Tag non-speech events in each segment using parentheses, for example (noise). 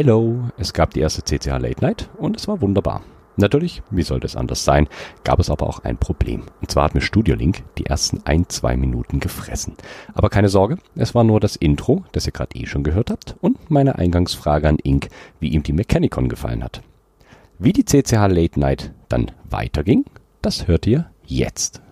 Hello, es gab die erste CCH Late Night und es war wunderbar. Natürlich, wie sollte es anders sein, gab es aber auch ein Problem. Und zwar hat mir Studio Link die ersten ein, zwei Minuten gefressen. Aber keine Sorge, es war nur das Intro, das ihr gerade eh schon gehört habt, und meine Eingangsfrage an Ink, wie ihm die Mechanicon gefallen hat. Wie die CCH Late Night dann weiterging, das hört ihr jetzt.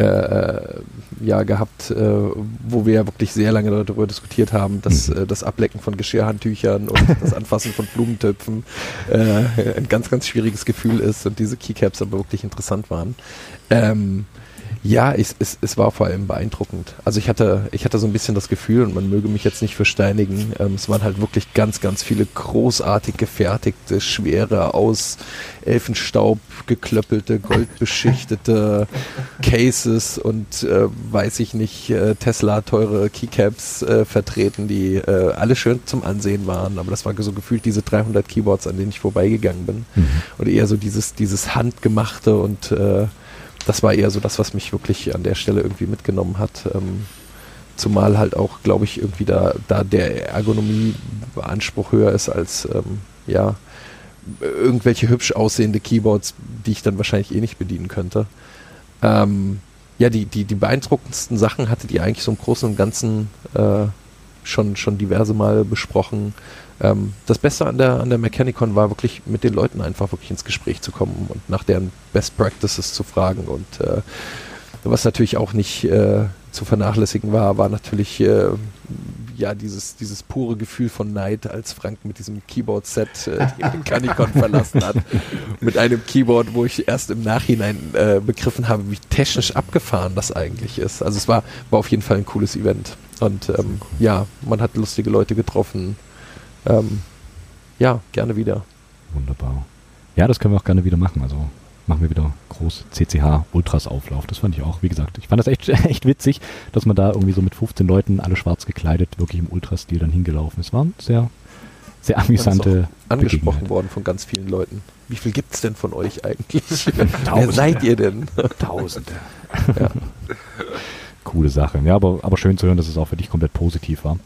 Äh, ja gehabt, äh, wo wir ja wirklich sehr lange darüber diskutiert haben, dass mhm. äh, das Ablecken von Geschirrhandtüchern und (laughs) das Anfassen von Blumentöpfen äh, ein ganz, ganz schwieriges Gefühl ist und diese Keycaps aber wirklich interessant waren. Ähm, ja, ich, es, es war vor allem beeindruckend. Also ich hatte, ich hatte so ein bisschen das Gefühl, und man möge mich jetzt nicht versteinigen, ähm, es waren halt wirklich ganz, ganz viele großartig gefertigte, schwere, aus Elfenstaub geklöppelte, goldbeschichtete (laughs) Cases und äh, weiß ich nicht, äh, Tesla teure Keycaps äh, vertreten, die äh, alle schön zum Ansehen waren. Aber das war so gefühlt diese 300 Keyboards, an denen ich vorbeigegangen bin. Mhm. Und eher so dieses, dieses handgemachte und äh, das war eher so das, was mich wirklich an der Stelle irgendwie mitgenommen hat. Ähm, zumal halt auch, glaube ich, irgendwie da, da der Ergonomieanspruch höher ist als, ähm, ja, irgendwelche hübsch aussehende Keyboards, die ich dann wahrscheinlich eh nicht bedienen könnte. Ähm, ja, die, die, die beeindruckendsten Sachen hattet ihr eigentlich so im Großen und Ganzen äh, schon, schon diverse Mal besprochen. Ähm, das Beste an der, an der Mechanicon war wirklich mit den Leuten einfach wirklich ins Gespräch zu kommen und nach deren Best Practices zu fragen. Und äh, was natürlich auch nicht äh, zu vernachlässigen war, war natürlich äh, ja dieses, dieses pure Gefühl von Neid, als Frank mit diesem Keyboard-Set äh, den Canicon verlassen hat. (laughs) mit einem Keyboard, wo ich erst im Nachhinein äh, begriffen habe, wie technisch abgefahren das eigentlich ist. Also es war, war auf jeden Fall ein cooles Event. Und ähm, ja, man hat lustige Leute getroffen, ähm, ja, gerne wieder. Wunderbar. Ja, das können wir auch gerne wieder machen. Also machen wir wieder groß CCH Ultras Auflauf. Das fand ich auch, wie gesagt, ich fand das echt, (laughs) echt witzig, dass man da irgendwie so mit 15 Leuten, alle schwarz gekleidet, wirklich im Ultrastil dann hingelaufen ist. War ein sehr, sehr amüsante. Angesprochen worden von ganz vielen Leuten. Wie viel gibt es denn von euch eigentlich? (laughs) Wer seid ihr denn? Tausende. ja. (laughs) Coole Sache. Ja, aber, aber schön zu hören, dass es auch für dich komplett positiv war.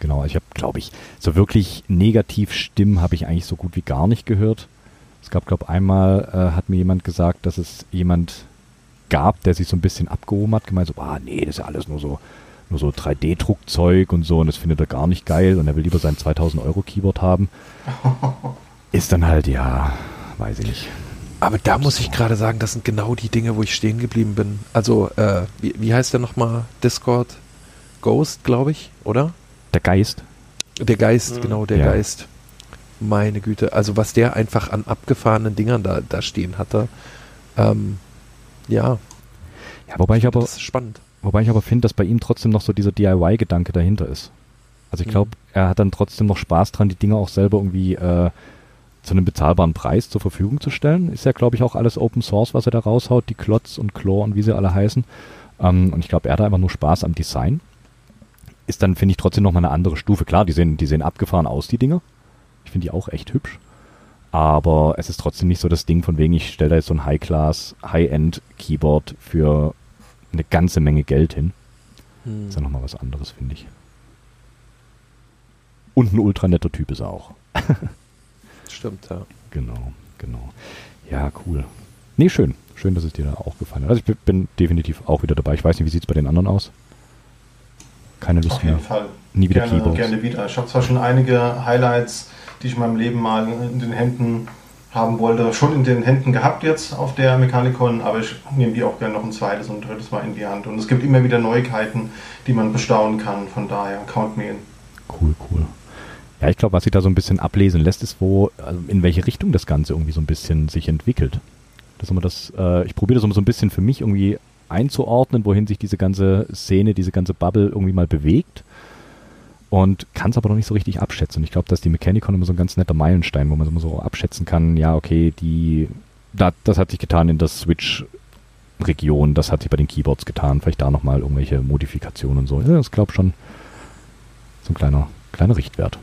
Genau, ich habe, glaube ich, so wirklich negativ Stimmen habe ich eigentlich so gut wie gar nicht gehört. Es gab, glaube ich, einmal äh, hat mir jemand gesagt, dass es jemand gab, der sich so ein bisschen abgehoben hat, gemeint so, ah nee, das ist ja alles nur so, nur so 3D-Druckzeug und so und das findet er gar nicht geil und er will lieber sein 2000 Euro Keyboard haben. (laughs) ist dann halt, ja, weiß ich nicht. Aber da muss ich gerade sagen, das sind genau die Dinge, wo ich stehen geblieben bin. Also, äh, wie, wie heißt der nochmal? Discord Ghost, glaube ich, oder? Der Geist. Der Geist, mhm. genau, der ja. Geist. Meine Güte. Also was der einfach an abgefahrenen Dingern da, da stehen hatte. Ähm, ja. Ja, wobei ich aber. Das ist spannend. Wobei ich aber finde, dass bei ihm trotzdem noch so dieser DIY-Gedanke dahinter ist. Also ich glaube, mhm. er hat dann trotzdem noch Spaß dran, die Dinger auch selber irgendwie äh, zu einem bezahlbaren Preis zur Verfügung zu stellen. Ist ja, glaube ich, auch alles Open Source, was er da raushaut, die Klotz und Chlor und wie sie alle heißen. Ähm, und ich glaube, er hat einfach nur Spaß am Design ist dann, finde ich, trotzdem nochmal eine andere Stufe. Klar, die sehen, die sehen abgefahren aus, die Dinger. Ich finde die auch echt hübsch. Aber es ist trotzdem nicht so das Ding, von wegen, ich stelle da jetzt so ein High-Class, High-End-Keyboard für eine ganze Menge Geld hin. Hm. Ist ja nochmal was anderes, finde ich. Und ein ultra netter Typ ist er auch. (laughs) Stimmt, ja. Genau, genau. Ja, cool. Nee, schön. Schön, dass es dir da auch gefallen hat. Also ich bin definitiv auch wieder dabei. Ich weiß nicht, wie sieht es bei den anderen aus? Keine Lust mehr. Auf jeden mehr. Fall. Nie wieder gerne, Keyboards. Gerne wieder. Ich habe zwar schon einige Highlights, die ich in meinem Leben mal in den Händen haben wollte, schon in den Händen gehabt jetzt auf der Mechanicon, aber ich nehme die auch gerne noch ein zweites und drittes Mal in die Hand. Und es gibt immer wieder Neuigkeiten, die man bestaunen kann. Von daher, count me in. Cool, cool. Ja, ich glaube, was sich da so ein bisschen ablesen lässt, ist, wo, also in welche Richtung das Ganze irgendwie so ein bisschen sich entwickelt. Das immer das, äh, ich probiere das immer so ein bisschen für mich irgendwie einzuordnen, wohin sich diese ganze Szene, diese ganze Bubble irgendwie mal bewegt. Und kann es aber noch nicht so richtig abschätzen. Und ich glaube, dass die Mechanicon immer so ein ganz netter Meilenstein, wo man immer so abschätzen kann, ja, okay, die, da, das hat sich getan in der Switch-Region, das hat sich bei den Keyboards getan, vielleicht da nochmal irgendwelche Modifikationen und so. Ja, das glaube schon so ein kleiner, kleiner Richtwert.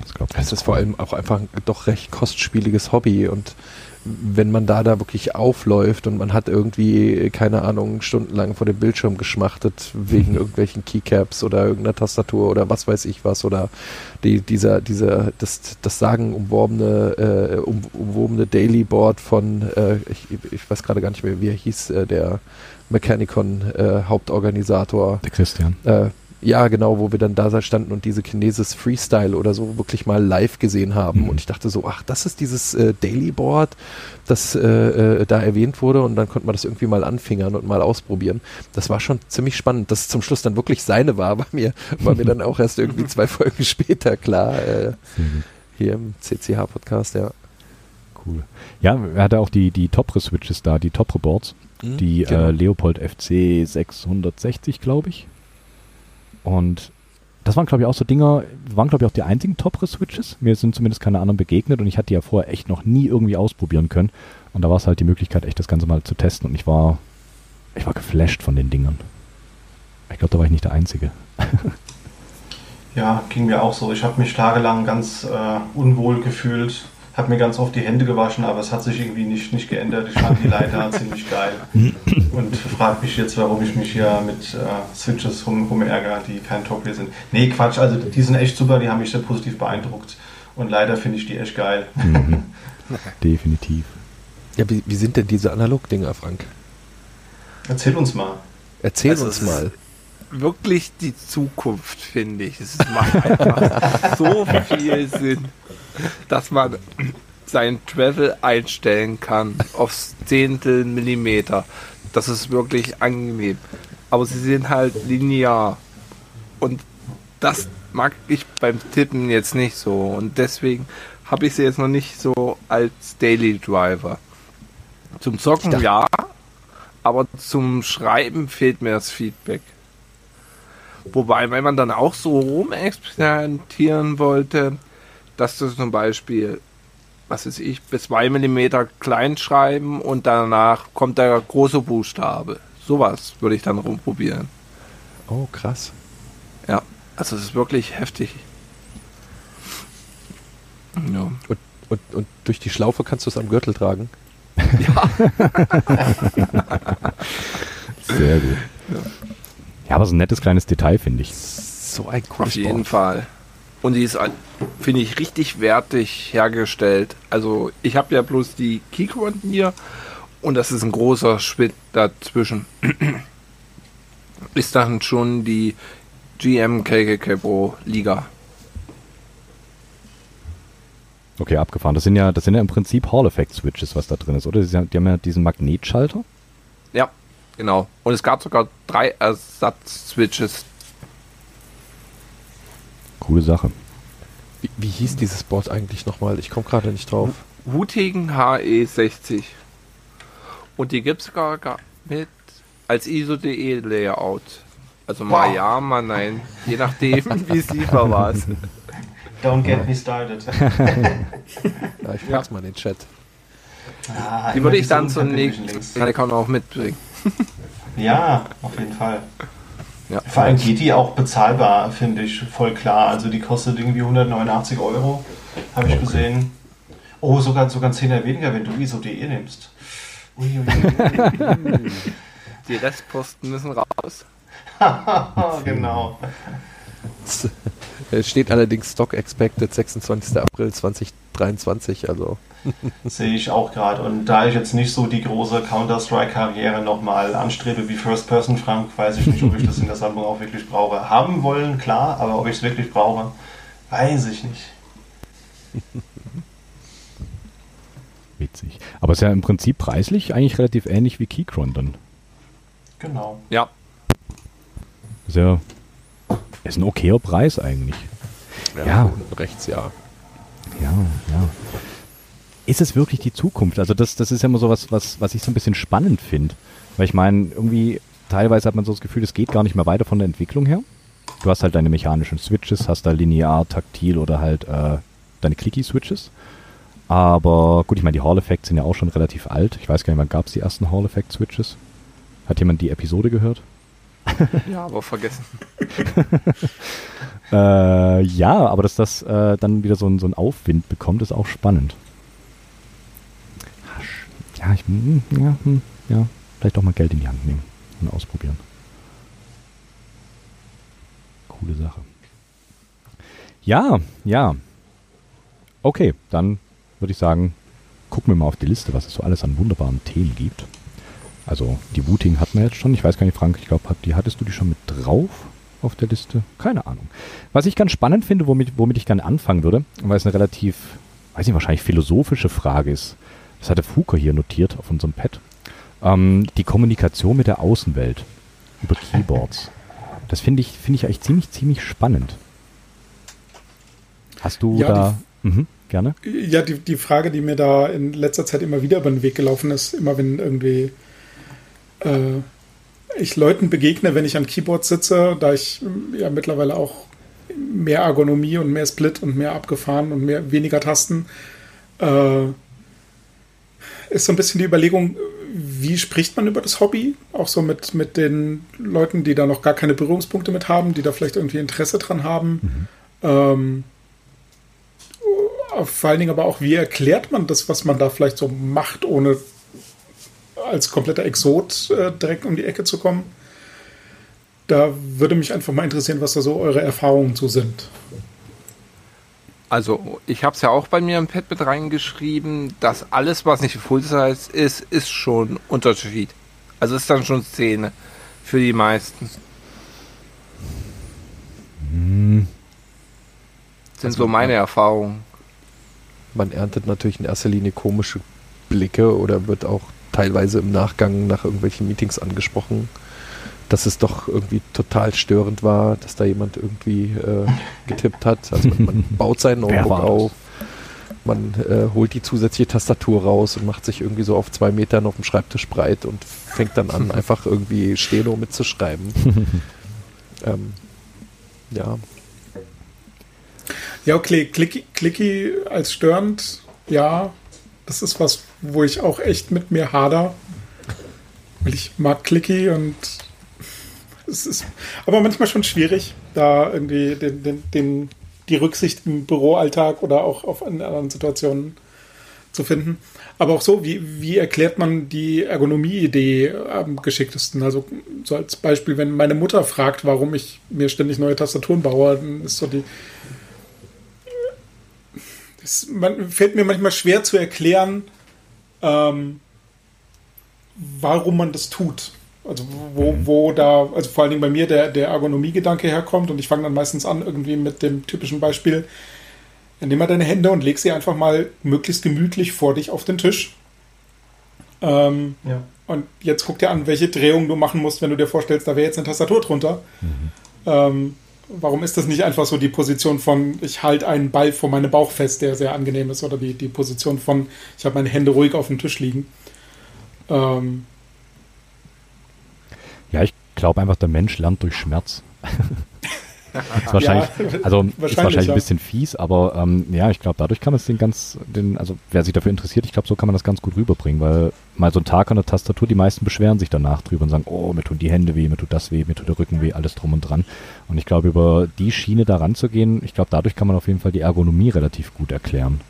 Das, das ist vor allem auch einfach ein doch recht kostspieliges Hobby und wenn man da da wirklich aufläuft und man hat irgendwie, keine Ahnung, stundenlang vor dem Bildschirm geschmachtet wegen irgendwelchen Keycaps oder irgendeiner Tastatur oder was weiß ich was oder die, dieser, dieser, das, das sagen umworbene, äh, um, umwobene Daily Board von, äh, ich, ich weiß gerade gar nicht mehr, wie er hieß, äh, der Mechanicon äh, Hauptorganisator. Der Christian. Äh, ja, genau, wo wir dann da standen und diese Kinesis Freestyle oder so wirklich mal live gesehen haben. Mhm. Und ich dachte so, ach, das ist dieses äh, Daily Board, das äh, äh, da erwähnt wurde. Und dann konnte man das irgendwie mal anfingern und mal ausprobieren. Das war schon ziemlich spannend. Dass es zum Schluss dann wirklich seine war, (laughs) war mir, war mir dann auch erst irgendwie (laughs) zwei Folgen später klar. Mhm. Hier im CCH-Podcast, ja. Cool. Ja, er hatte auch die, die Topre-Switches da, die Topre-Boards. Mhm, die genau. äh, Leopold FC 660, glaube ich. Und das waren, glaube ich, auch so Dinger, waren, glaube ich, auch die einzigen Topre-Switches. Mir sind zumindest keine anderen begegnet und ich hatte die ja vorher echt noch nie irgendwie ausprobieren können. Und da war es halt die Möglichkeit, echt das Ganze mal zu testen. Und ich war, ich war geflasht von den Dingern. Ich glaube, da war ich nicht der Einzige. (laughs) ja, ging mir auch so. Ich habe mich tagelang ganz äh, unwohl gefühlt habe mir ganz oft die Hände gewaschen, aber es hat sich irgendwie nicht, nicht geändert. Ich fand die Leiter (laughs) ziemlich geil und frage mich jetzt, warum ich mich hier mit äh, Switches rum, rumärgere, die kein Top hier sind. Nee, Quatsch, also die sind echt super, die haben mich sehr positiv beeindruckt und leider finde ich die echt geil. Mhm. (laughs) Definitiv. Ja, wie, wie sind denn diese Analog-Dinger, Frank? Erzähl uns mal. Erzähl also uns mal wirklich die Zukunft, finde ich. Es macht einfach (laughs) so viel Sinn dass man sein Travel einstellen kann aufs Zehntel Millimeter. Das ist wirklich angenehm. Aber sie sind halt linear. Und das mag ich beim Tippen jetzt nicht so. Und deswegen habe ich sie jetzt noch nicht so als Daily Driver. Zum Zocken ja, aber zum Schreiben fehlt mir das Feedback. Wobei, wenn man dann auch so rumexperimentieren wollte, dass du zum Beispiel, was weiß ich, bis 2 mm klein schreiben und danach kommt der große Buchstabe. Sowas würde ich dann rumprobieren. Oh, krass. Ja, also es ist wirklich heftig. Ja. Und, und, und durch die Schlaufe kannst du es am Gürtel tragen? Ja. (laughs) Sehr gut. Ja. ja, aber so ein nettes kleines Detail, finde ich. So ein cooles Auf jeden. Fall. Und die ist, finde ich, richtig wertig hergestellt. Also ich habe ja bloß die Keychron hier und das ist ein großer Schritt dazwischen. (clears throat) ist dann schon die GM KKK Pro Liga. Okay, abgefahren. Das sind ja, das sind ja im Prinzip Hall Effect Switches, was da drin ist, oder? Die haben ja diesen Magnetschalter. Ja, genau. Und es gab sogar drei Ersatz-Switches Coole Sache. Wie, wie hieß dieses Board eigentlich nochmal? Ich komme gerade nicht drauf. Wutigen HE60. Und die gibt es gar, gar mit als ISO.de Layout. Also mal wow. ja, mal nein. Je nachdem, (laughs) wie es lieber war. Don't get me started. (laughs) ja, ich frag's ja. mal in den Chat. Ah, die würde ich dann zum nächsten Account auch mitbringen. ja, auf jeden Fall. Ja. Vor allem geht die auch bezahlbar, finde ich, voll klar. Also die kostet irgendwie 189 Euro, habe ich okay. gesehen. Oh, sogar, sogar ein Zehner weniger, wenn du ISO.de nimmst. Uiuiui. (laughs) die Restposten müssen raus. (laughs) genau. Es steht allerdings Stock Expected 26. April 2023, also. (laughs) Sehe ich auch gerade. Und da ich jetzt nicht so die große Counter-Strike-Karriere nochmal anstrebe wie First Person Frank, weiß ich nicht, ob ich das in der Sammlung auch wirklich brauche. Haben wollen, klar, aber ob ich es wirklich brauche, weiß ich nicht. (laughs) Witzig. Aber es ist ja im Prinzip preislich eigentlich relativ ähnlich wie Keychron dann. Genau. Ja. Ist ja ist ein okayer Preis eigentlich. Ja, ja. rechts, ja. Ja, ja ist es wirklich die Zukunft? Also das, das ist ja immer so was, was, was ich so ein bisschen spannend finde. Weil ich meine, irgendwie teilweise hat man so das Gefühl, es geht gar nicht mehr weiter von der Entwicklung her. Du hast halt deine mechanischen Switches, hast da linear, taktil oder halt äh, deine Clicky-Switches. Aber gut, ich meine, die Hall-Effects sind ja auch schon relativ alt. Ich weiß gar nicht, wann gab es die ersten Hall-Effect-Switches? Hat jemand die Episode gehört? ja, aber vergessen. (laughs) äh, ja, aber dass das äh, dann wieder so, ein, so einen Aufwind bekommt, ist auch spannend. Ja, ich, hm, ja, hm, ja, vielleicht auch mal Geld in die Hand nehmen und ausprobieren. Coole Sache. Ja, ja. Okay, dann würde ich sagen, gucken wir mal auf die Liste, was es so alles an wunderbaren Themen gibt. Also die Wooting hatten wir jetzt schon. Ich weiß gar nicht, Frank, ich glaube, die hattest du die schon mit drauf auf der Liste? Keine Ahnung. Was ich ganz spannend finde, womit, womit ich gerne anfangen würde, weil es eine relativ, weiß ich wahrscheinlich philosophische Frage ist. Das hatte Foucault hier notiert auf unserem Pad. Ähm, die Kommunikation mit der Außenwelt über Keyboards. Das finde ich, finde ich eigentlich ziemlich, ziemlich spannend. Hast du ja, da. Mhm, gerne? Ja, die, die Frage, die mir da in letzter Zeit immer wieder über den Weg gelaufen ist, immer wenn irgendwie äh, ich Leuten begegne, wenn ich an Keyboard sitze, da ich ja mittlerweile auch mehr Ergonomie und mehr Split und mehr abgefahren und mehr weniger Tasten, äh, ist so ein bisschen die Überlegung, wie spricht man über das Hobby? Auch so mit, mit den Leuten, die da noch gar keine Berührungspunkte mit haben, die da vielleicht irgendwie Interesse dran haben. Mhm. Ähm, vor allen Dingen aber auch, wie erklärt man das, was man da vielleicht so macht, ohne als kompletter Exot äh, direkt um die Ecke zu kommen. Da würde mich einfach mal interessieren, was da so eure Erfahrungen zu sind. Also, ich habe es ja auch bei mir im Pad mit reingeschrieben, dass alles, was nicht Full Size ist, ist schon Unterschied. Also ist dann schon Szene für die meisten. Hm. Sind also so meine Erfahrungen. Man erntet natürlich in erster Linie komische Blicke oder wird auch teilweise im Nachgang nach irgendwelchen Meetings angesprochen, dass es doch irgendwie total störend war, dass da jemand irgendwie äh, getippt hat. Also man, man (laughs) baut seinen Notebook auf, man äh, holt die zusätzliche Tastatur raus und macht sich irgendwie so auf zwei Metern auf dem Schreibtisch breit und fängt dann an, (laughs) einfach irgendwie Steno mitzuschreiben. (laughs) ähm, ja. Ja, okay, Clicky, Clicky als störend, ja, das ist was, wo ich auch echt mit mir hader. Weil ich mag Clicky und es ist aber manchmal schon schwierig, da irgendwie den, den, den, die Rücksicht im Büroalltag oder auch auf anderen Situationen zu finden. Aber auch so, wie, wie erklärt man die Ergonomie-Idee am geschicktesten? Also so als Beispiel, wenn meine Mutter fragt, warum ich mir ständig neue Tastaturen baue, dann ist so die, es fällt mir manchmal schwer zu erklären, ähm, warum man das tut. Also wo, mhm. wo da, also vor allen Dingen bei mir der, der Ergonomie-Gedanke herkommt und ich fange dann meistens an irgendwie mit dem typischen Beispiel, nimm mal deine Hände und leg sie einfach mal möglichst gemütlich vor dich auf den Tisch. Ähm, ja. Und jetzt guck dir an, welche Drehung du machen musst, wenn du dir vorstellst, da wäre jetzt eine Tastatur drunter. Mhm. Ähm, warum ist das nicht einfach so die Position von, ich halte einen Ball vor meinem Bauch fest, der sehr angenehm ist, oder die, die Position von, ich habe meine Hände ruhig auf dem Tisch liegen. Ähm ja, ich glaube einfach, der Mensch lernt durch Schmerz. (laughs) ist wahrscheinlich, ja, (laughs) also wahrscheinlich, ist wahrscheinlich ja. ein bisschen fies, aber ähm, ja, ich glaube, dadurch kann man es den ganz, den, also wer sich dafür interessiert, ich glaube, so kann man das ganz gut rüberbringen, weil mal so ein Tag an der Tastatur, die meisten beschweren sich danach drüber und sagen, oh, mir tun die Hände weh, mir tut das weh, mir tut der Rücken weh, alles drum und dran. Und ich glaube, über die Schiene da ranzugehen, ich glaube, dadurch kann man auf jeden Fall die Ergonomie relativ gut erklären.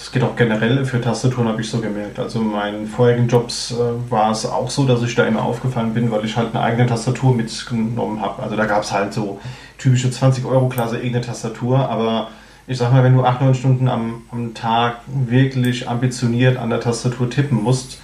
Das geht auch generell für Tastaturen, habe ich so gemerkt. Also in meinen vorherigen Jobs äh, war es auch so, dass ich da immer aufgefallen bin, weil ich halt eine eigene Tastatur mitgenommen habe. Also da gab es halt so typische 20-Euro-Klasse irgendeine Tastatur, aber ich sag mal, wenn du 8, 9 Stunden am, am Tag wirklich ambitioniert an der Tastatur tippen musst,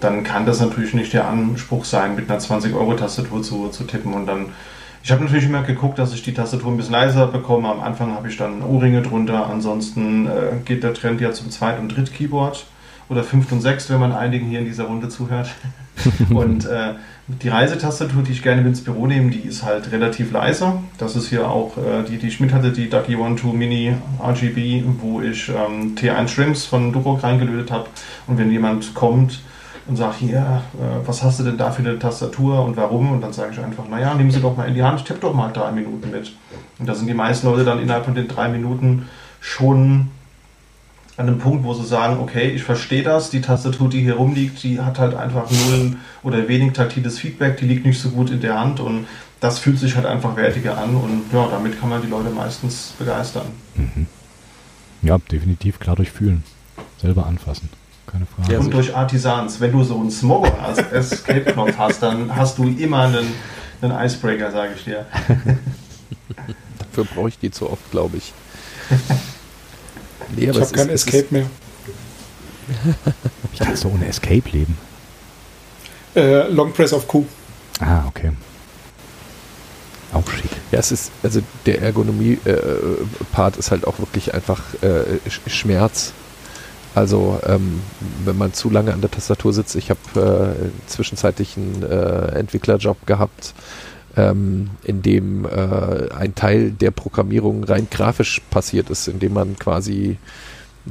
dann kann das natürlich nicht der Anspruch sein, mit einer 20-Euro-Tastatur zu, zu tippen. Und dann, ich habe natürlich immer geguckt, dass ich die Tastatur ein bisschen leiser bekomme. Am Anfang habe ich dann Ohrringe drunter. Ansonsten äh, geht der Trend ja zum Zweit- und Dritt-Keyboard oder Fünft- und Sechst, wenn man einigen hier in dieser Runde zuhört. (laughs) und äh, die Reisetastatur, die ich gerne ins Büro nehme, die ist halt relativ leise. Das ist hier auch äh, die, die ich mit hatte, die Ducky One 2 Mini RGB, wo ich ähm, T1 Shrimps von Duroc reingelötet habe. Und wenn jemand kommt und sagt, hier, äh, was hast du denn da für eine Tastatur und warum? Und dann sage ich einfach, naja, nehmen Sie doch mal in die Hand, tipp doch mal drei Minuten mit. Und da sind die meisten Leute dann innerhalb von den drei Minuten schon an einem Punkt, wo sie sagen, okay, ich verstehe das, die Tastatur, die hier rumliegt, die hat halt einfach null oder wenig taktiles Feedback, die liegt nicht so gut in der Hand und das fühlt sich halt einfach wertiger an und ja, damit kann man die Leute meistens begeistern. Mhm. Ja, definitiv klar durchfühlen. Selber anfassen. Keine Frage. Ja, und durch Artisans. Wenn du so einen Smogger als (laughs) Escape-Knopf hast, dann hast du immer einen, einen Icebreaker, sage ich dir. (laughs) Dafür brauche ich die zu oft, glaube ich. nee, ich habe kein Escape mehr. (laughs) ich kann so ohne Escape leben. Äh, Long Press auf Q. Ah, okay. Auch schick. Ja, es ist, also der Ergonomie-Part äh, ist halt auch wirklich einfach äh, Schmerz. Also ähm, wenn man zu lange an der Tastatur sitzt, ich habe äh, zwischenzeitlich einen äh, Entwicklerjob gehabt, ähm, in dem äh, ein Teil der Programmierung rein grafisch passiert ist, indem man quasi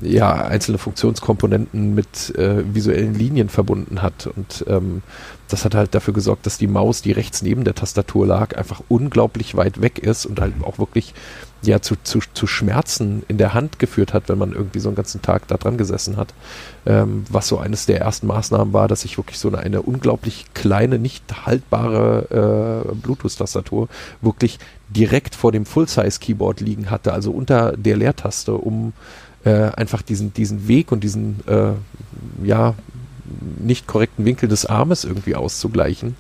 ja, einzelne Funktionskomponenten mit äh, visuellen Linien verbunden hat. Und ähm, das hat halt dafür gesorgt, dass die Maus, die rechts neben der Tastatur lag, einfach unglaublich weit weg ist und halt auch wirklich ja zu, zu, zu Schmerzen in der Hand geführt hat, wenn man irgendwie so einen ganzen Tag da dran gesessen hat. Ähm, was so eines der ersten Maßnahmen war, dass ich wirklich so eine, eine unglaublich kleine, nicht haltbare äh, Bluetooth-Tastatur wirklich direkt vor dem Full-Size-Keyboard liegen hatte, also unter der Leertaste, um äh, einfach diesen, diesen Weg und diesen äh, ja nicht korrekten Winkel des Armes irgendwie auszugleichen.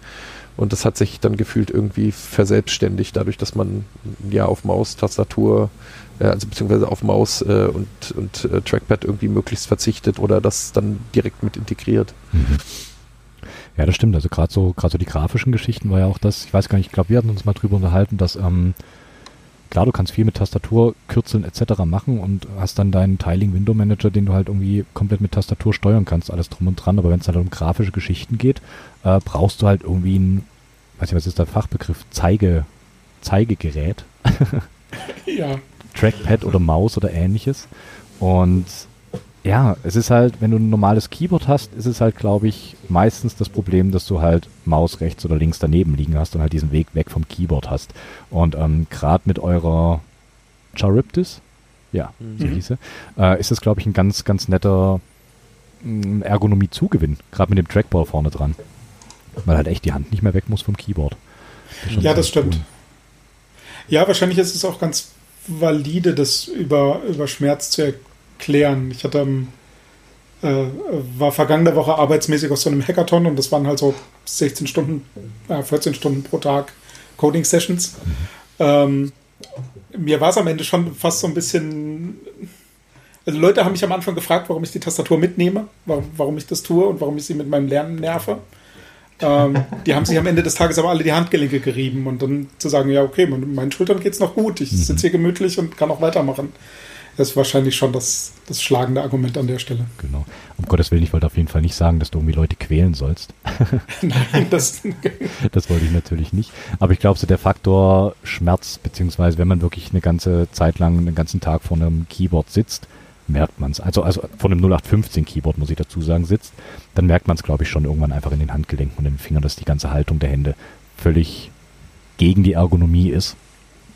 Und das hat sich dann gefühlt irgendwie verselbstständigt, dadurch, dass man ja auf Maus, Tastatur, äh, also beziehungsweise auf Maus äh, und, und äh, Trackpad irgendwie möglichst verzichtet oder das dann direkt mit integriert. Mhm. Ja, das stimmt. Also gerade so, gerade so die grafischen Geschichten war ja auch das, ich weiß gar nicht, ich glaube, wir hatten uns mal drüber unterhalten, dass ähm, klar, du kannst viel mit Tastatur kürzeln etc. machen und hast dann deinen Tiling Window Manager, den du halt irgendwie komplett mit Tastatur steuern kannst, alles drum und dran. Aber wenn es halt um grafische Geschichten geht, äh, brauchst du halt irgendwie ein, weiß ich was ist der Fachbegriff, Zeige, Zeigegerät. (laughs) ja. Trackpad oder Maus oder ähnliches. Und ja, es ist halt, wenn du ein normales Keyboard hast, ist es halt, glaube ich, meistens das Problem, dass du halt Maus rechts oder links daneben liegen hast und halt diesen Weg weg vom Keyboard hast. Und ähm, gerade mit eurer Charybdis, ja, mhm. so hieße, äh, ist das, glaube ich, ein ganz, ganz netter mm, Ergonomie-Zugewinn, gerade mit dem Trackball vorne dran. Weil halt echt die Hand nicht mehr weg muss vom Keyboard. Das ja, das stimmt. Cool. Ja, wahrscheinlich ist es auch ganz valide, das über, über Schmerz zu erklären klären. Ich hatte ähm, äh, war vergangene Woche arbeitsmäßig auf so einem Hackathon und das waren halt so 16 Stunden, äh, 14 Stunden pro Tag Coding Sessions. Ähm, mir war es am Ende schon fast so ein bisschen. Also Leute haben mich am Anfang gefragt, warum ich die Tastatur mitnehme, warum, warum ich das tue und warum ich sie mit meinem Lernen nerve. Ähm, die haben sich am Ende des Tages aber alle die Handgelenke gerieben und dann zu sagen, ja, okay, meinen Schultern geht es noch gut, ich sitze hier gemütlich und kann auch weitermachen. Das ist wahrscheinlich schon das, das schlagende Argument an der Stelle. Genau. Um Gottes Willen, ich wollte auf jeden Fall nicht sagen, dass du irgendwie Leute quälen sollst. (laughs) (laughs) Nein, das, das wollte ich natürlich nicht. Aber ich glaube, so der Faktor Schmerz, beziehungsweise wenn man wirklich eine ganze Zeit lang, einen ganzen Tag vor einem Keyboard sitzt, merkt man es. Also, also von einem 0815 Keyboard, muss ich dazu sagen, sitzt, dann merkt man es, glaube ich, schon irgendwann einfach in den Handgelenken und in den Fingern, dass die ganze Haltung der Hände völlig gegen die Ergonomie ist.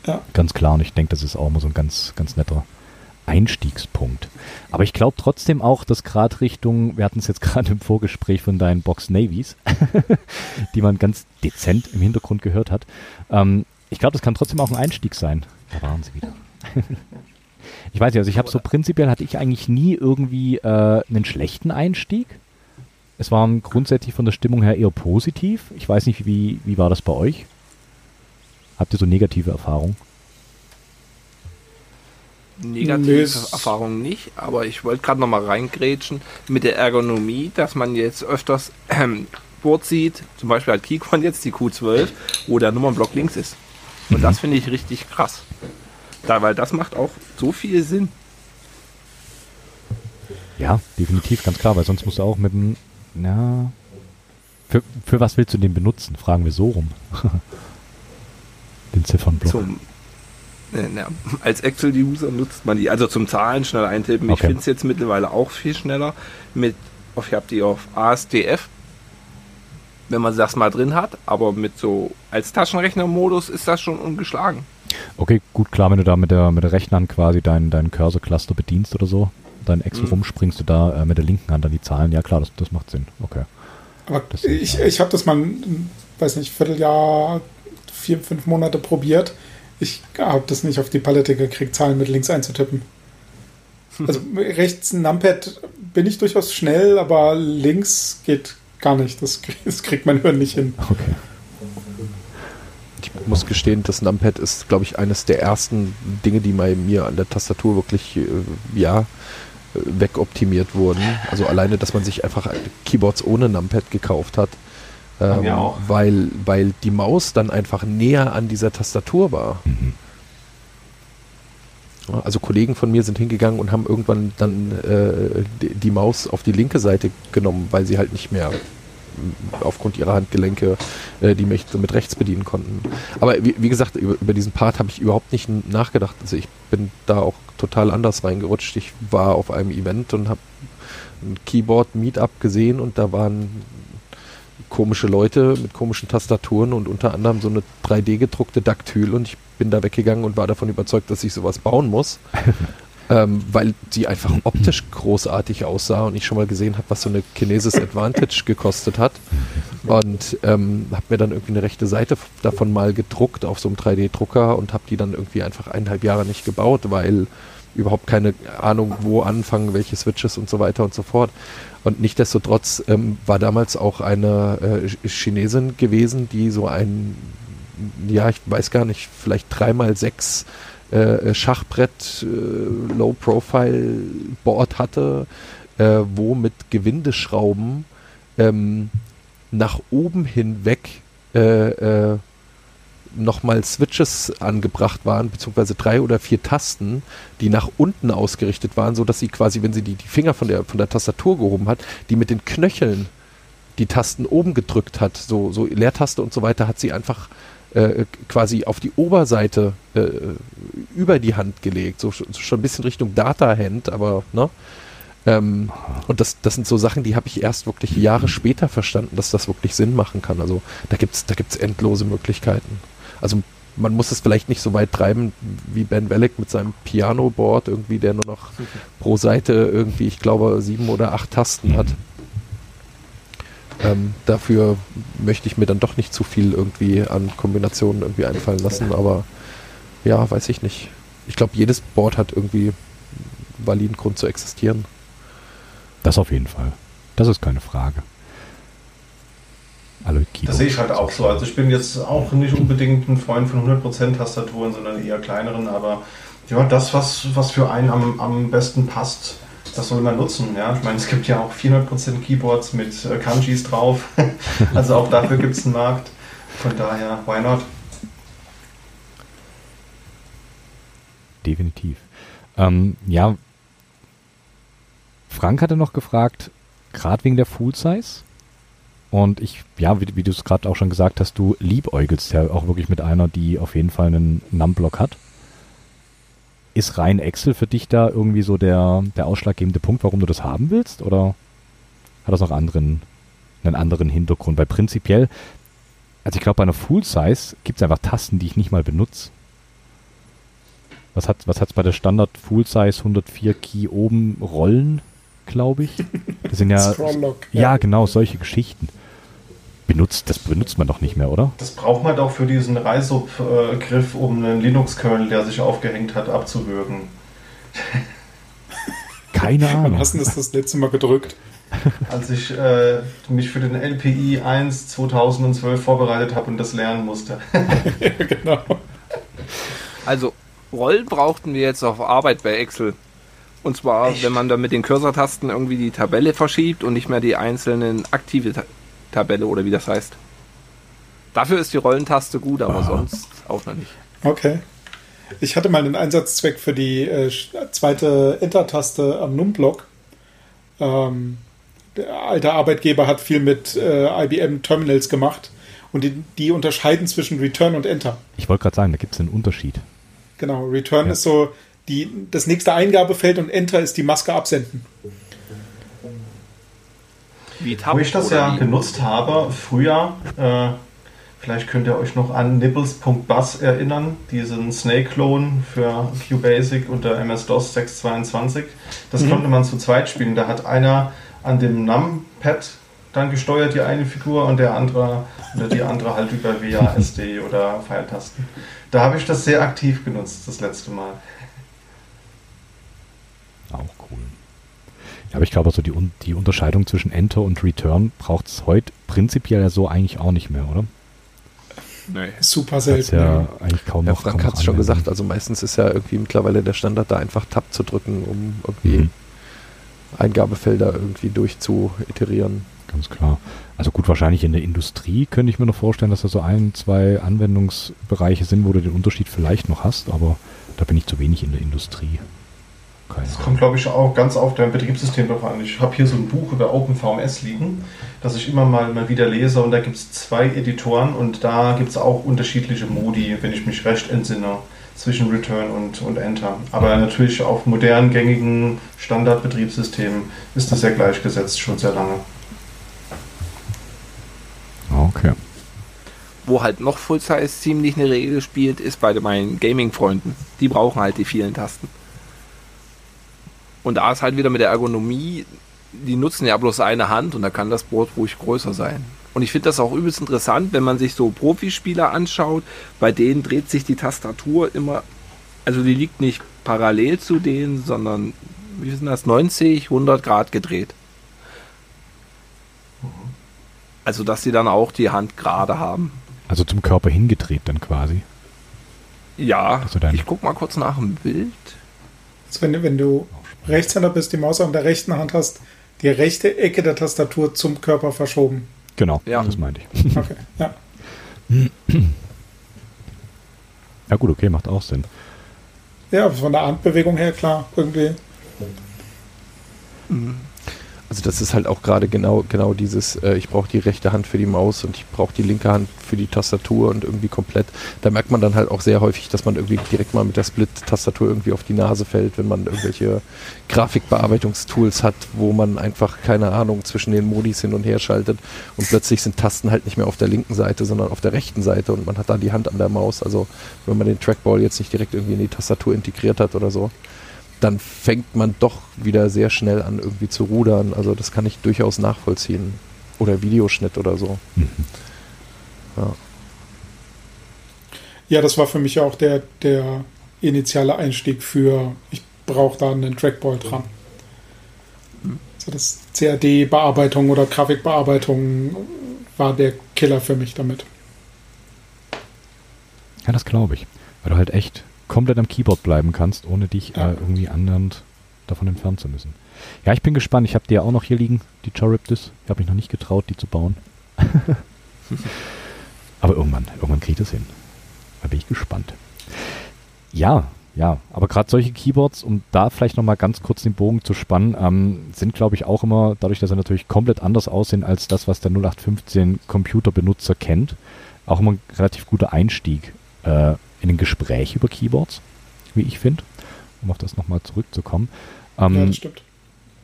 Ja. Ganz klar. Und ich denke, das ist auch immer so ein ganz, ganz netter Einstiegspunkt. Aber ich glaube trotzdem auch, dass gerade Richtung, wir hatten es jetzt (laughs) gerade im Vorgespräch von deinen Box Navies, (laughs) die man ganz dezent im Hintergrund gehört hat. Ähm, ich glaube, das kann trotzdem auch ein Einstieg sein. Da waren sie wieder. (laughs) ich weiß nicht, also ich habe so prinzipiell hatte ich eigentlich nie irgendwie äh, einen schlechten Einstieg. Es war grundsätzlich von der Stimmung her eher positiv. Ich weiß nicht, wie, wie war das bei euch? Habt ihr so negative Erfahrungen? Negative nee, Erfahrung nicht, aber ich wollte gerade noch mal reingrätschen mit der Ergonomie, dass man jetzt öfters ähm, Board sieht, zum Beispiel halt Keycon jetzt, die Q12, wo der Nummernblock links ist. Und mhm. das finde ich richtig krass. Da, weil das macht auch so viel Sinn. Ja, definitiv, ganz klar, weil sonst musst du auch mit dem, ja, für, für was willst du den benutzen? Fragen wir so rum. (laughs) den Ziffernblock. Zum ja, als Excel-User nutzt man die, also zum Zahlen schnell eintippen. Okay. Ich finde es jetzt mittlerweile auch viel schneller mit, ich habe die auf ASDF, wenn man das mal drin hat, aber mit so als Taschenrechner-Modus ist das schon ungeschlagen. Okay, gut, klar, wenn du da mit der, mit der Rechnern quasi deinen dein Cursor-Cluster bedienst oder so, dein Excel mhm. rumspringst du da äh, mit der linken Hand an die Zahlen. Ja klar, das, das macht Sinn. Okay. Aber ich, ich habe das mal, weiß nicht, Vierteljahr, vier, fünf Monate probiert. Ich habe das nicht auf die Palette gekriegt, Zahlen mit links einzutippen. Also rechts Numpad bin ich durchaus schnell, aber links geht gar nicht. Das, das kriegt mein Hirn nicht hin. Okay. Ich muss gestehen, das Numpad ist, glaube ich, eines der ersten Dinge, die bei mir an der Tastatur wirklich, äh, ja, wegoptimiert wurden. Also alleine, dass man sich einfach Keyboards ohne Numpad gekauft hat. Ähm, weil, weil die Maus dann einfach näher an dieser Tastatur war. Mhm. Also Kollegen von mir sind hingegangen und haben irgendwann dann äh, die, die, Maus auf die linke Seite genommen, weil sie halt nicht mehr aufgrund ihrer Handgelenke äh, die mich mit rechts bedienen konnten. Aber wie, wie gesagt, über, über, diesen Part habe ich überhaupt nicht nachgedacht. Also ich bin da auch total anders reingerutscht. Ich war auf einem Event und habe ein Keyboard-Meetup gesehen und da waren komische Leute mit komischen Tastaturen und unter anderem so eine 3D gedruckte Daktyl und ich bin da weggegangen und war davon überzeugt, dass ich sowas bauen muss. (laughs) ähm, weil sie einfach optisch großartig aussah und ich schon mal gesehen habe, was so eine Kinesis Advantage gekostet hat. Und ähm, habe mir dann irgendwie eine rechte Seite davon mal gedruckt auf so einem 3D-Drucker und habe die dann irgendwie einfach eineinhalb Jahre nicht gebaut, weil überhaupt keine Ahnung, wo anfangen, welche Switches und so weiter und so fort. Und nichtdestotrotz ähm, war damals auch eine äh, Chinesin gewesen, die so ein, ja, ich weiß gar nicht, vielleicht dreimal sechs äh, Schachbrett äh, Low-Profile-Board hatte, äh, wo mit Gewindeschrauben ähm, nach oben hinweg äh, äh, nochmal Switches angebracht waren, beziehungsweise drei oder vier Tasten, die nach unten ausgerichtet waren, sodass sie quasi, wenn sie die, die Finger von der, von der Tastatur gehoben hat, die mit den Knöcheln die Tasten oben gedrückt hat, so, so Leertaste und so weiter, hat sie einfach äh, quasi auf die Oberseite äh, über die Hand gelegt, so, so, schon ein bisschen Richtung Data-Hand, aber ne? Ähm, und das, das sind so Sachen, die habe ich erst wirklich Jahre später verstanden, dass das wirklich Sinn machen kann. Also da gibt's da gibt's endlose Möglichkeiten. Also man muss es vielleicht nicht so weit treiben wie Ben Welleck mit seinem Piano-Board, irgendwie, der nur noch pro Seite irgendwie, ich glaube, sieben oder acht Tasten hat. Ähm, dafür möchte ich mir dann doch nicht zu viel irgendwie an Kombinationen irgendwie einfallen lassen, aber ja, weiß ich nicht. Ich glaube, jedes Board hat irgendwie validen Grund zu existieren. Das auf jeden Fall. Das ist keine Frage. Das sehe ich halt auch so. Also ich bin jetzt auch nicht unbedingt ein Freund von 100% Tastaturen, sondern eher kleineren, aber ja, das, was, was für einen am, am besten passt, das soll man nutzen. Ja? Ich meine, es gibt ja auch 400% Keyboards mit äh, Kanjis drauf. (laughs) also auch dafür gibt es einen Markt. Von daher, why not? Definitiv. Ähm, ja, Frank hatte noch gefragt, gerade wegen der Full Size. Und ich, ja, wie, wie du es gerade auch schon gesagt hast, du liebäugelst ja auch wirklich mit einer, die auf jeden Fall einen Numblock hat. Ist rein Excel für dich da irgendwie so der, der ausschlaggebende Punkt, warum du das haben willst? Oder hat das noch anderen, einen anderen Hintergrund? Weil prinzipiell, also ich glaube, bei einer Full Size gibt es einfach Tasten, die ich nicht mal benutze. Was hat was hat's bei der Standard Full Size 104 Key oben Rollen, glaube ich? Das sind ja, (laughs) ja, ja genau solche Geschichten benutzt, das benutzt man doch nicht mehr, oder? Das braucht man doch für diesen Reisub-Griff, um einen Linux-Kernel, der sich aufgehängt hat, abzuwürgen. Keine Ahnung. Wann hast du das das letzte Mal gedrückt? Als ich äh, mich für den LPI 1 2012 vorbereitet habe und das lernen musste. ja, (laughs) genau. Also, Rollen brauchten wir jetzt auf Arbeit bei Excel. Und zwar, Echt? wenn man da mit den Cursor-Tasten irgendwie die Tabelle verschiebt und nicht mehr die einzelnen aktive Tabelle oder wie das heißt. Dafür ist die Rollentaste gut, aber Aha. sonst auch noch nicht. Okay. Ich hatte mal einen Einsatzzweck für die äh, zweite Enter-Taste am Numblock. Ähm, der alte Arbeitgeber hat viel mit äh, IBM Terminals gemacht und die, die, unterscheiden zwischen Return und Enter. Ich wollte gerade sagen, da gibt es einen Unterschied. Genau, Return ja. ist so die, das nächste Eingabefeld und Enter ist die Maske absenden. Wie Tab Wo ich das ja genutzt habe, früher äh, Vielleicht könnt ihr euch noch an nibbles.bus erinnern, diesen Snake-Clone für QBasic unter MS-DOS 622. Das mhm. konnte man zu zweit spielen. Da hat einer an dem Numpad dann gesteuert, die eine Figur, und der andere oder die andere halt über WASD oder Pfeiltasten. Da habe ich das sehr aktiv genutzt, das letzte Mal. Auch cool. Ja, aber ich glaube, also die, die Unterscheidung zwischen Enter und Return braucht es heute prinzipiell ja so eigentlich auch nicht mehr, oder? Nee. Super selten. Ja, eigentlich kaum ja, Frank hat es schon gesagt, also meistens ist ja irgendwie mittlerweile der Standard da einfach Tab zu drücken, um irgendwie mhm. Eingabefelder irgendwie durchzuiterieren. Ganz klar. Also gut, wahrscheinlich in der Industrie könnte ich mir noch vorstellen, dass da so ein, zwei Anwendungsbereiche sind, wo du den Unterschied vielleicht noch hast, aber da bin ich zu wenig in der Industrie. Keine das kommt, glaube ich, auch ganz auf dein Betriebssystem drauf an. Ich habe hier so ein Buch über OpenVMS liegen, das ich immer mal, mal wieder lese und da gibt es zwei Editoren und da gibt es auch unterschiedliche Modi, wenn ich mich recht entsinne, zwischen Return und, und Enter. Aber natürlich auf modernen, gängigen Standardbetriebssystemen ist das ja gleichgesetzt schon sehr lange. Okay. Wo halt noch Full-Size ziemlich eine Regel spielt, ist bei meinen Gaming-Freunden. Die brauchen halt die vielen Tasten. Und da ist halt wieder mit der Ergonomie, die nutzen ja bloß eine Hand und da kann das Board ruhig größer sein. Und ich finde das auch übelst interessant, wenn man sich so Profispieler anschaut, bei denen dreht sich die Tastatur immer, also die liegt nicht parallel zu denen, sondern, wie sind das, 90, 100 Grad gedreht. Also, dass sie dann auch die Hand gerade haben. Also zum Körper hingedreht dann quasi. Ja, also ich guck mal kurz nach dem Bild. Also wenn, wenn du Rechtshänder bist, die Maus an der rechten Hand hast, die rechte Ecke der Tastatur zum Körper verschoben. Genau, ja. das meinte ich. Okay, ja. Ja gut, okay, macht auch Sinn. Ja, von der Handbewegung her klar, irgendwie. Mhm. Also das ist halt auch gerade genau, genau dieses, äh, ich brauche die rechte Hand für die Maus und ich brauche die linke Hand für die Tastatur und irgendwie komplett. Da merkt man dann halt auch sehr häufig, dass man irgendwie direkt mal mit der Split-Tastatur irgendwie auf die Nase fällt, wenn man irgendwelche Grafikbearbeitungstools hat, wo man einfach, keine Ahnung, zwischen den Modis hin und her schaltet und plötzlich sind Tasten halt nicht mehr auf der linken Seite, sondern auf der rechten Seite und man hat da die Hand an der Maus. Also wenn man den Trackball jetzt nicht direkt irgendwie in die Tastatur integriert hat oder so dann fängt man doch wieder sehr schnell an, irgendwie zu rudern. Also das kann ich durchaus nachvollziehen. Oder Videoschnitt oder so. Mhm. Ja. ja, das war für mich auch der, der initiale Einstieg für, ich brauche da einen Trackball dran. Mhm. Also das CAD-Bearbeitung oder Grafikbearbeitung war der Killer für mich damit. Ja, das glaube ich. Weil du halt echt komplett am Keyboard bleiben kannst, ohne dich ja. äh, irgendwie annähernd davon entfernen zu müssen. Ja, ich bin gespannt. Ich habe die ja auch noch hier liegen, die Charybdis. Ich habe mich noch nicht getraut, die zu bauen. (laughs) aber irgendwann, irgendwann kriege ich das hin. Da bin ich gespannt. Ja, ja, aber gerade solche Keyboards, um da vielleicht nochmal ganz kurz den Bogen zu spannen, ähm, sind, glaube ich, auch immer, dadurch, dass sie natürlich komplett anders aussehen als das, was der 0815 Computerbenutzer kennt, auch immer ein relativ guter Einstieg. Äh, in ein Gespräch über Keyboards, wie ich finde, um auf das nochmal zurückzukommen. Ähm, ja, das stimmt.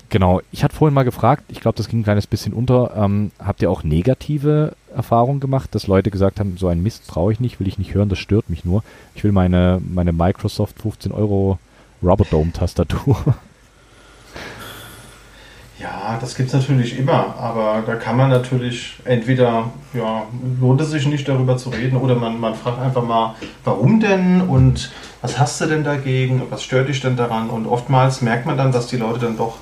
Genau, ich hatte vorhin mal gefragt, ich glaube, das ging ein kleines bisschen unter. Ähm, habt ihr auch negative Erfahrungen gemacht, dass Leute gesagt haben, so ein Mist brauche ich nicht, will ich nicht hören, das stört mich nur. Ich will meine, meine Microsoft 15 Euro Rubber Dome Tastatur. Ja, das gibt es natürlich immer, aber da kann man natürlich entweder, ja, lohnt es sich nicht darüber zu reden oder man, man fragt einfach mal, warum denn und was hast du denn dagegen, was stört dich denn daran und oftmals merkt man dann, dass die Leute dann doch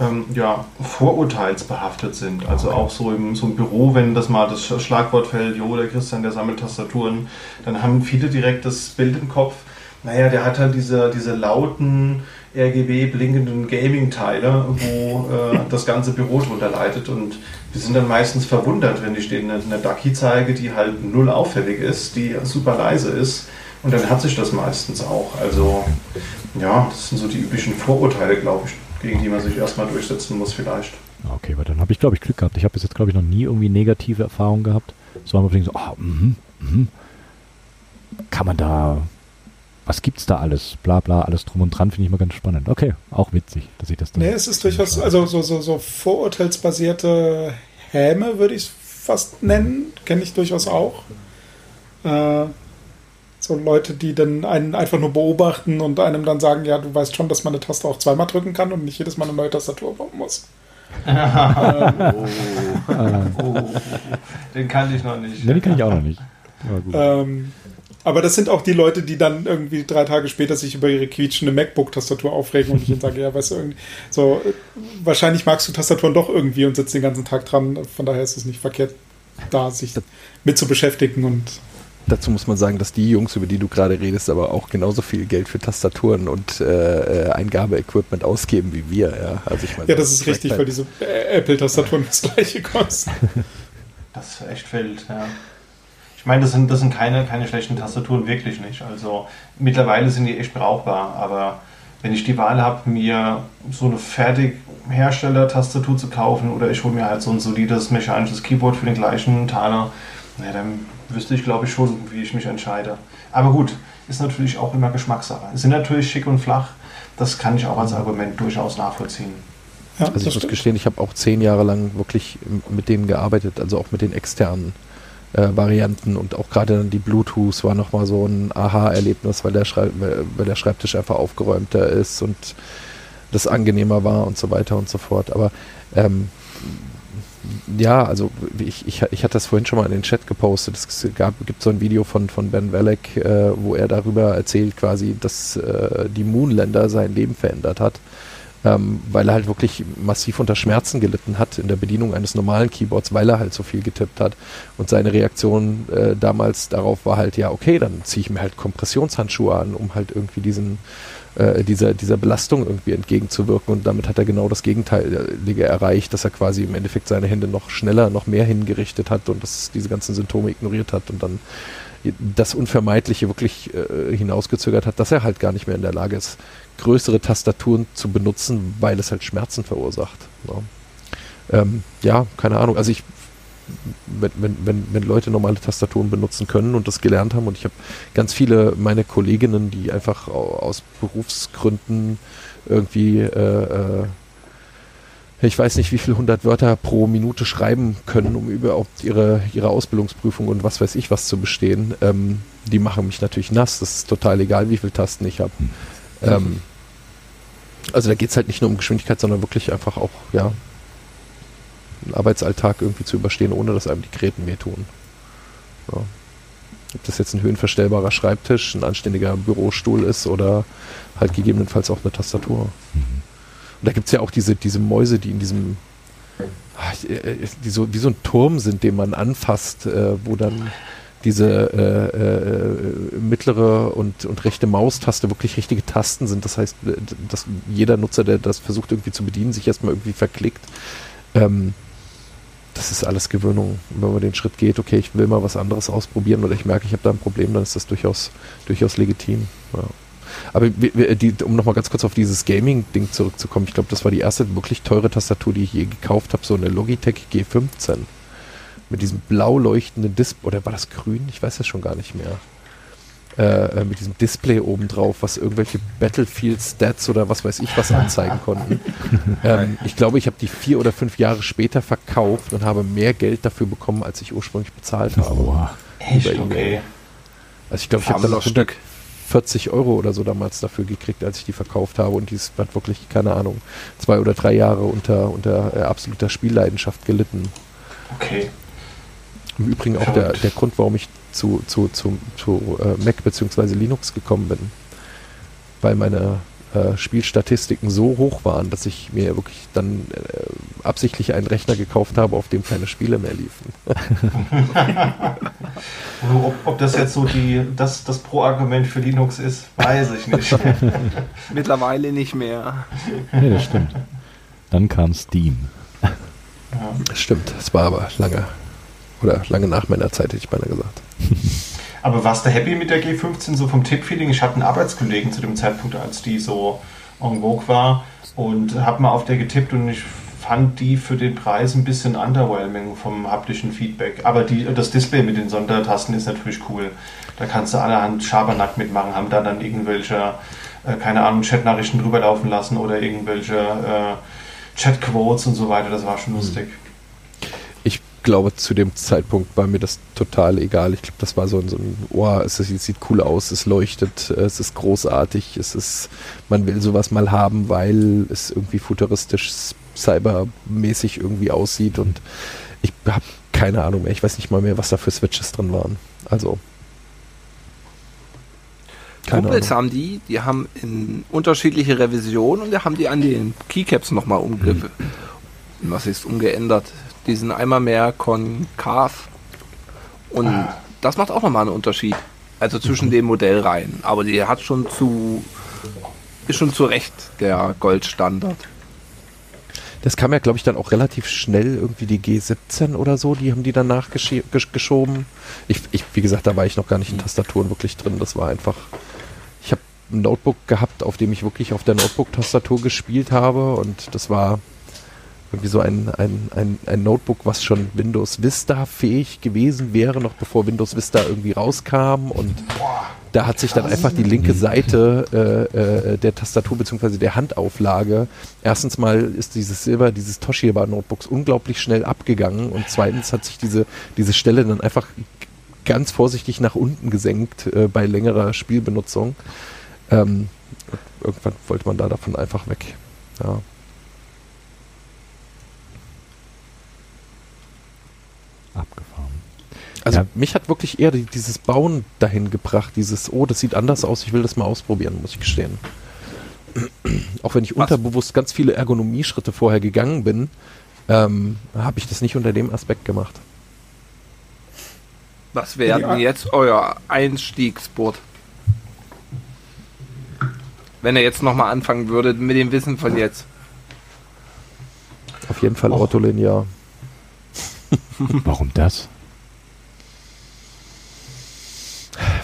ähm, ja, vorurteilsbehaftet sind. Also auch so im, so im Büro, wenn das mal das Schlagwort fällt, jo, der Christian, der sammelt Tastaturen, dann haben viele direkt das Bild im Kopf, naja, der hat halt diese, diese lauten, RGB blinkenden Gaming-Teile, wo äh, (laughs) das ganze Büro drunter leitet. Und wir sind dann meistens verwundert, wenn ich denen eine, Ducky zeige, die halt null auffällig ist, die super leise ist. Und dann hat sich das meistens auch. Also ja, das sind so die üblichen Vorurteile, glaube ich, gegen die man sich erstmal durchsetzen muss vielleicht. Okay, weil dann habe ich, glaube ich, Glück gehabt. Ich habe bis jetzt, glaube ich, noch nie irgendwie negative Erfahrungen gehabt. So haben wir so, oh, mm, mm, kann man da was gibt's da alles? Bla bla, alles drum und dran, finde ich mal ganz spannend. Okay, auch witzig, dass ich das dann. Nee, es ist durchaus, also so, so, so vorurteilsbasierte Häme würde ich es fast nennen, kenne ich durchaus auch. Äh, so Leute, die dann einen einfach nur beobachten und einem dann sagen, ja, du weißt schon, dass man eine Taste auch zweimal drücken kann und nicht jedes Mal eine neue Tastatur bauen muss. (laughs) oh. oh. (laughs) Den kannte ich noch nicht. Den kann ich auch noch nicht. Ähm, aber das sind auch die Leute, die dann irgendwie drei Tage später sich über ihre quietschende MacBook-Tastatur aufregen und ich ihnen sage, ja, weißt du, irgendwie, so, wahrscheinlich magst du Tastaturen doch irgendwie und sitzt den ganzen Tag dran. Von daher ist es nicht verkehrt, da sich mit zu beschäftigen und Dazu muss man sagen, dass die Jungs, über die du gerade redest, aber auch genauso viel Geld für Tastaturen und äh, äh Eingabeequipment ausgeben wie wir. Ja, also ich meine, ja das ist richtig, weil diese Apple-Tastaturen das gleiche kosten. Das ist echt wild, ja. Ich meine, das sind, das sind keine, keine schlechten Tastaturen, wirklich nicht. Also mittlerweile sind die echt brauchbar, aber wenn ich die Wahl habe, mir so eine Fertighersteller-Tastatur zu kaufen oder ich hole mir halt so ein solides mechanisches Keyboard für den gleichen Taler, na, dann wüsste ich, glaube ich, schon, wie ich mich entscheide. Aber gut, ist natürlich auch immer Geschmackssache. Sind natürlich schick und flach. Das kann ich auch als Argument durchaus nachvollziehen. Ja, also ich muss gestehen, ich habe auch zehn Jahre lang wirklich mit denen gearbeitet, also auch mit den externen äh, Varianten und auch gerade dann die Bluetooth war nochmal so ein Aha-Erlebnis, weil der, weil der Schreibtisch einfach aufgeräumter ist und das angenehmer war und so weiter und so fort. Aber ähm, ja, also ich, ich, ich hatte das vorhin schon mal in den Chat gepostet. Es gab, gibt so ein Video von, von Ben Welleck, äh, wo er darüber erzählt quasi, dass äh, die Moonländer sein Leben verändert hat, ähm, weil er halt wirklich massiv unter Schmerzen gelitten hat in der Bedienung eines normalen Keyboards, weil er halt so viel getippt hat. Und seine Reaktion äh, damals darauf war halt, ja, okay, dann ziehe ich mir halt Kompressionshandschuhe an, um halt irgendwie diesen äh, dieser, dieser Belastung irgendwie entgegenzuwirken. Und damit hat er genau das Gegenteilige erreicht, dass er quasi im Endeffekt seine Hände noch schneller, noch mehr hingerichtet hat und dass diese ganzen Symptome ignoriert hat und dann das Unvermeidliche wirklich äh, hinausgezögert hat, dass er halt gar nicht mehr in der Lage ist, größere Tastaturen zu benutzen, weil es halt Schmerzen verursacht. Ja, ähm, ja keine Ahnung. Also ich wenn, wenn, wenn, Leute normale Tastaturen benutzen können und das gelernt haben. Und ich habe ganz viele meine Kolleginnen, die einfach aus Berufsgründen irgendwie, äh, äh, ich weiß nicht, wie viele hundert Wörter pro Minute schreiben können, um überhaupt ihre, ihre Ausbildungsprüfung und was weiß ich was zu bestehen. Ähm, die machen mich natürlich nass. Das ist total egal, wie viele Tasten ich habe. Ähm, also da geht es halt nicht nur um Geschwindigkeit, sondern wirklich einfach auch, ja, einen Arbeitsalltag irgendwie zu überstehen, ohne dass einem die Gräten wehtun. Ja. Ob das jetzt ein höhenverstellbarer Schreibtisch, ein anständiger Bürostuhl ist oder halt gegebenenfalls auch eine Tastatur. Mhm. Und da gibt es ja auch diese, diese Mäuse, die in diesem, die so, wie so ein Turm sind, den man anfasst, äh, wo dann diese äh, äh, mittlere und, und rechte Maustaste wirklich richtige Tasten sind. Das heißt, dass jeder Nutzer, der das versucht irgendwie zu bedienen, sich erstmal irgendwie verklickt. Ähm, das ist alles Gewöhnung. Wenn man den Schritt geht, okay, ich will mal was anderes ausprobieren oder ich merke, ich habe da ein Problem, dann ist das durchaus, durchaus legitim. Ja. Aber die, um nochmal ganz kurz auf dieses Gaming-Ding zurückzukommen, ich glaube, das war die erste wirklich teure Tastatur, die ich je gekauft habe, so eine Logitech G15 mit diesem blau leuchtenden Display, oder war das grün? Ich weiß es schon gar nicht mehr. Äh, äh, mit diesem Display oben drauf, was irgendwelche Battlefield-Stats oder was weiß ich was anzeigen konnten. (laughs) ähm, ich glaube, ich habe die vier oder fünf Jahre später verkauft und habe mehr Geld dafür bekommen, als ich ursprünglich bezahlt habe. Oh, echt? Okay. Also ich glaube, ich habe dann auch 140 Euro oder so damals dafür gekriegt, als ich die verkauft habe und die hat wirklich, keine Ahnung, zwei oder drei Jahre unter, unter äh, absoluter Spielleidenschaft gelitten. Okay. Im Übrigen auch der, der Grund, warum ich zu, zu, zu, zu äh, Mac bzw. Linux gekommen bin. Weil meine äh, Spielstatistiken so hoch waren, dass ich mir wirklich dann äh, absichtlich einen Rechner gekauft habe, auf dem keine Spiele mehr liefen. (laughs) ob, ob, das jetzt so die, das, das Pro-Argument für Linux ist, weiß ich nicht. (laughs) Mittlerweile nicht mehr. (laughs) Nee, das stimmt. Dann kam Steam. Ja. Das stimmt, es war aber lange oder lange nach meiner Zeit, hätte ich beinahe gesagt. (laughs) Aber warst du happy mit der G15 so vom Tipp-Feeling? Ich hatte einen Arbeitskollegen zu dem Zeitpunkt, als die so en vogue war und habe mal auf der getippt und ich fand die für den Preis ein bisschen underwhelming vom haptischen Feedback. Aber die, das Display mit den Sondertasten ist natürlich cool. Da kannst du allerhand Schabernack mitmachen, haben da dann irgendwelche, äh, keine Ahnung, Chatnachrichten drüber laufen lassen oder irgendwelche äh, Chatquotes und so weiter. Das war schon lustig glaube, zu dem Zeitpunkt war mir das total egal. Ich glaube, das war so ein, so ein oh, es, es sieht cool aus, es leuchtet, es ist großartig, es ist, man will sowas mal haben, weil es irgendwie futuristisch, cybermäßig irgendwie aussieht und ich habe keine Ahnung mehr. Ich weiß nicht mal mehr, was da für Switches drin waren. Also. Kumpels haben die, die haben in unterschiedliche Revisionen und die haben die an den Keycaps nochmal umgriffen. Hm. Was ist umgeändert? Die sind einmal mehr konkav und ah. das macht auch nochmal einen Unterschied. Also zwischen den Modellreihen. Aber die hat schon zu, ist schon zu Recht der Goldstandard. Das kam ja, glaube ich, dann auch relativ schnell, irgendwie die G17 oder so, die haben die dann nachgeschoben. Ich, ich, wie gesagt, da war ich noch gar nicht in Tastaturen wirklich drin. Das war einfach. Ich habe ein Notebook gehabt, auf dem ich wirklich auf der Notebook-Tastatur gespielt habe und das war irgendwie so ein, ein, ein, ein Notebook, was schon Windows Vista fähig gewesen wäre, noch bevor Windows Vista irgendwie rauskam und da hat sich dann einfach die linke Seite äh, äh, der Tastatur bzw. der Handauflage, erstens mal ist dieses Silber, dieses Toshiba Notebooks unglaublich schnell abgegangen und zweitens hat sich diese, diese Stelle dann einfach ganz vorsichtig nach unten gesenkt äh, bei längerer Spielbenutzung. Ähm, irgendwann wollte man da davon einfach weg. Ja. Abgefahren. Also ja. mich hat wirklich eher dieses Bauen dahin gebracht, dieses, oh, das sieht anders aus, ich will das mal ausprobieren, muss ich gestehen. (clears throat) Auch wenn ich Was? unterbewusst ganz viele Ergonomieschritte vorher gegangen bin, ähm, habe ich das nicht unter dem Aspekt gemacht. Was wäre denn jetzt euer Einstiegsboot? Wenn er jetzt nochmal anfangen würde mit dem Wissen von jetzt. Auf jeden Fall Ortholinear. (laughs) Warum das?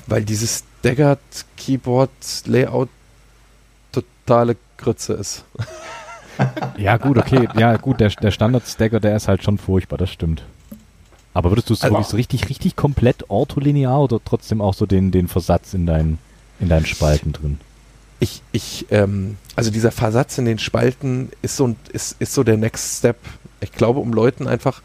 Weil dieses Staggered Keyboard Layout totale Grütze ist. (laughs) ja, gut, okay. Ja, gut, der, der Standard-Stagger, der ist halt schon furchtbar, das stimmt. Aber würdest du es also, so richtig, richtig komplett ortholinear oder trotzdem auch so den, den Versatz in deinen, in deinen Spalten drin? Ich, ich, ähm, also dieser Versatz in den Spalten ist so, ist, ist so der Next Step. Ich glaube, um Leuten einfach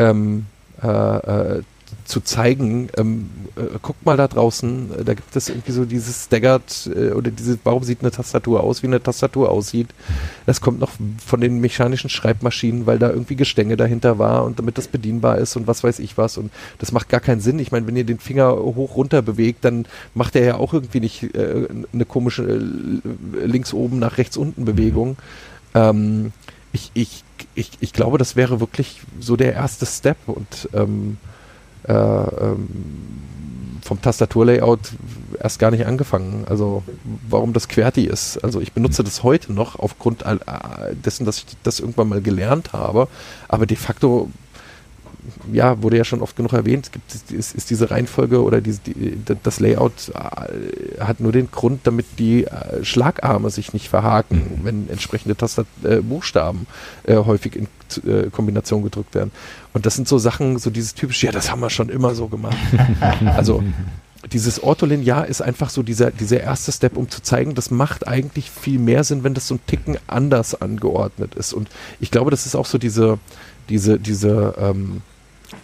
ähm, äh, äh, zu zeigen, ähm, äh, guckt mal da draußen, äh, da gibt es irgendwie so dieses Staggered äh, oder diese, warum sieht eine Tastatur aus, wie eine Tastatur aussieht. Das kommt noch von den mechanischen Schreibmaschinen, weil da irgendwie Gestänge dahinter war und damit das bedienbar ist und was weiß ich was. Und das macht gar keinen Sinn. Ich meine, wenn ihr den Finger hoch runter bewegt, dann macht er ja auch irgendwie nicht äh, eine komische äh, links oben nach rechts unten Bewegung. Ähm, ich, ich, ich, ich glaube, das wäre wirklich so der erste Step und ähm, äh, ähm, vom Tastaturlayout erst gar nicht angefangen. Also warum das QWERTY ist. Also ich benutze das heute noch aufgrund dessen, dass ich das irgendwann mal gelernt habe. Aber de facto ja, wurde ja schon oft genug erwähnt, gibt, ist, ist diese Reihenfolge oder die, die, das Layout äh, hat nur den Grund, damit die äh, Schlagarme sich nicht verhaken, mhm. wenn entsprechende Tastat äh, Buchstaben äh, häufig in äh, Kombination gedrückt werden. Und das sind so Sachen, so dieses typische, ja, das haben wir schon immer so gemacht. (laughs) also dieses Ortholinear ist einfach so dieser, dieser erste Step, um zu zeigen, das macht eigentlich viel mehr Sinn, wenn das so ein Ticken anders angeordnet ist. Und ich glaube, das ist auch so diese, diese, diese ähm,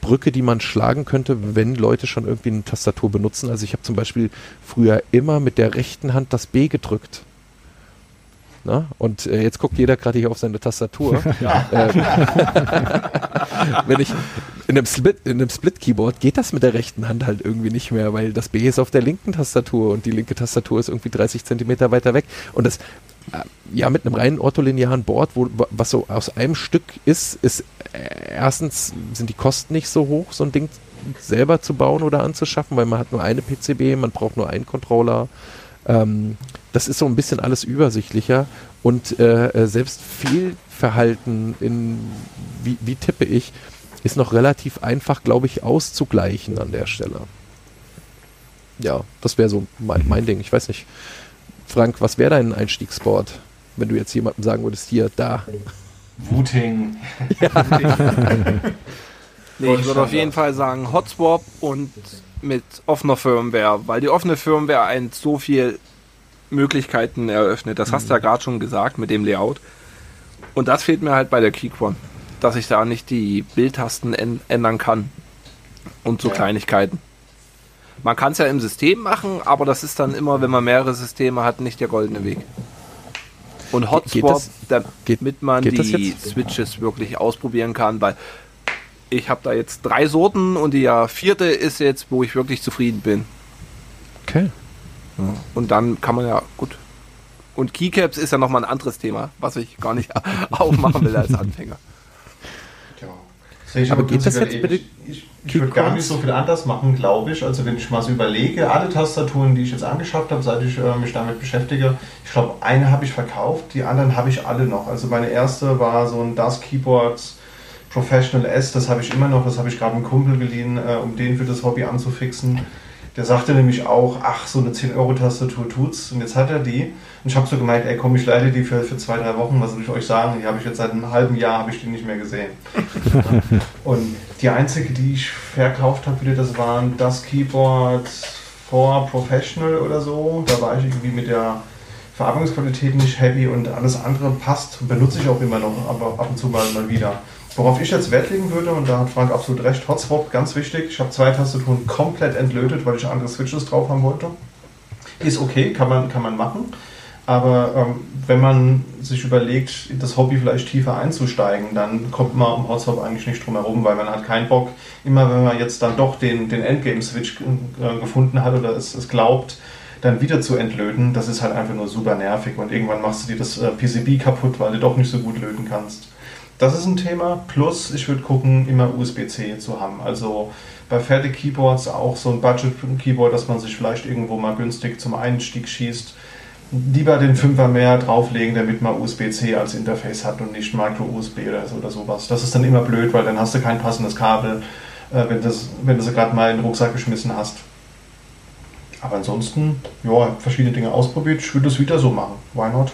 Brücke, die man schlagen könnte, wenn Leute schon irgendwie eine Tastatur benutzen. Also ich habe zum Beispiel früher immer mit der rechten Hand das B gedrückt. Na? Und äh, jetzt guckt jeder gerade hier auf seine Tastatur. (laughs) ähm, (laughs) wenn ich in einem Split, in einem Split-Keyboard geht das mit der rechten Hand halt irgendwie nicht mehr, weil das B ist auf der linken Tastatur und die linke Tastatur ist irgendwie 30 Zentimeter weiter weg. Und das ja, mit einem reinen ortholinearen Board, wo, was so aus einem Stück ist, ist äh, erstens sind die Kosten nicht so hoch, so ein Ding selber zu bauen oder anzuschaffen, weil man hat nur eine PCB, man braucht nur einen Controller. Ähm, das ist so ein bisschen alles übersichtlicher und äh, äh, selbst Fehlverhalten in wie, wie tippe ich, ist noch relativ einfach, glaube ich, auszugleichen an der Stelle. Ja, das wäre so mein, mein Ding. Ich weiß nicht. Frank, was wäre dein Einstiegssport, wenn du jetzt jemandem sagen würdest, hier, da? Wooting. (laughs) Ja. nee, ich würde auf jeden Fall sagen Hotswap und mit offener Firmware, weil die offene Firmware ein so viel Möglichkeiten eröffnet. Das mhm. hast du ja gerade schon gesagt mit dem Layout. Und das fehlt mir halt bei der Keyquan. dass ich da nicht die Bildtasten ändern kann. Und so ja. Kleinigkeiten. Man kann es ja im System machen, aber das ist dann immer, wenn man mehrere Systeme hat, nicht der goldene Weg. Und Hotspot, damit man die Switches wirklich ausprobieren kann, weil ich habe da jetzt drei Sorten und die ja vierte ist jetzt, wo ich wirklich zufrieden bin. Okay. Ja. Und dann kann man ja, gut. Und Keycaps ist ja nochmal ein anderes Thema, was ich gar nicht (laughs) aufmachen will als (laughs) Anfänger. Ja. Aber geht das jetzt bitte? Ich, ich würde gar nicht so viel anders machen, glaube ich. Also wenn ich mal so überlege, alle Tastaturen, die ich jetzt angeschafft habe, seit ich äh, mich damit beschäftige, ich glaube, eine habe ich verkauft, die anderen habe ich alle noch. Also meine erste war so ein Das Keyboards Professional S, das habe ich immer noch, das habe ich gerade einem Kumpel geliehen, äh, um den für das Hobby anzufixen. Der sagte nämlich auch, ach, so eine 10-Euro-Tastatur tut's. Und jetzt hat er die. Und ich habe so gemeint, ey komm, ich leite die für, für zwei, drei Wochen. Was soll ich euch sagen? Die habe ich jetzt seit einem halben Jahr, habe ich die nicht mehr gesehen. (laughs) und die einzige, die ich verkauft habe, wieder, das waren das Keyboard for Professional oder so. Da war ich irgendwie mit der Verarbeitungsqualität nicht happy und alles andere passt. Benutze ich auch immer noch, aber ab und zu mal, mal wieder. Worauf ich jetzt Wert legen würde, und da hat Frank absolut recht, Hotspot, ganz wichtig. Ich habe zwei Tastaturen komplett entlötet, weil ich andere Switches drauf haben wollte. Ist okay, kann man, kann man machen. Aber ähm, wenn man sich überlegt, das Hobby vielleicht tiefer einzusteigen, dann kommt man um Hotspot eigentlich nicht drum herum, weil man hat keinen Bock, immer wenn man jetzt dann doch den, den Endgame-Switch äh, gefunden hat oder es, es glaubt, dann wieder zu entlöten, das ist halt einfach nur super nervig und irgendwann machst du dir das äh, PCB kaputt, weil du doch nicht so gut löten kannst. Das ist ein Thema. Plus, ich würde gucken, immer USB-C zu haben. Also bei Fertig-Keyboards auch so ein Budget-Keyboard, dass man sich vielleicht irgendwo mal günstig zum Einstieg schießt. Lieber den Fünfer mehr drauflegen, damit man USB-C als Interface hat und nicht Micro-USB oder, so oder sowas. Das ist dann immer blöd, weil dann hast du kein passendes Kabel, äh, wenn, das, wenn du sie gerade mal in den Rucksack geschmissen hast. Aber ansonsten, ja, verschiedene Dinge ausprobiert. Ich würde das wieder so machen. Why not?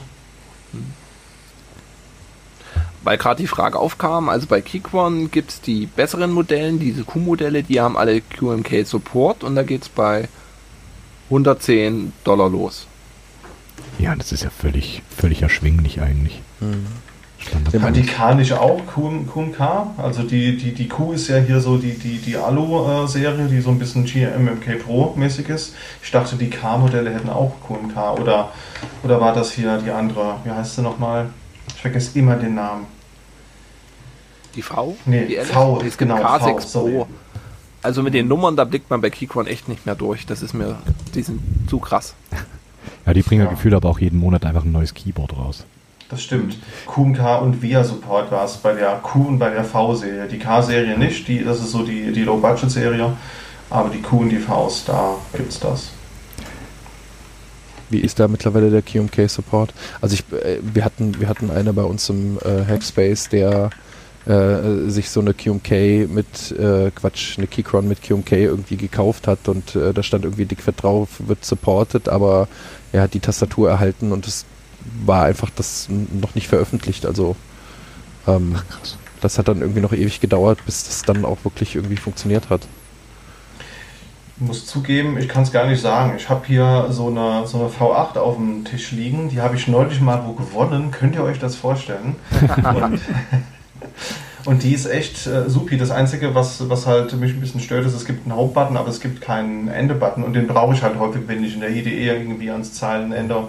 Weil gerade die Frage aufkam, also bei Keyquan gibt es die besseren Modellen, diese Q-Modelle, die haben alle QMK Support und da geht es bei 110 Dollar los. Ja, das ist ja völlig, völlig erschwinglich eigentlich. Mhm. Ja, die K nicht auch, QMK? Also die, die, die Q ist ja hier so die, die, die Alu-Serie, die so ein bisschen GMMK Pro-mäßig ist. Ich dachte, die K-Modelle hätten auch QMK oder, oder war das hier die andere? Wie heißt sie nochmal? Ich vergesse immer den Namen. Die V? Nee, die V, es gibt genau, K6 v, Pro. Also mit den Nummern, da blickt man bei Keychron echt nicht mehr durch. Das ist mir, die sind zu krass. Ja, die bringen ja. gefühlt aber auch jeden Monat einfach ein neues Keyboard raus. Das stimmt. QMK und VIA Support war es bei der Q und bei der V-Serie. Die K-Serie nicht, die, das ist so die, die Low-Budget-Serie. Aber die Q und die Vs, da gibt es das. Wie ist da mittlerweile der QMK Support? Also ich, äh, wir hatten, wir hatten eine bei uns im äh, Hackspace, der äh, sich so eine QMK mit, äh, Quatsch, eine Keychron mit QMK irgendwie gekauft hat und äh, da stand irgendwie dickfett drauf, wird supported, aber er hat die Tastatur erhalten und es war einfach das noch nicht veröffentlicht. Also ähm, Ach, das hat dann irgendwie noch ewig gedauert, bis das dann auch wirklich irgendwie funktioniert hat muss zugeben, ich kann es gar nicht sagen. Ich habe hier so eine, so eine V8 auf dem Tisch liegen. Die habe ich neulich mal wo gewonnen. Könnt ihr euch das vorstellen? (laughs) und, (laughs) und, die ist echt äh, supi. Das Einzige, was, was halt mich ein bisschen stört, ist, es gibt einen Hauptbutton, aber es gibt keinen Ende-Button. Und den brauche ich halt häufig, wenn ich in der IDE irgendwie ans Zeilenende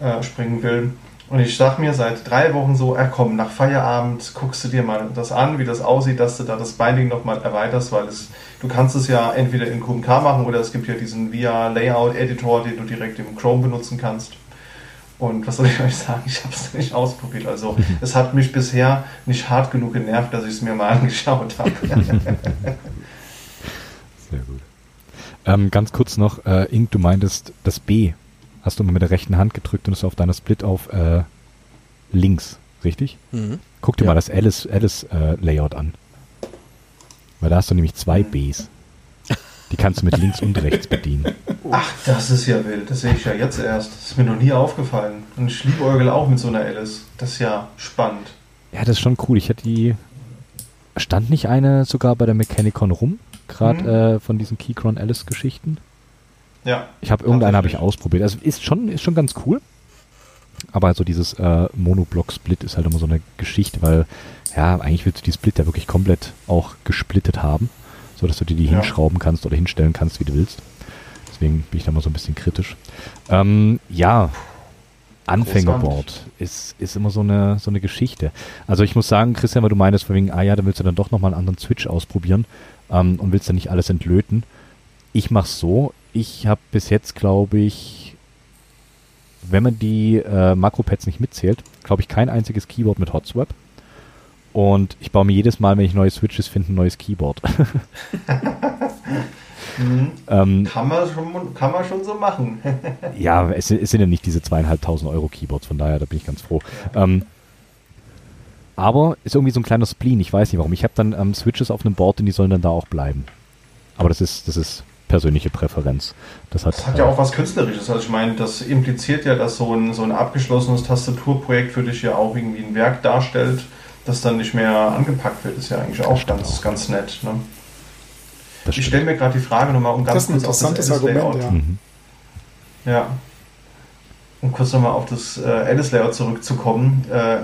äh, springen will. Und ich sag mir seit drei Wochen so, er komm, nach Feierabend guckst du dir mal das an, wie das aussieht, dass du da das Binding nochmal erweiterst, weil es, du kannst es ja entweder in QMK machen oder es gibt ja diesen VIA Layout Editor, den du direkt im Chrome benutzen kannst. Und was soll ich euch sagen? Ich habe es (laughs) nicht ausprobiert. Also (laughs) es hat mich bisher nicht hart genug genervt, dass ich es mir mal (laughs) angeschaut habe. Sehr gut. Ähm, ganz kurz noch, äh, Ink, du meintest das B hast du immer mit der rechten Hand gedrückt und ist auf deiner Split auf äh, links, richtig? Mhm. Guck dir ja. mal das Alice, Alice äh, Layout an. Weil da hast du nämlich zwei Bs. Die kannst du mit links und rechts bedienen. Ach, das ist ja wild. Das sehe ich ja jetzt erst. Das ist mir noch nie aufgefallen. Und ich liebäugel auch mit so einer Alice. Das ist ja spannend. Ja, das ist schon cool. Ich hätte die. Stand nicht eine sogar bei der Mechanicon rum? Gerade mhm. äh, von diesen Keychron Alice Geschichten? Ja. Ich habe irgendeine habe ich ausprobiert. Also ist schon, ist schon ganz cool. Aber so dieses äh, Monoblock-Split ist halt immer so eine Geschichte, weil ja, eigentlich willst du die Split ja wirklich komplett auch gesplittet haben, so dass du dir die ja. hinschrauben kannst oder hinstellen kannst, wie du willst. Deswegen bin ich da mal so ein bisschen kritisch. Ähm, ja, Anfängerboard ist, ist immer so eine, so eine Geschichte. Also ich muss sagen, Christian, weil du meinst, von wegen, ah ja, dann willst du dann doch nochmal einen anderen Switch ausprobieren ähm, und willst dann nicht alles entlöten. Ich mach's so, ich habe bis jetzt, glaube ich, wenn man die äh, Makropads nicht mitzählt, glaube ich, kein einziges Keyboard mit Hotswap. Und ich baue mir jedes Mal, wenn ich neue Switches finde, ein neues Keyboard. (laughs) mhm. ähm, kann, man schon, kann man schon so machen. (laughs) ja, es, es, sind ja nicht diese zweieinhalbtausend Euro Keyboards, von daher, da bin ich ganz froh. Ähm, aber ist irgendwie so ein kleiner Spleen, ich weiß nicht warum. Ich habe dann ähm, Switches auf einem Board und die sollen dann da auch bleiben. Aber das ist, das ist persönliche Präferenz. Das hat, das hat ja auch was Künstlerisches. Also ich meine, das impliziert ja, dass so ein, so ein abgeschlossenes Tastaturprojekt für dich ja auch irgendwie ein Werk darstellt, das dann nicht mehr angepackt wird. Das ist ja eigentlich auch ganz, auch. ganz nett. Ne? Ich stelle mir gerade die Frage nochmal, um ganz kurz auf das Argument, ja. Mhm. ja. Um kurz nochmal auf das äh, Alice-Layout zurückzukommen. Äh,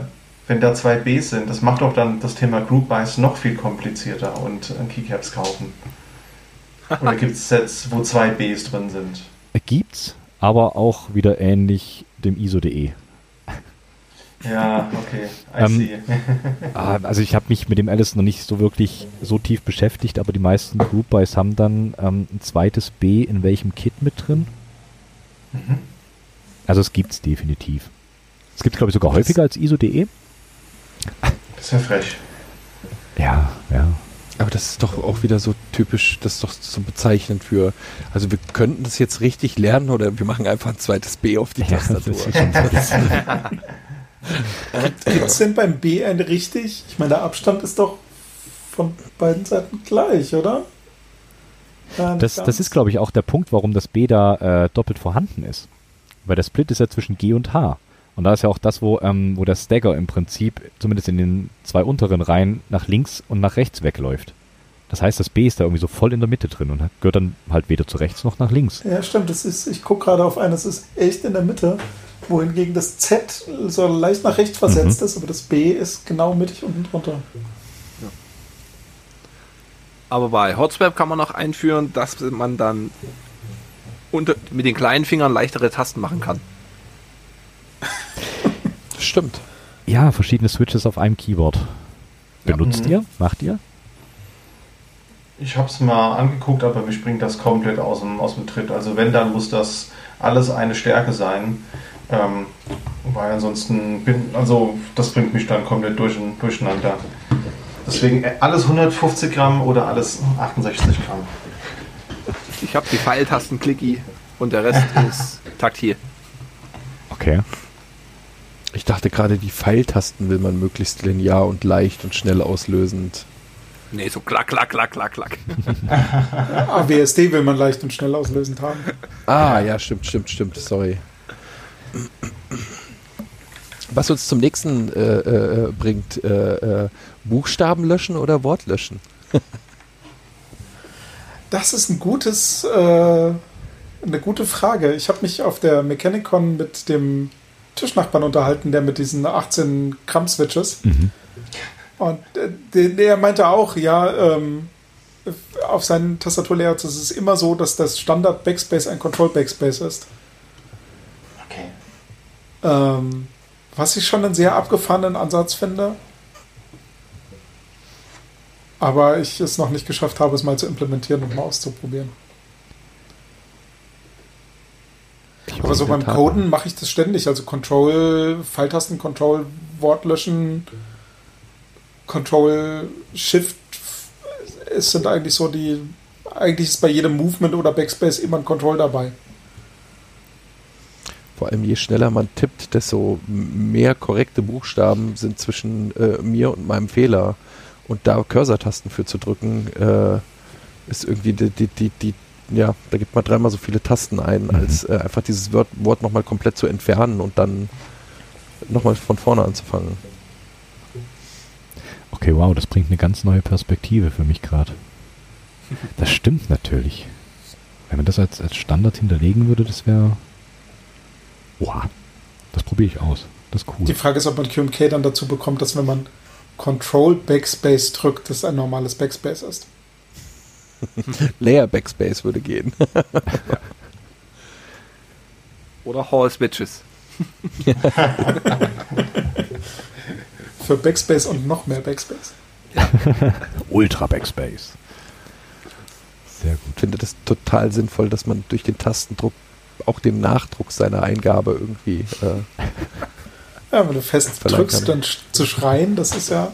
wenn da zwei Bs sind, das macht doch dann das Thema Group Buys noch viel komplizierter und äh, Keycaps kaufen. (laughs) Oder gibt es Sets, wo zwei Bs drin sind? Gibt's, aber auch wieder ähnlich dem ISO.de. Ja, okay. I ähm, see. (laughs) Ah, also ich habe mich mit dem Alice noch nicht so wirklich so tief beschäftigt, aber die meisten Group Buys haben dann ähm, ein zweites B in welchem Kit mit drin. Mhm. Also es gibt es definitiv. Es gibt glaube ich sogar häufiger als ISO.de. Das ist ja frech. Ja, ja. Aber das ist doch auch wieder so typisch, das ist doch so bezeichnend für, also wir könnten das jetzt richtig lernen oder wir machen einfach ein zweites B auf die Tastatur. Ja, Gibt es denn beim B ein richtig? Ich meine, der Abstand ist doch von beiden Seiten gleich, oder? Das, das ist, glaube ich, auch der Punkt, warum das B da äh, doppelt vorhanden ist. Weil der Split ist ja zwischen G und H. Und da ist ja auch das, wo, ähm, wo der Stagger im Prinzip, zumindest in den zwei unteren Reihen, nach links und nach rechts wegläuft. Das heißt, das B ist da irgendwie so voll in der Mitte drin und gehört dann halt weder zu rechts noch nach links. Ja, stimmt. Das ist, ich gucke gerade auf einen, das ist echt in der Mitte, wohingegen das Z so leicht nach rechts versetzt mhm. ist, aber das B ist genau mittig unten drunter. Ja. Aber bei Hotswap kann man noch einführen, dass man dann unter, mit den kleinen Fingern leichtere Tasten machen kann. Stimmt. Ja, verschiedene Switches auf einem Keyboard. Benutzt ja. Mhm. ihr? Macht ihr? Ich habe es mal angeguckt, aber mich bringt das komplett aus dem, aus dem Tritt. Also wenn, dann muss das alles eine Stärke sein. Ähm, weil ansonsten bin, also das bringt mich dann komplett durch, durcheinander. Deswegen äh, alles 150 Gramm oder alles 68 Gramm. Ich habe die Pfeiltasten clicky und der Rest (laughs) ist taktil. Okay. Ich dachte gerade, die Pfeiltasten will man möglichst linear und leicht und schnell auslösend. Nee, so klack, klack, klack, klack, klack. AWSD will man leicht und schnell auslösend haben. Ah, ja, stimmt, stimmt, stimmt, sorry. Was uns zum nächsten äh, äh, bringt, äh, äh Buchstaben löschen oder Wort löschen? das ist ein gutes, äh, eine gute Frage. Ich habe mich auf der Mechanicon mit dem Tischnachbarn unterhalten, der mit diesen 18 Gramm Switches. Mhm. Und äh, der, der, meinte auch, ja, ähm, auf seinen Tastaturlayouts ist es immer so, dass das Standard Backspace ein Control Backspace ist. Okay. Ähm, was ich schon einen sehr abgefahrenen Ansatz finde. Aber ich es noch nicht geschafft habe, es mal zu implementieren und mal auszuprobieren. Aber so beim Coden mache ich das ständig. Also Control, Pfeiltasten, Control, Wort löschen, Control, Shift. Es sind eigentlich so die. Eigentlich ist bei jedem Movement oder Backspace immer ein Control dabei. Vor allem je schneller man tippt, desto mehr korrekte Buchstaben sind zwischen äh, mir und meinem Fehler. Und da Cursor-Tasten für zu drücken, äh, ist irgendwie die, die, die, die ja, da gibt man dreimal so viele Tasten ein, mhm. als äh, einfach dieses Wort, Wort nochmal komplett zu entfernen und dann nochmal von vorne anzufangen. Okay, wow, das bringt eine ganz neue Perspektive für mich gerade. Das stimmt natürlich. Wenn man das als, als Standard hinterlegen würde, das wäre. Wow. Das probiere ich aus. Das ist cool. Die Frage ist, ob man QMK dann dazu bekommt, dass wenn man Control Backspace drückt, das ein normales Backspace ist. (laughs) Layer Backspace würde gehen. (laughs) Oder Hall Switches. (laughs) Für Backspace und noch mehr Backspace. Ja. Ultra Backspace. Sehr gut. Ich finde das total sinnvoll, dass man durch den Tastendruck auch den Nachdruck seiner Eingabe irgendwie. Äh, ja, wenn du fest drückst, dann zu schreien, das ist ja.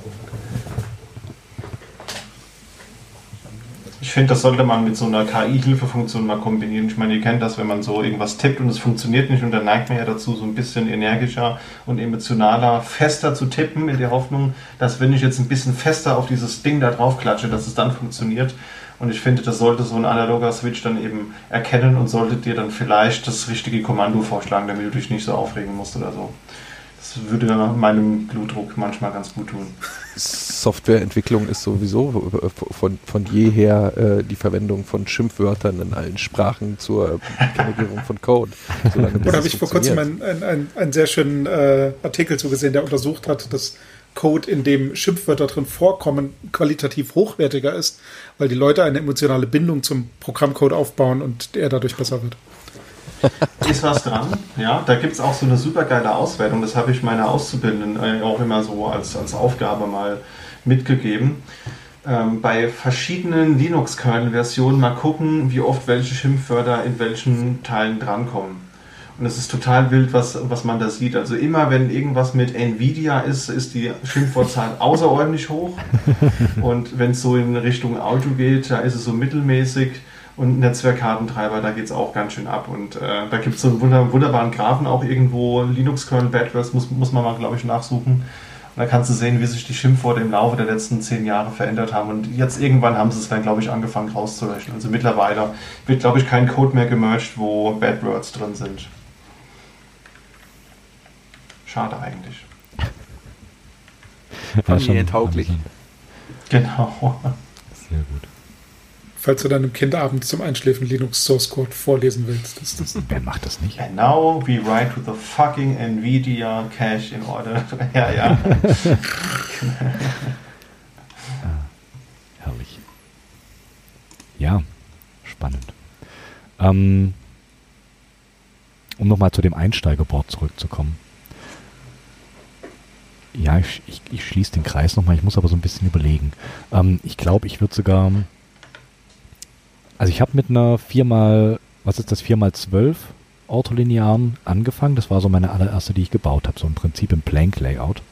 Ich finde, das sollte man mit so einer KI-Hilfefunktion mal kombinieren. Ich meine, ihr kennt das, wenn man so irgendwas tippt und es funktioniert nicht und dann neigt man ja dazu, so ein bisschen energischer und emotionaler, fester zu tippen, in der Hoffnung, dass wenn ich jetzt ein bisschen fester auf dieses Ding da drauf klatsche, dass es dann funktioniert. Und ich finde, das sollte so ein analoger Switch dann eben erkennen und sollte dir dann vielleicht das richtige Kommando vorschlagen, damit du dich nicht so aufregen musst oder so. Das würde meinem Blutdruck manchmal ganz gut tun. Softwareentwicklung ist sowieso von, von jeher äh, die Verwendung von Schimpfwörtern in allen Sprachen zur Generierung von Code. Oder habe ich vor kurzem einen, einen, einen sehr schönen äh, Artikel zugesehen, der untersucht hat, dass Code, in dem Schimpfwörter drin vorkommen, qualitativ hochwertiger ist, weil die Leute eine emotionale Bindung zum Programmcode aufbauen und er dadurch besser wird. (laughs) Ist was dran, ja. Da gibt es auch so eine super geile Auswertung. Das habe ich meiner Auszubildenden äh, auch immer so als, als Aufgabe mal mitgegeben. Ähm, bei verschiedenen Linux-Kernel-Versionen mal gucken, wie oft welche Schimpfwörter in welchen Teilen drankommen. Und es ist total wild, was, was man da sieht. Also immer, wenn irgendwas mit Nvidia ist, ist die Schimpfwortzahl (laughs) außerordentlich hoch. Und wenn es so in Richtung Auto geht, da ist es so mittelmäßig. Und Netzwerkkartentreiber, da geht es auch ganz schön ab. Und äh, da gibt es so einen wunder wunderbaren Graphen auch irgendwo. Linux-Kernel Badverse muss, muss man mal, glaube ich, nachsuchen. Und da kannst du sehen, wie sich die Schimpfworte im Laufe der letzten zehn Jahre verändert haben. Und jetzt irgendwann haben sie es dann, glaube ich, angefangen rauszurechnen. Also mittlerweile wird, glaube ich, kein Code mehr gemerged, wo Bad Words drin sind. Schade eigentlich. Familientauglich. Genau. Sehr gut. Falls du deinem Kind abends zum Einschläfen Linux Source Code vorlesen willst. Das, das (laughs) Wer macht das nicht? And now we write to the fucking Nvidia cache in order. (laughs) ja, ja. ah, herrlich. Ja, spannend. Ähm, um nochmal zu dem Einsteigerboard zurückzukommen ja, ich, ich, ich schließe den Kreis nochmal, ich muss aber so ein bisschen überlegen. Ähm, ich glaube, ich würde sogar. Also ich habe mit einer 4x, was ist das, 4x12 Ortholinearen angefangen. Das war so meine allererste, die ich gebaut habe, so im Prinzip im Plank-Layout.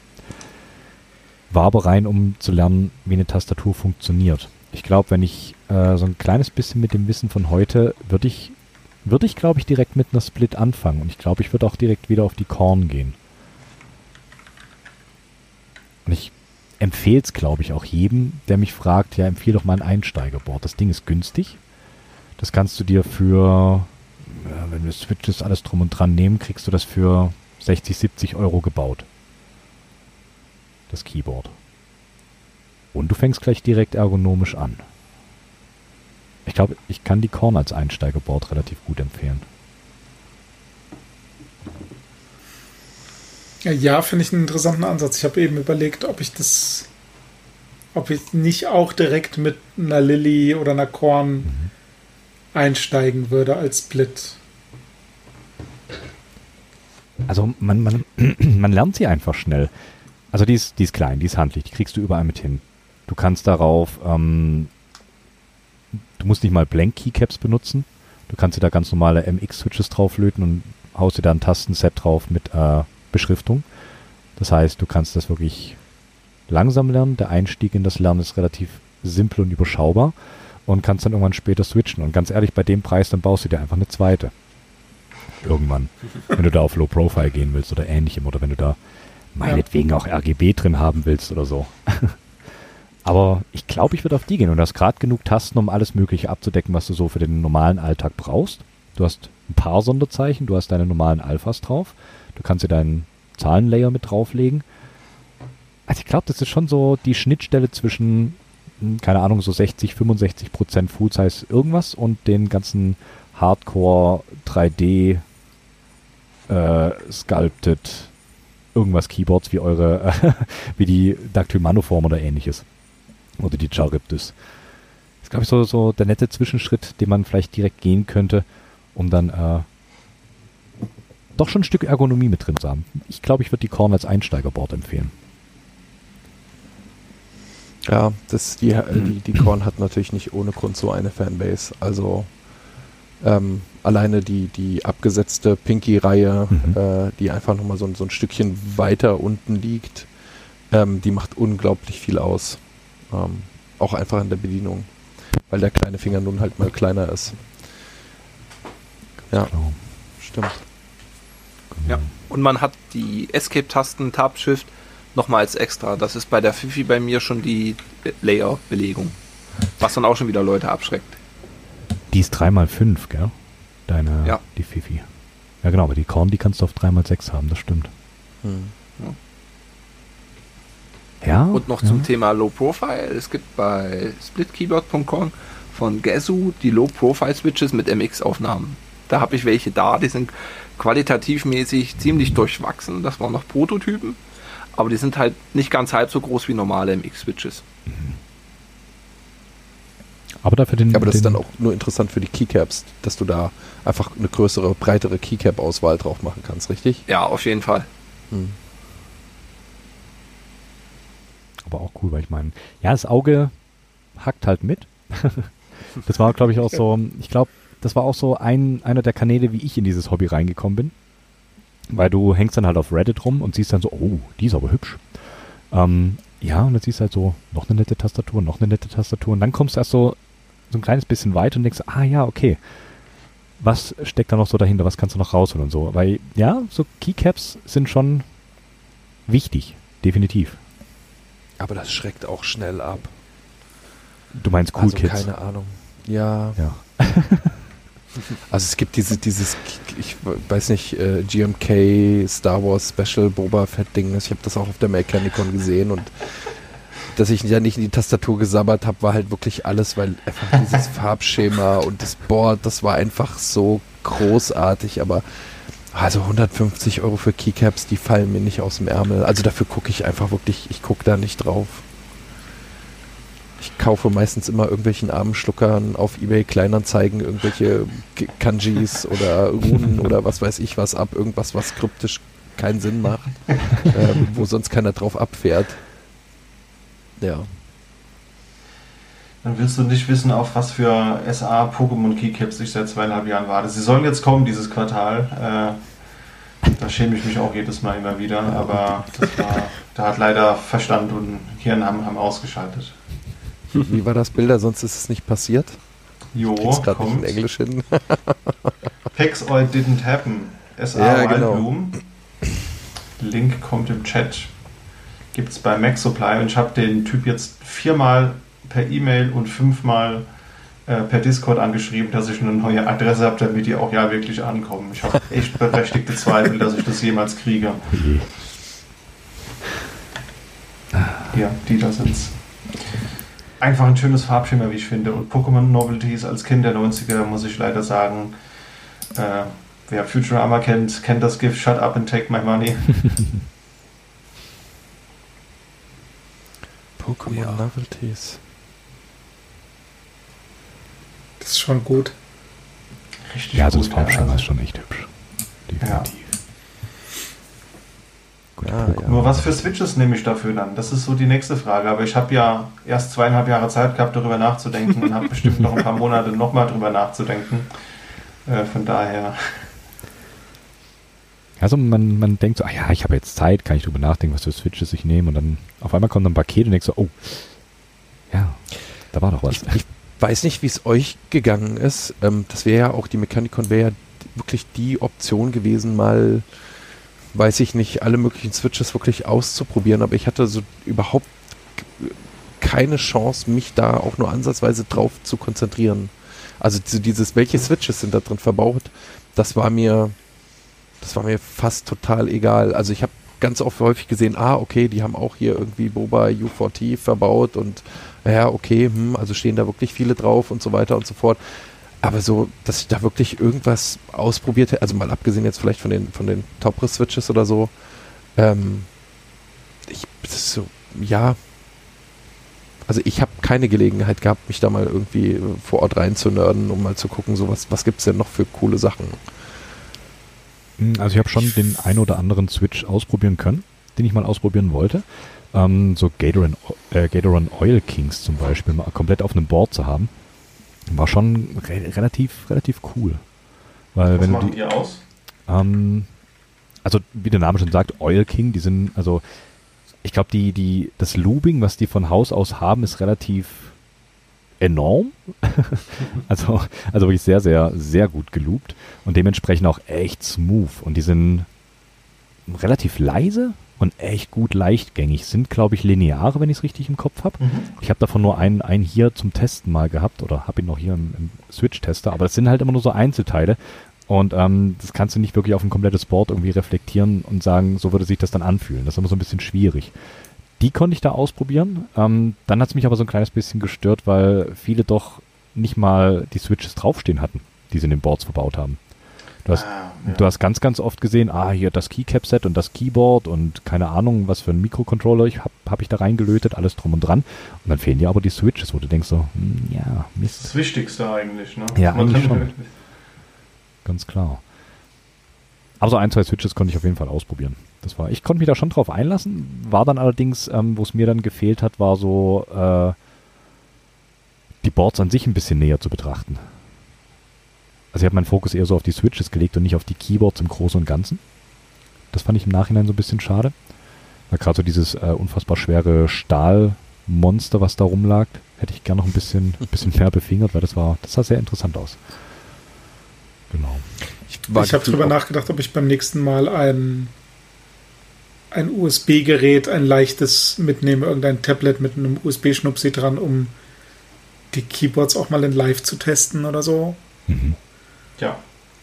War aber rein, um zu lernen, wie eine Tastatur funktioniert. Ich glaube, wenn ich äh, so ein kleines bisschen mit dem Wissen von heute, würde ich, würde ich glaube ich direkt mit einer Split anfangen. Und ich glaube, ich würde auch direkt wieder auf die Korn gehen. Und ich empfehle es, glaube ich, auch jedem, der mich fragt, ja, empfehle doch mal ein Einsteigerboard. Das Ding ist günstig. Das kannst du dir für, wenn du Switches alles drum und dran nehmen, kriegst du das für 60, 70 Euro gebaut. Das Keyboard. Und du fängst gleich direkt ergonomisch an. Ich glaube, ich kann die Korn als Einsteigerboard relativ gut empfehlen. Ja, finde ich einen interessanten Ansatz. Ich habe eben überlegt, ob ich das, ob ich nicht auch direkt mit einer Lilly oder einer Korn mhm. Einsteigen würde als Split. Also man, man, (clears throat) man lernt sie einfach schnell. Also die ist, die ist klein, die ist handlich, die kriegst du überall mit hin. Du kannst darauf, ähm, du musst nicht mal Blank Keycaps benutzen. Du kannst dir da ganz normale MX-Switches drauflöten und haust dir da ein Tastenset drauf mit äh, Beschriftung. Das heißt, du kannst das wirklich langsam lernen. Der Einstieg in das Lernen ist relativ simpel und überschaubar und kannst dann irgendwann später switchen. Und ganz ehrlich, bei dem Preis, dann baust du dir einfach eine zweite. Irgendwann. wenn du da auf Low Profile gehen willst oder ähnlichem oder wenn du da meinetwegen auch RGB drin haben willst oder so. (laughs) Aber ich glaube, ich würde auf die gehen und du hast gerade genug Tasten, um alles Mögliche abzudecken, was du so für den normalen Alltag brauchst. Du hast ein paar Sonderzeichen, du hast deine normalen Alphas drauf, Du kannst dir deinen Zahlenlayer mit drauflegen. Also ich glaube, das ist schon so die Schnittstelle zwischen, keine Ahnung, so 60, 65 Prozent Full Size irgendwas und den ganzen Hardcore 3D äh, sculpted irgendwas Keyboards wie eure, äh, (laughs) wie die Dactyl Manoform oder ähnliches. Oder die Charybdis. Das ist, glaube ich, so, so der nette Zwischenschritt, den man vielleicht direkt gehen könnte, um dann äh, doch schon ein Stück Ergonomie mit drin zu haben. Ich glaube, ich würde die Korn als Einsteigerboard empfehlen. Ja, das, die, die, die (clears throat) Korn hat natürlich nicht ohne Grund so eine Fanbase. Also ähm, alleine die, die abgesetzte Pinky-Reihe, mhm. äh, die einfach nochmal so, so ein Stückchen weiter unten liegt, ähm, die macht unglaublich viel aus. Ähm, auch einfach in der Bedienung, weil der kleine Finger nun halt mal kleiner ist. Ja, genau. stimmt. Ja, und man hat die Escape-Tasten, Tab-Shift nochmal als extra. Das ist bei der Fifi bei mir schon die Layer-Belegung, was dann auch schon wieder Leute abschreckt. Die ist 3x5, gell? Deine, ja. die Fifi. Ja genau, aber die Korn, die kannst du auf 3x6 haben, das stimmt. Hm. Ja. ja. Und noch ja. zum Thema Low Profile. Es gibt bei splitkeyboard.com von Gesu die Low Profile Switches mit MX-Aufnahmen. Da habe ich welche da, die sind qualitativmäßig ziemlich durchwachsen. Das waren noch Prototypen, aber die sind halt nicht ganz halb so groß wie normale MX-Switches. Mhm. Aber dafür den. Aber das den ist dann auch nur interessant für die Keycaps, dass du da einfach eine größere, breitere Keycap-Auswahl drauf machen kannst, richtig? Ja, auf jeden Fall. Hm. Aber auch cool, weil ich meine, ja, das Auge hackt halt mit. (laughs) das war, glaube ich, auch so, ich glaube, das war auch so ein, einer der Kanäle, wie ich in dieses Hobby reingekommen bin. Weil du hängst dann halt auf Reddit rum und siehst dann so, oh, die ist aber hübsch. Ähm, ja, und dann siehst du halt so, noch eine nette Tastatur, noch eine nette Tastatur. Und dann kommst du erst so so ein kleines bisschen weiter und denkst, ah ja, okay, was steckt da noch so dahinter, was kannst du noch rausholen und so. Weil ja, so Keycaps sind schon wichtig, definitiv. Aber das schreckt auch schnell ab. Du meinst Cool also, Kids? keine Ahnung. Ja. Ja. (laughs) also es gibt diese, dieses, ich weiß nicht, äh, GMK Star Wars Special Boba Fett Ding. Ich habe das auch auf der Mechanicon gesehen und dass ich ja nicht in die Tastatur gesabbert habe, war halt wirklich alles, weil einfach dieses (laughs) Farbschema und das Board, das war einfach so großartig, aber also 150 Euro für Keycaps, die fallen mir nicht aus dem Ärmel. Also dafür gucke ich einfach wirklich, ich gucke da nicht drauf. Ich kaufe meistens immer irgendwelchen armen Schluckern auf Ebay Kleinanzeigen irgendwelche Kanjis oder Runen (laughs) oder was weiß ich was ab, irgendwas, was kryptisch keinen Sinn macht, ähm, wo sonst keiner drauf abfährt. Ja. Dann wirst du nicht wissen, auf was für SA Pokémon Keycaps ich seit zweieinhalb Jahren warte. Sie sollen jetzt kommen dieses Quartal. Äh, da schäme ich mich auch jedes Mal immer wieder. Aber das war, da hat leider Verstand und Hirn haben, haben ausgeschaltet. Wie war das Bilder? Sonst ist es nicht passiert. Jo, gerade nicht in Englisch hin. Pexoid didn't happen. SA ja, genau. Link kommt im Chat gibt es bei Mac Supply und ich habe den Typ jetzt viermal per E-Mail und fünfmal äh, per Discord angeschrieben, dass ich eine neue Adresse habe, damit die auch ja wirklich ankommen. Ich habe (laughs) echt berechtigte Zweifel, dass ich das jemals kriege. Ja, die da sind's. Einfach ein schönes Farbschema, wie ich finde. Und Pokémon Novelties als Kind der 90er, muss ich leider sagen, äh, wer Futurama kennt, kennt das Gift Shut Up and Take My Money. (laughs) Pokémon ja. Novelties. Das ist schon gut. Richtig ja, also das Farbschema ja. ist schon echt hübsch. Definitiv. Ja. Ah, ja. Nur was für Switches nehme ich dafür dann? Das ist so die nächste Frage. Aber ich habe ja erst zweieinhalb Jahre Zeit gehabt, darüber nachzudenken und habe bestimmt noch ein paar Monate nochmal darüber nachzudenken. Äh, von daher. Also man, man denkt so, ah ja, ich habe jetzt Zeit, kann ich drüber nachdenken, was für Switches ich nehme und dann auf einmal kommt ein Paket und denkst so, oh, ja, da war doch was. Ich, ich weiß nicht, wie es euch gegangen ist. Ähm, das wäre ja auch, die Mechanicon wäre ja wirklich die Option gewesen, mal, weiß ich nicht, alle möglichen Switches wirklich auszuprobieren, aber ich hatte so überhaupt keine Chance, mich da auch nur ansatzweise drauf zu konzentrieren. Also dieses, welche Switches sind da drin verbaut, das war mir, das war mir fast total egal. Also ich habe ganz oft häufig gesehen, ah, okay, die haben auch hier irgendwie Boba U4T verbaut und ja, okay, hm, also stehen da wirklich viele drauf und so weiter und so fort. Aber so, dass ich da wirklich irgendwas ausprobiert hätte, also mal abgesehen jetzt vielleicht von den, von den Topres-Switches oder so, ähm, ich, das ist so, ja, also ich habe keine Gelegenheit gehabt, mich da mal irgendwie vor Ort reinzunörden, um mal zu gucken, so was, was gibt es denn noch für coole Sachen. Hm, also ich habe schon den ein oder anderen Switch ausprobieren können, den ich mal ausprobieren wollte. Ähm, so Gatoran, äh, Gatoran Oil Kings zum Beispiel mal komplett auf einem Board zu haben, war schon re relativ, relativ cool. Weil Was wenn machen die, die aus? Ähm, also wie der Name schon sagt, Oil King, die sind, also ich glaube, die, die, das Looping, was die von Haus aus haben, ist relativ enorm. (laughs) also, also wirklich sehr, sehr, sehr gut geloopt und dementsprechend auch echt smooth. Und die sind relativ leise und echt gut leichtgängig. Sind, glaube ich, lineare, wenn ich es richtig im Kopf habe. Mhm. Ich habe davon nur einen, einen hier zum Testen mal gehabt oder habe ihn noch hier im, im Switch-Tester, aber das sind halt immer nur so Einzelteile. Und ähm, das kannst du nicht wirklich auf ein komplettes Board irgendwie reflektieren und sagen, so würde sich das dann anfühlen. Das ist immer so ein bisschen schwierig. Die konnte ich da ausprobieren. Ähm, dann hat es mich aber so ein kleines bisschen gestört, weil viele doch nicht mal die Switches draufstehen hatten, die sie in den Boards verbaut haben. Du hast, ah, ja. du hast ganz, ganz oft gesehen, ah, hier das Keycap-Set und das Keyboard und keine Ahnung, was für ein Mikrocontroller ich habe hab ich da reingelötet, alles drum und dran. Und dann fehlen dir aber die Switches, wo du denkst so, hm, ja, Mist. Das Wichtigste eigentlich, ne? Ja, Man eigentlich schon. Ganz klar. Aber so ein, zwei Switches konnte ich auf jeden Fall ausprobieren. Das war, ich konnte mich da schon drauf einlassen, war dann allerdings, ähm, wo es mir dann gefehlt hat, war so äh, die Boards an sich ein bisschen näher zu betrachten. Also ich habe meinen Fokus eher so auf die Switches gelegt und nicht auf die Keyboards im Großen und Ganzen. Das fand ich im Nachhinein so ein bisschen schade. Weil gerade so dieses äh, unfassbar schwere Stahlmonster, was da rumlag, hätte ich gerne noch ein bisschen, (laughs) ein bisschen mehr befingert, weil das war, das sah sehr interessant aus. Genau. Ich, ich habe drüber nachgedacht, ob ich beim nächsten Mal ein ein USB-Gerät, ein leichtes mitnehmen, irgendein Tablet mit einem USB-Schnupsi dran, um die Keyboards auch mal in Live zu testen oder so. Mhm. Ja.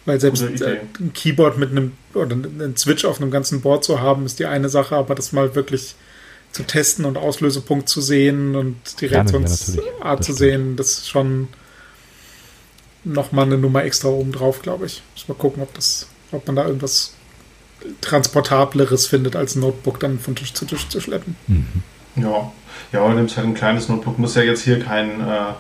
Weil selbst ein Keyboard mit einem oder einen Switch auf einem ganzen Board zu haben, ist die eine Sache, aber das mal wirklich zu testen und Auslösepunkt zu sehen und die Reaktionsart zu sehen, das ist schon nochmal eine Nummer extra oben drauf, glaube ich. Muss mal gucken, ob das, ob man da irgendwas transportableres findet, als ein Notebook dann von Tisch zu Tisch zu schleppen. Mhm. Ja, ja, und nimmst halt ein kleines Notebook. Muss ja jetzt hier kein, äh,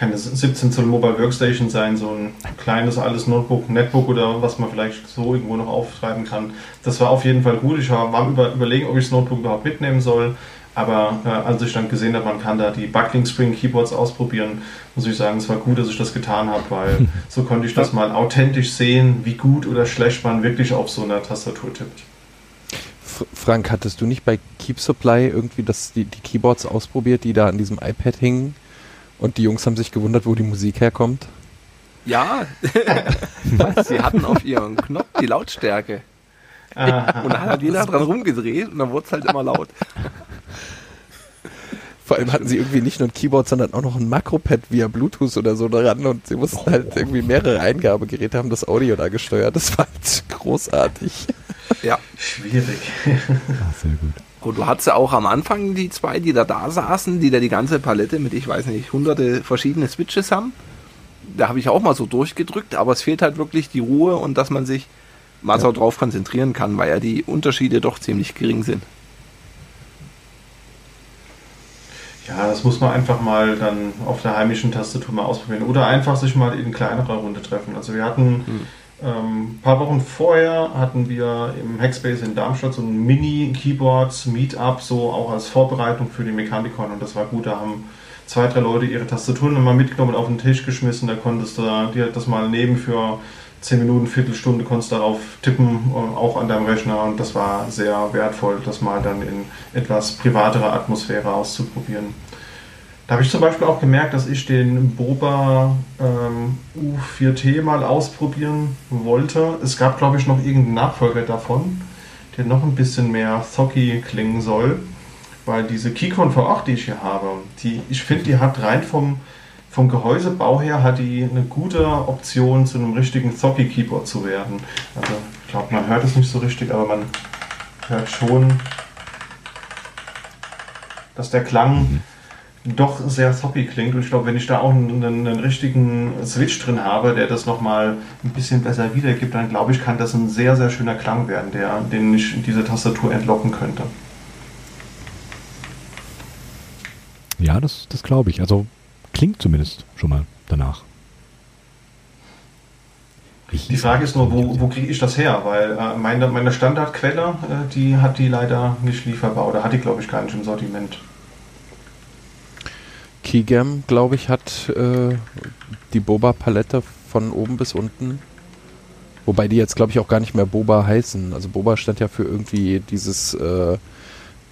keine 17 Zoll Mobile Workstation sein, so ein kleines alles Notebook, Netbook oder was man vielleicht so irgendwo noch auftreiben kann. Das war auf jeden Fall gut. Ich war am über, überlegen, ob ich das Notebook überhaupt mitnehmen soll. Aber äh, als ich dann gesehen habe, man kann da die Buckling Spring Keyboards ausprobieren, muss ich sagen, es war gut, dass ich das getan habe, weil (laughs) so konnte ich das mal authentisch sehen, wie gut oder schlecht man wirklich auf so einer Tastatur tippt. Frank, hattest du nicht bei Keep Supply irgendwie das, die, die Keyboards ausprobiert, die da an diesem iPad hingen? Und die Jungs haben sich gewundert, wo die Musik herkommt? Ja, sie hatten auf ihrem Knopf die Lautstärke. Ah. Und dann hat jeder dran rumgedreht und dann wurde es halt immer laut. Vor allem hatten sie irgendwie nicht nur ein Keyboard, sondern auch noch ein Makropad via Bluetooth oder so daran und sie mussten halt irgendwie mehrere Eingabegeräte haben das Audio da gesteuert. Das war halt großartig. Ja. Schwierig. Ach, sehr gut. Und du hattest ja auch am Anfang die zwei, die da da saßen, die da die ganze Palette mit, ich weiß nicht, hunderte verschiedene Switches haben. Da habe ich auch mal so durchgedrückt, aber es fehlt halt wirklich die Ruhe und dass man sich mal ja. so drauf konzentrieren kann, weil ja die Unterschiede doch ziemlich gering sind. Ja, das muss man einfach mal dann auf der heimischen Tastatur mal ausprobieren. Oder einfach sich mal in kleinerer Runde treffen. Also wir hatten hm. Ähm, ein paar Wochen vorher hatten wir im Hackspace in Darmstadt so ein Mini-Keyboards-Meetup, so auch als Vorbereitung für die Mechanikon und das war gut. Da haben zwei, drei Leute ihre Tastaturen mal mitgenommen und auf den Tisch geschmissen. Da konntest du dir das mal nehmen für 10 Minuten, Viertelstunde konntest darauf tippen, äh, auch an deinem Rechner und das war sehr wertvoll, das mal dann in etwas privaterer Atmosphäre auszuprobieren. Da habe ich zum Beispiel auch gemerkt, dass ich den Boba ähm, U4T mal ausprobieren wollte. Es gab, glaube ich, noch irgendeinen Nachfolger davon, der noch ein bisschen mehr Thocky klingen soll, weil diese Keycon V8, die ich hier habe, die, ich finde, die hat rein vom vom Gehäusebau her hat die eine gute Option, zu einem richtigen Zocky-Keyboard zu werden. Also ich glaube, man hört es nicht so richtig, aber man hört schon, dass der Klang doch sehr soppy klingt. Und ich glaube, wenn ich da auch einen, einen, richtigen Switch drin habe, der das nochmal ein bisschen besser wiedergibt, dann glaube ich, kann das ein sehr, sehr schöner Klang werden, der, den ich in diese Tastatur entlocken könnte. Ja, das, das glaube ich. Also klingt zumindest schon mal danach. Ich die Frage ist nur, wo, wo kriege ich das her? Weil äh, meine, meine Standardquelle, äh, die hat die leider nicht lieferbar oder hat die, glaube ich, gar nicht im Sortiment. Keygam, glaube ich, hat äh, die Boba-Palette von oben bis unten. Wobei die jetzt, glaube ich, auch gar nicht mehr Boba heißen. Also Boba stand ja für irgendwie dieses äh,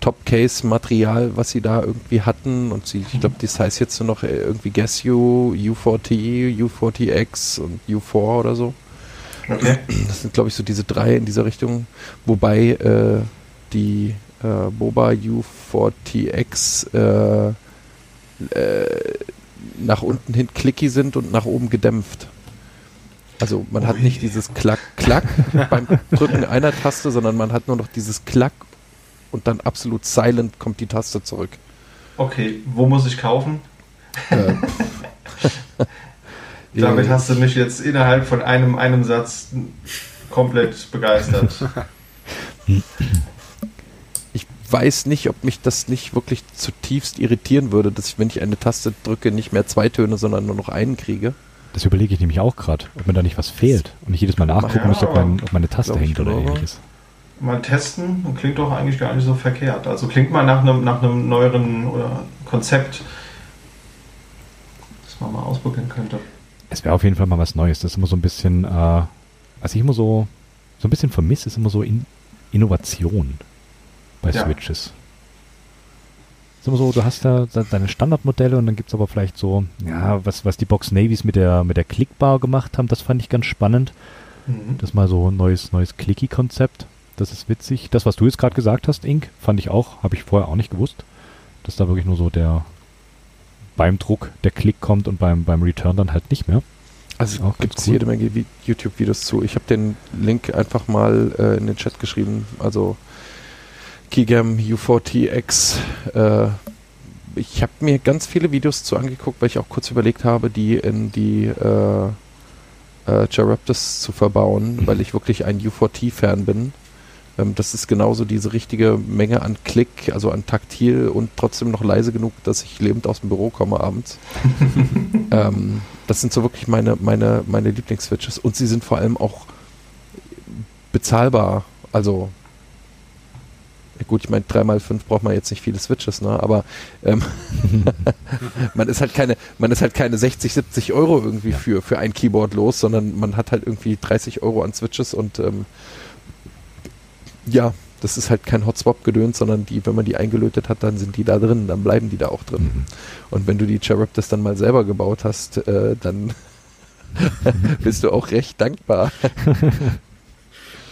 Top-Case-Material, was sie da irgendwie hatten. Und sie, ich glaube, das heißt jetzt nur noch äh, irgendwie Guess U, U4T, U40X und U4 oder so. Okay. Das sind, glaube ich, so diese drei in dieser Richtung. Wobei äh, die äh, Boba U40X äh, nach unten hin clicky sind und nach oben gedämpft. Also man Ui. hat nicht dieses Klack, Klack (laughs) beim Drücken einer Taste, sondern man hat nur noch dieses Klack und dann absolut silent kommt die Taste zurück. Okay, wo muss ich kaufen? Äh, (laughs) Damit hast du mich jetzt innerhalb von einem, einem Satz komplett begeistert. (laughs) Ich weiß nicht, ob mich das nicht wirklich zutiefst irritieren würde, dass ich, wenn ich eine Taste drücke, nicht mehr zwei Töne, sondern nur noch einen kriege. Das überlege ich nämlich auch gerade, ob mir da nicht was fehlt und ich jedes Mal nachgucken ja, muss, ob, mein, ob meine Taste hängt oder ähnliches mal testen und klingt doch eigentlich gar nicht so verkehrt. Also klingt mal nach einem, nach einem neueren oder Konzept, das man mal ausprobieren könnte. Es wäre auf jeden Fall mal was Neues. Das ist immer so ein bisschen, äh, was ich immer so, so ein bisschen vermisse, ist immer so in Innovation bei ja. Switches. ist immer so, du hast da deine Standardmodelle und dann gibt es aber vielleicht so, ja, was, was die Box Navies mit der, mit der Clickbar gemacht haben, das fand ich ganz spannend. Mhm. Das mal so ein neues, neues Clicky-Konzept. Das ist witzig. Das, was du jetzt gerade gesagt hast, Ink, fand ich auch, habe ich vorher auch nicht gewusst, dass da wirklich nur so der beim Druck der Klick kommt und beim, beim Return dann halt nicht mehr. Also gibt es cool. jede Menge YouTube-Videos zu. Ich habe den Link einfach mal äh, in den Chat geschrieben. Also Keygam U4TX. Äh, ich habe mir ganz viele Videos zu angeguckt, weil ich auch kurz überlegt habe, die in die äh, äh, zu verbauen, mhm. weil ich wirklich ein U4T-Fan bin. Ähm, das ist genauso diese richtige Menge an Klick, also an Taktil und trotzdem noch leise genug, dass ich lebend aus dem Büro komme abends. (laughs) ähm, das sind so wirklich meine, meine, meine Lieblingsswitches und sie sind vor allem auch bezahlbar. Also gut, ich meine, 3x5 braucht man jetzt nicht viele Switches, ne? Aber ähm, (laughs) man ist halt keine, man ist halt keine 60, 70 Euro irgendwie ja. für, für ein Keyboard los, sondern man hat halt irgendwie 30 Euro an Switches und ähm, ja, das ist halt kein Hotspot-Gedöns, sondern die, wenn man die eingelötet hat, dann sind die da drin, dann bleiben die da auch drin. Mhm. Und wenn du die Cherub das dann mal selber gebaut hast, äh, dann (laughs) bist du auch recht dankbar.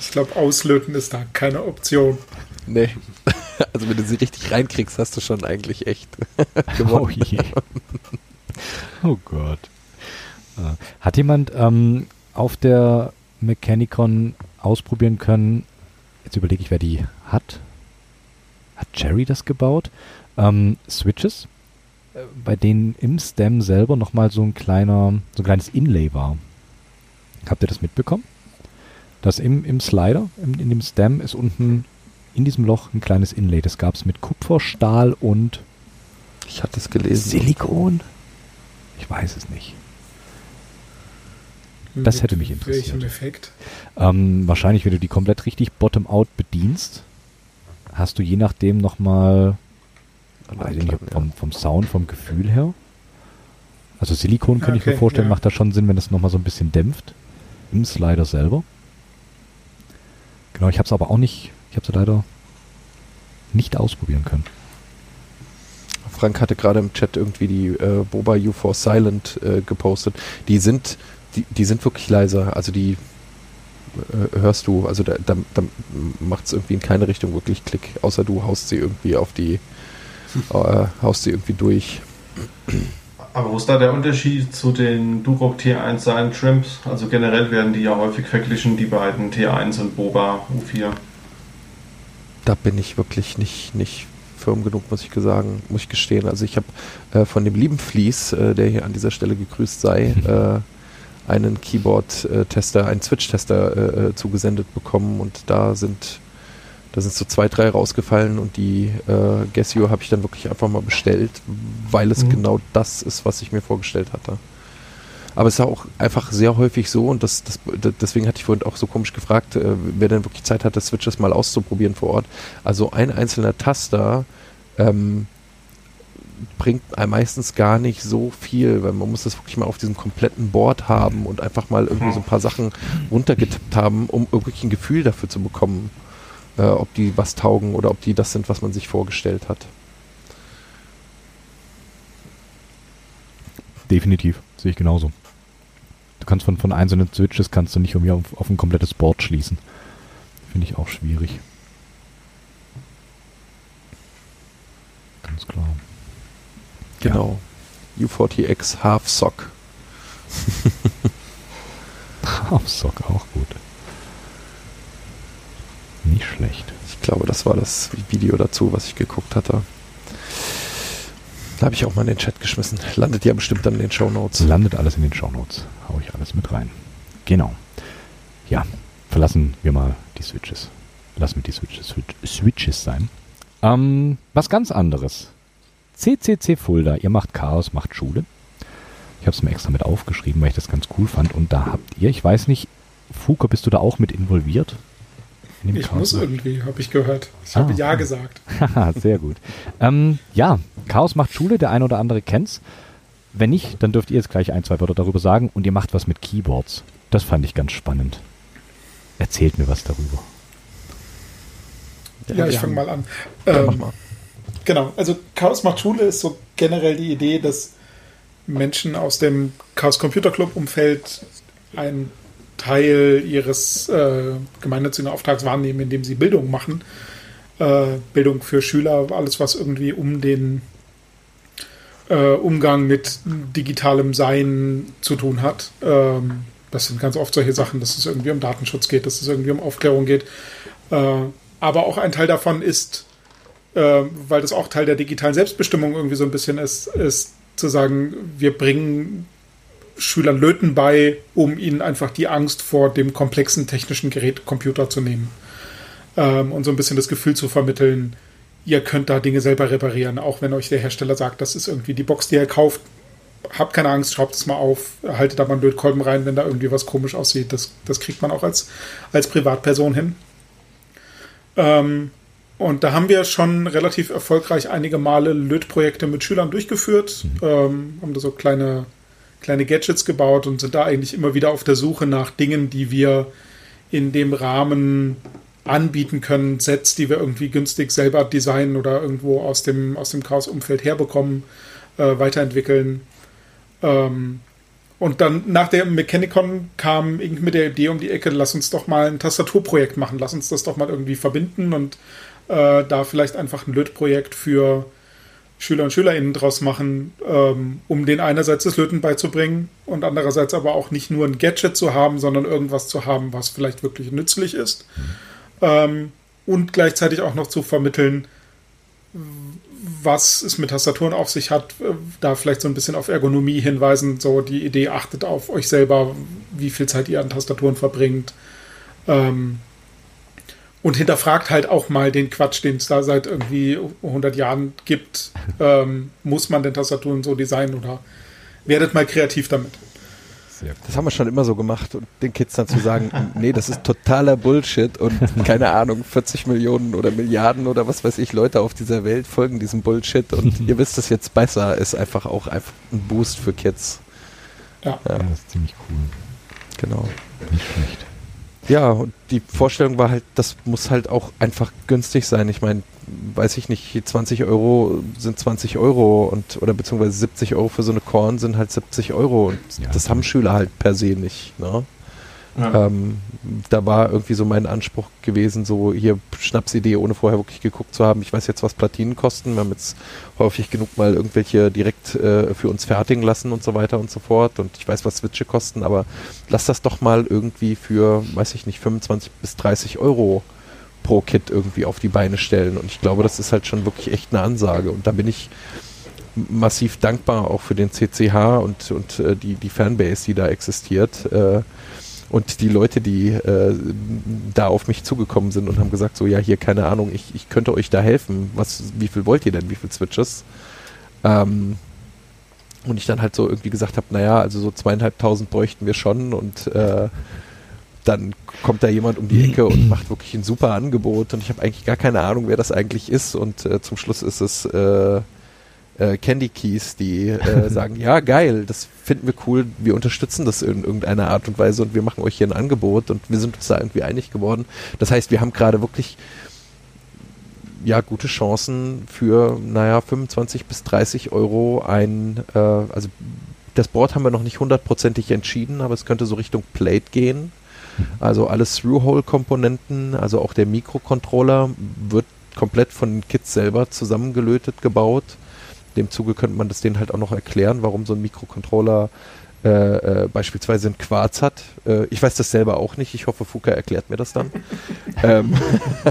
ich glaube, auslöten ist da keine Option. Nee. (laughs) Also wenn du sie richtig reinkriegst, hast du schon eigentlich echt (laughs) gewonnen. Oh, je. oh Gott. Äh, hat jemand ähm, auf der Mechanicon ausprobieren können, jetzt überlege ich, wer die hat. Hat Jerry das gebaut? Ähm, Switches, äh, bei denen im Stem selber nochmal so ein kleiner, so ein kleines Inlay war. Habt ihr das mitbekommen? Das im, im Slider, im, in dem Stem ist unten in diesem Loch ein kleines Inlay. Das gab es mit Kupfer, Stahl und ich hatte es gelesen. Silikon? Ich weiß es nicht. Das hätte mich interessiert. Welchem Effekt? Ähm, wahrscheinlich, wenn du die komplett richtig bottom-out bedienst, hast du je nachdem nochmal, weiß nicht, vom, vom Sound, vom Gefühl her. Also Silikon könnte okay, ich mir vorstellen, ja. macht da schon Sinn, wenn es nochmal so ein bisschen dämpft. Im Slider selber. Genau, ich habe es aber auch nicht, ich habe es leider nicht ausprobieren können. Frank hatte gerade im Chat irgendwie die äh, Boba U4 Silent äh, gepostet. Die sind die, die sind wirklich leiser. Also die äh, hörst du, also da, da, da macht es irgendwie in keine Richtung wirklich Klick, außer du haust sie irgendwie auf die, äh, haust sie irgendwie durch. Aber wo ist da der Unterschied zu den Duroc T1 Silent Shrimps? Also generell werden die ja häufig verglichen, die beiden T1 und Boba U4. Da bin ich wirklich nicht, nicht firm genug, muss ich sagen, muss ich gestehen. Also ich habe äh, von dem lieben Fleece, äh, der hier an dieser Stelle gegrüßt sei, (laughs) äh, einen Keyboard-Tester, einen Switch-Tester äh, äh, zugesendet bekommen und da sind da sind so zwei, drei rausgefallen und die äh, Guess You habe ich dann wirklich einfach mal bestellt, weil es mhm. genau das ist, was ich mir vorgestellt hatte. Aber es ist auch einfach sehr häufig so und das, das, deswegen hatte ich vorhin auch so komisch gefragt, äh, wer denn wirklich Zeit hat, das Switches mal auszuprobieren vor Ort. Also ein einzelner Taster ähm, bringt meistens gar nicht so viel, weil man muss das wirklich mal auf diesem kompletten Board haben und einfach mal irgendwie so ein paar Sachen runtergetippt haben, um wirklich ein Gefühl dafür zu bekommen, äh, ob die was taugen oder ob die das sind, was man sich vorgestellt hat. Definitiv, sehe ich genauso. Du kannst von, von einzelnen Switches kannst du nicht irgendwie auf, auf ein komplettes Board schließen. Finde ich auch schwierig. Ganz klar. Genau. Ja. U40X Half Sock. (laughs) Half Sock, auch gut. Nicht schlecht. Ich glaube, das war das Video dazu, was ich geguckt hatte. Da habe ich auch mal in den Chat geschmissen. Landet ja bestimmt dann in den Show Notes. Landet alles in den Show Notes. Hau ich alles mit rein. Genau. Ja, verlassen wir mal die Switches. Lassen wir die Switches, Switches sein. Ähm, was ganz anderes. CCC Fulda. Ihr macht Chaos, macht Schule. Ich habe es mir extra mit aufgeschrieben, weil ich das ganz cool fand. Und da habt ihr, ich weiß nicht, Fuka, bist du da auch mit involviert? ich Chaos muss irgendwie, habe ich gehört. Ich ah. habe Ja gesagt. (laughs) Sehr gut. Ähm, ja, Chaos macht Schule, der eine oder andere kennt's. Wenn nicht, dann dürft ihr jetzt gleich ein, zwei Wörter darüber sagen und ihr macht was mit Keyboards. Das fand ich ganz spannend. Erzählt mir was darüber. Ja, ja ich fange mal an. Ja, ähm, mal. Genau, also Chaos macht Schule ist so generell die Idee, dass Menschen aus dem Chaos Computer Club Umfeld ein Teil ihres äh, gemeinnützigen Auftrags wahrnehmen, indem sie Bildung machen. Äh, Bildung für Schüler, alles, was irgendwie um den äh, Umgang mit digitalem Sein zu tun hat. Ähm, das sind ganz oft solche Sachen, dass es irgendwie um Datenschutz geht, dass es irgendwie um Aufklärung geht. Äh, aber auch ein Teil davon ist, äh, weil das auch Teil der digitalen Selbstbestimmung irgendwie so ein bisschen ist, ist zu sagen, wir bringen Schülern Löten bei, um ihnen einfach die Angst vor dem komplexen technischen Gerät Computer zu nehmen. Ähm, und so ein bisschen das Gefühl zu vermitteln, ihr könnt da Dinge selber reparieren, auch wenn euch der Hersteller sagt, das ist irgendwie die Box, die ihr kauft. Habt keine Angst, schraubt es mal auf, haltet da mal einen Lötkolben rein, wenn da irgendwie was komisch aussieht. Das, das kriegt man auch als, als Privatperson hin. Ähm, und da haben wir schon relativ erfolgreich einige Male Lötprojekte mit Schülern durchgeführt, ähm, haben da so kleine kleine Gadgets gebaut und sind da eigentlich immer wieder auf der Suche nach Dingen, die wir in dem Rahmen anbieten können, Sets, die wir irgendwie günstig selber designen oder irgendwo aus dem, aus dem Chaos-Umfeld herbekommen, äh, weiterentwickeln. Ähm, und dann nach der Mechanicon kam irgendwie mit der Idee um die Ecke, lass uns doch mal ein Tastaturprojekt machen, lass uns das doch mal irgendwie verbinden und äh, da vielleicht einfach ein Lötprojekt für Schüler und SchülerInnen draus machen, ähm, um denen einerseits das Löten beizubringen und andererseits aber auch nicht nur ein Gadget zu haben, sondern irgendwas zu haben, was vielleicht wirklich nützlich ist. Mhm. Ähm, und gleichzeitig auch noch zu vermitteln, was es mit Tastaturen auf sich hat, äh, da vielleicht so ein bisschen auf Ergonomie hinweisen, so die Idee, achtet auf euch selber, wie viel Zeit ihr an Tastaturen verbringt. Ähm, und hinterfragt halt auch mal den Quatsch, den es da seit irgendwie 100 Jahren gibt. Ähm, muss man denn Tastaturen so designen oder werdet mal kreativ damit? Das haben wir schon immer so gemacht und den Kids dann zu sagen, (laughs) nee, das ist totaler Bullshit und keine Ahnung, 40 Millionen oder Milliarden oder was weiß ich, Leute auf dieser Welt folgen diesem Bullshit und (laughs) ihr wisst es jetzt besser, ist einfach auch einfach ein Boost für Kids. Ja. ja. das ist ziemlich cool. Genau. Nicht schlecht. Ja, und die Vorstellung war halt, das muss halt auch einfach günstig sein. Ich meine, weiß ich nicht, 20 Euro sind 20 Euro und oder beziehungsweise 70 Euro für so eine Korn sind halt 70 Euro und ja, das haben Schüler halt per se nicht. Ne? Ja. Ähm, da war irgendwie so mein Anspruch gewesen, so hier Schnapsidee, ohne vorher wirklich geguckt zu haben. Ich weiß jetzt, was Platinen kosten. Wir haben jetzt häufig genug mal irgendwelche direkt äh, für uns fertigen lassen und so weiter und so fort. Und ich weiß, was Switche kosten, aber lass das doch mal irgendwie für, weiß ich nicht, 25 bis 30 Euro Pro-Kit irgendwie auf die Beine stellen. Und ich glaube, das ist halt schon wirklich echt eine Ansage. Und da bin ich massiv dankbar auch für den CCH und, und äh, die, die Fanbase, die da existiert. Äh, und die Leute, die äh, da auf mich zugekommen sind und haben gesagt, so ja, hier, keine Ahnung, ich, ich könnte euch da helfen. Was, wie viel wollt ihr denn, wie viel Switches? Ähm, und ich dann halt so irgendwie gesagt habe, naja, also so zweieinhalbtausend bräuchten wir schon und äh, dann kommt da jemand um die Ecke und (clears throat) macht wirklich ein super Angebot und ich habe eigentlich gar keine Ahnung, wer das eigentlich ist und äh, zum Schluss ist es äh, äh, Candy Keys, die äh, (laughs) sagen, ja geil, das finden wir cool, wir unterstützen das in irgendeiner Art und Weise und wir machen euch hier ein Angebot und wir sind uns da irgendwie einig geworden. Das heißt, wir haben gerade wirklich ja gute Chancen für, naja, 25 bis 30 Euro ein, äh, also das Board haben wir noch nicht hundertprozentig entschieden, aber es könnte so Richtung Plate gehen. Also alle Through-Hole-Komponenten, also auch der Mikrocontroller wird komplett von den Kits selber zusammengelötet, gebaut dem Zuge könnte man das denen halt auch noch erklären, warum so ein Mikrocontroller äh, äh, beispielsweise ein Quarz hat. Äh, ich weiß das selber auch nicht. Ich hoffe, Fuka erklärt mir das dann. (laughs) ähm,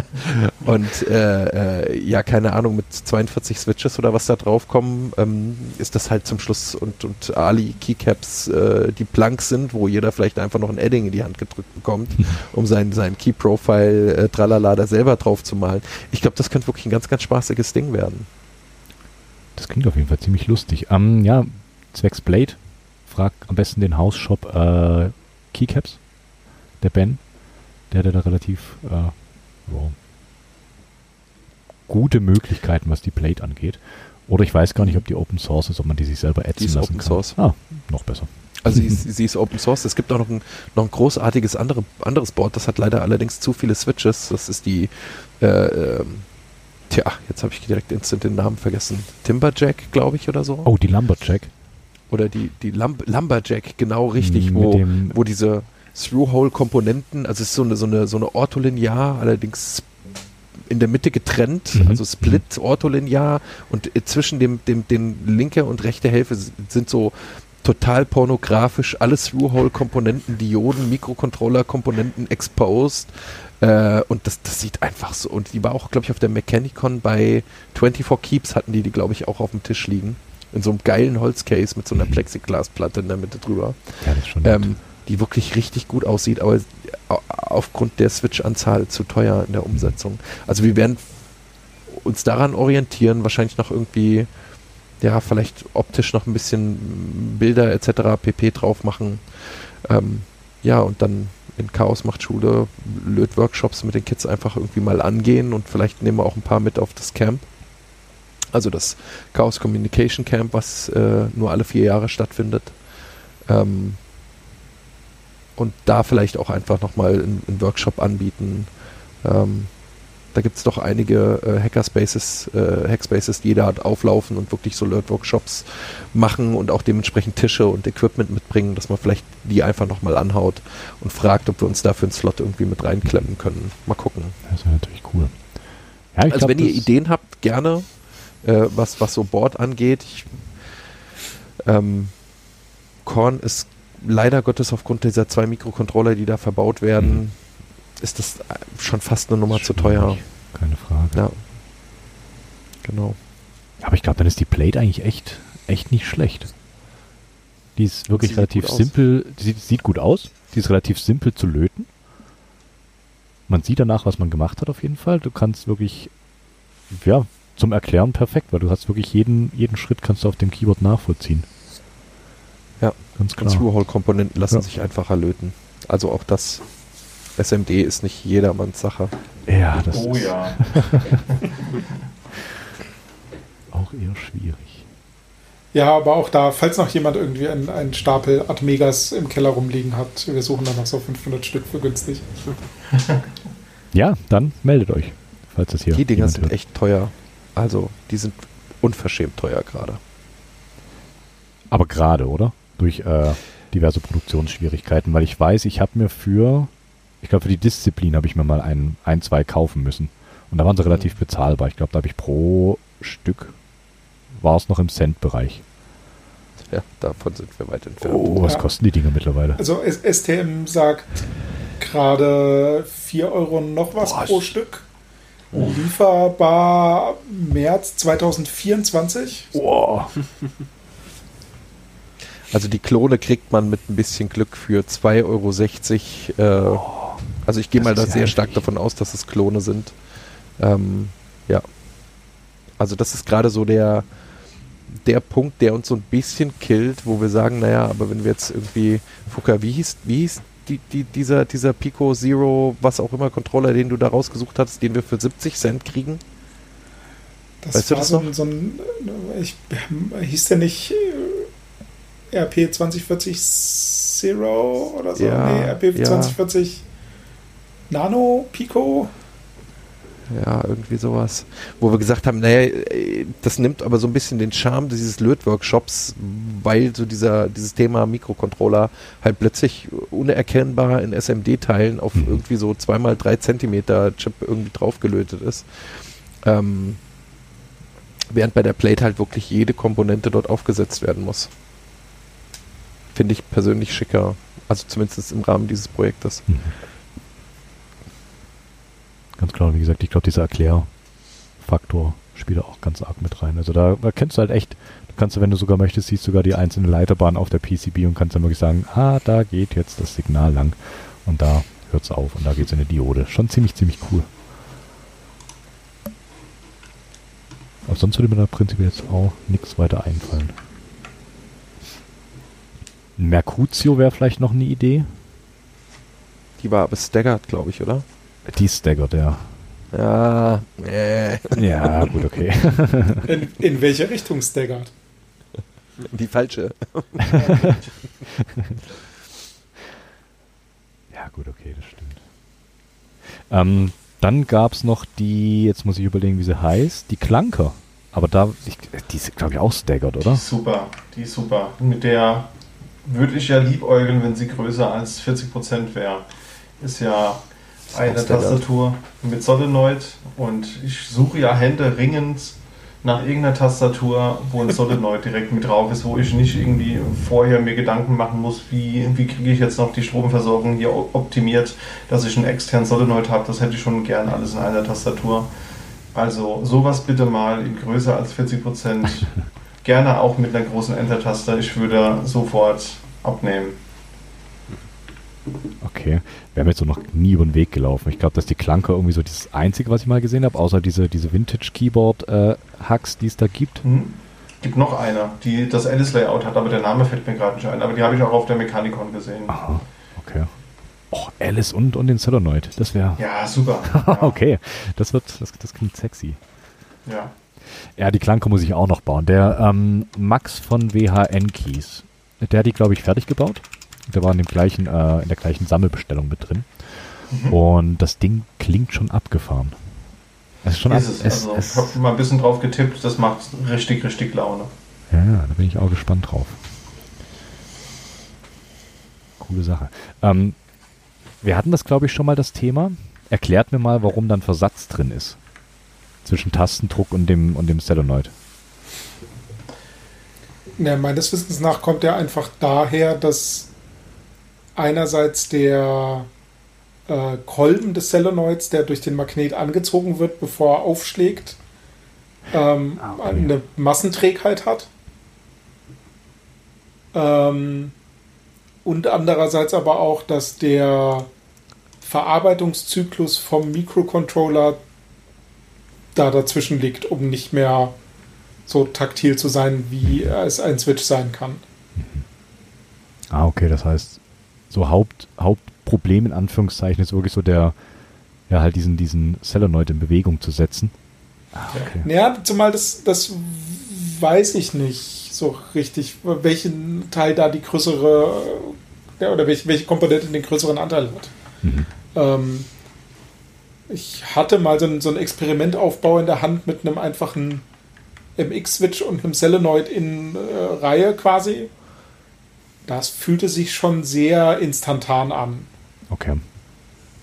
(laughs) und äh, äh, ja, keine Ahnung, mit 42 Switches oder was da draufkommen, ähm, ist das halt zum Schluss und, und Ali Keycaps, äh, die Planks sind, wo jeder vielleicht einfach noch ein Edding in die Hand gedrückt bekommt, (laughs) um sein, sein Key Profile tralala da selber drauf zu malen. Ich glaube, das könnte wirklich ein ganz, ganz spaßiges Ding werden. Das klingt auf jeden Fall ziemlich lustig. Ähm, ja, zwecks Blade, frag am besten den Hausshop äh, Keycaps, der Ben, der hat da relativ äh, wow, gute Möglichkeiten, was die Blade angeht. Oder ich weiß gar nicht, ob die Open Source ist, ob man die sich selber ätzen lassen Open kann. Source. Ah, noch besser. Also sie ist, sie ist Open Source. Es gibt auch noch ein, noch ein großartiges andere, anderes Board, das hat leider allerdings zu viele Switches. Das ist die äh, ähm, Tja, jetzt habe ich direkt instant den Namen vergessen. Timberjack, glaube ich, oder so. Oh, die Lumberjack. Oder die, die Lumb Lumberjack, genau richtig, wo, wo diese Through-Hole-Komponenten, also es ist so eine, so eine, so eine Ortholinear, allerdings in der Mitte getrennt, mhm. also Split, Ortholinear und zwischen dem, dem, den linke und rechte Hälfte sind so total pornografisch, alles Through-Hole-Komponenten, Dioden, Mikrocontroller-Komponenten exposed. Äh, und das, das sieht einfach so. Und die war auch, glaube ich, auf der Mechanicon bei 24 Keeps hatten die die, glaube ich, auch auf dem Tisch liegen. In so einem geilen Holzcase mit so einer Plexiglasplatte in der Mitte drüber. Ja, das ist schon ähm, die wirklich richtig gut aussieht, aber aufgrund der Switch-Anzahl zu teuer in der Umsetzung. Also wir werden uns daran orientieren, wahrscheinlich noch irgendwie ja, vielleicht optisch noch ein bisschen Bilder etc. pp drauf machen. Ähm, ja, und dann in Chaos macht Schule Lötworkshops mit den Kids einfach irgendwie mal angehen und vielleicht nehmen wir auch ein paar mit auf das Camp. Also das Chaos Communication Camp, was äh, nur alle vier Jahre stattfindet. Ähm, und da vielleicht auch einfach nochmal einen Workshop anbieten. Ähm, da gibt es doch einige äh, Hackerspaces, äh, Hackspaces, die da auflaufen und wirklich so Lert-Workshops machen und auch dementsprechend Tische und Equipment mitbringen, dass man vielleicht die einfach nochmal anhaut und fragt, ob wir uns dafür einen Slot irgendwie mit reinklemmen können. Mal gucken. Das wäre natürlich cool. Ja, also glaub, wenn ihr Ideen habt, gerne, äh, was, was so Board angeht. Ich, ähm, Korn ist leider Gottes aufgrund dieser zwei Mikrocontroller, die da verbaut werden, mhm ist das schon fast eine Nummer Schwierig. zu teuer. Keine Frage. Ja. Genau. Aber ich glaube, dann ist die Plate eigentlich echt, echt nicht schlecht. Die ist wirklich sieht relativ simpel, die sieht, sieht gut aus, die ist relativ simpel zu löten. Man sieht danach, was man gemacht hat auf jeden Fall. Du kannst wirklich, ja, zum Erklären perfekt, weil du hast wirklich jeden, jeden Schritt kannst du auf dem Keyboard nachvollziehen. Ja, ganz klar. Through-Hole-Komponenten lassen ja. sich einfacher löten. Also auch das SMD ist nicht jedermanns Sache. Ja, das oh, ist ja. (laughs) auch eher schwierig. Ja, aber auch da, falls noch jemand irgendwie einen, einen Stapel Atmegas im Keller rumliegen hat, wir suchen dann noch so 500 Stück für günstig. (laughs) Ja, dann meldet euch, falls das hier. Die Dinger sind hört. echt teuer. Also, die sind unverschämt teuer gerade. Aber gerade, oder? Durch äh, diverse Produktionsschwierigkeiten, weil ich weiß, ich habe mir für ich glaube, für die Disziplin habe ich mir mal ein, ein, zwei kaufen müssen. Und da waren sie mhm. relativ bezahlbar. Ich glaube, da habe ich pro Stück, war es noch im Cent-Bereich. Ja, davon sind wir weit entfernt. Oh, was ja. kosten die Dinger mittlerweile? Also STM sagt gerade 4 Euro noch was Boah, pro Stück. Lieferbar März 2024. Boah. Also die Klone kriegt man mit ein bisschen Glück für 2,60 Euro. Äh, oh, also ich gehe mal da sehr stark davon aus, dass es Klone sind. Ähm, ja. Also das ist gerade so der, der Punkt, der uns so ein bisschen killt, wo wir sagen, naja, aber wenn wir jetzt irgendwie, Fuka, wie hieß, wie hieß die, die, dieser, dieser Pico Zero, was auch immer, Controller, den du da rausgesucht hast, den wir für 70 Cent kriegen? Das weißt war das so, ein, so ein, ich, hieß der nicht äh, RP 2040 Zero oder so? Ja, nee, RP ja. 2040 Nano Pico? Ja, irgendwie sowas. Wo wir gesagt haben, naja, das nimmt aber so ein bisschen den Charme dieses Löt-Workshops, weil so dieser, dieses Thema Mikrocontroller halt plötzlich unerkennbar in SMD-Teilen auf mhm. irgendwie so zweimal drei Zentimeter Chip irgendwie draufgelötet ist. Ähm, während bei der Plate halt wirklich jede Komponente dort aufgesetzt werden muss. Finde ich persönlich schicker. Also zumindest im Rahmen dieses Projektes. Mhm. Ganz klar, wie gesagt, ich glaube, dieser Erklärfaktor spielt auch ganz arg mit rein. Also da, da kennst du halt echt, du kannst, wenn du sogar möchtest, siehst sogar die einzelne Leiterbahn auf der PCB und kannst dann wirklich sagen, ah, da geht jetzt das Signal lang und da hört es auf und da geht es in eine Diode. Schon ziemlich, ziemlich cool. Aber sonst würde mir da prinzipiell jetzt auch nichts weiter einfallen. Mercutio wäre vielleicht noch eine Idee. Die war aber staggered, glaube ich, oder? Die staggert, ja. Ja, (laughs) äh. Ja, gut, okay. (laughs) In, in welche Richtung staggert? Die falsche. (laughs) ja, gut, okay, das stimmt. Ähm, dann gab es noch die, jetzt muss ich überlegen, wie sie heißt, die Klanker. Aber da, ich, die ist, glaube ich, auch staggert, oder? Die ist super, die ist super. Mit der würde ich ja liebäugeln, wenn sie größer als 40% wäre. Ist ja eine Tastatur mit Solenoid und ich suche ja händeringend nach irgendeiner Tastatur, wo ein Solenoid direkt mit drauf ist, wo ich nicht irgendwie vorher mir Gedanken machen muss, wie, wie kriege ich jetzt noch die Stromversorgung hier optimiert, dass ich einen externen Solenoid habe. Das hätte ich schon gern alles in einer Tastatur. Also sowas bitte mal in größer als 40 Prozent. (laughs) Gerne auch mit einer großen Enter-Taste. Ich würde sofort abnehmen. Okay. Wir haben jetzt so noch nie über den Weg gelaufen. Ich glaube, dass die Klanker irgendwie so das Einzige, was ich mal gesehen habe, außer diese, diese Vintage-Keyboard-Hacks, die es da gibt. Mhm. Gibt noch einer, die das Alice-Layout hat, aber der Name fällt mir gerade nicht ein. Aber die habe ich auch auf der Mechanicon gesehen. Aha, okay. Oh, Alice und, und den Solenoid, das wäre... Ja, super. (laughs) ja. okay, das wird, das, das klingt sexy. Ja. Ja, die Klanke muss ich auch noch bauen. Der ähm, Max von WHN Keys, der hat die, glaube ich, fertig gebaut. Der war in, dem gleichen, äh, in der gleichen Sammelbestellung mit drin. Mhm. Und das Ding klingt schon abgefahren. Es ist schon ist ab, es, also, es, ich habe mal ein bisschen drauf getippt, das macht richtig, richtig Laune. Ja, da bin ich auch gespannt drauf. Coole Sache. Ähm, wir hatten das, glaube ich, schon mal das Thema. Erklärt mir mal, warum dann Versatz drin ist. Zwischen Tastendruck und dem, und dem Solenoid. Ja, meines Wissens nach kommt er einfach daher, dass einerseits der äh, Kolben des Solenoids, der durch den Magnet angezogen wird, bevor er aufschlägt, ähm, ah, okay. eine Massenträgheit hat. Ähm, und andererseits aber auch, dass der Verarbeitungszyklus vom Mikrocontroller da dazwischen liegt, um nicht mehr so taktil zu sein, wie es ein Switch sein kann. Ah, okay, das heißt, so Haupt, Hauptproblem in Anführungszeichen ist wirklich so der, ja, halt diesen, diesen Solenoid in Bewegung zu setzen. Ah, okay. Ja, zumal das, das weiß ich nicht so richtig, welchen Teil da die größere, ja, oder welche, welche Komponente den größeren Anteil hat. Mhm. Ähm, ich hatte mal so, ein, so einen Experimentaufbau in der Hand mit einem einfachen MX-Switch und einem Solenoid in äh, Reihe quasi das fühlte sich schon sehr instantan an. Okay.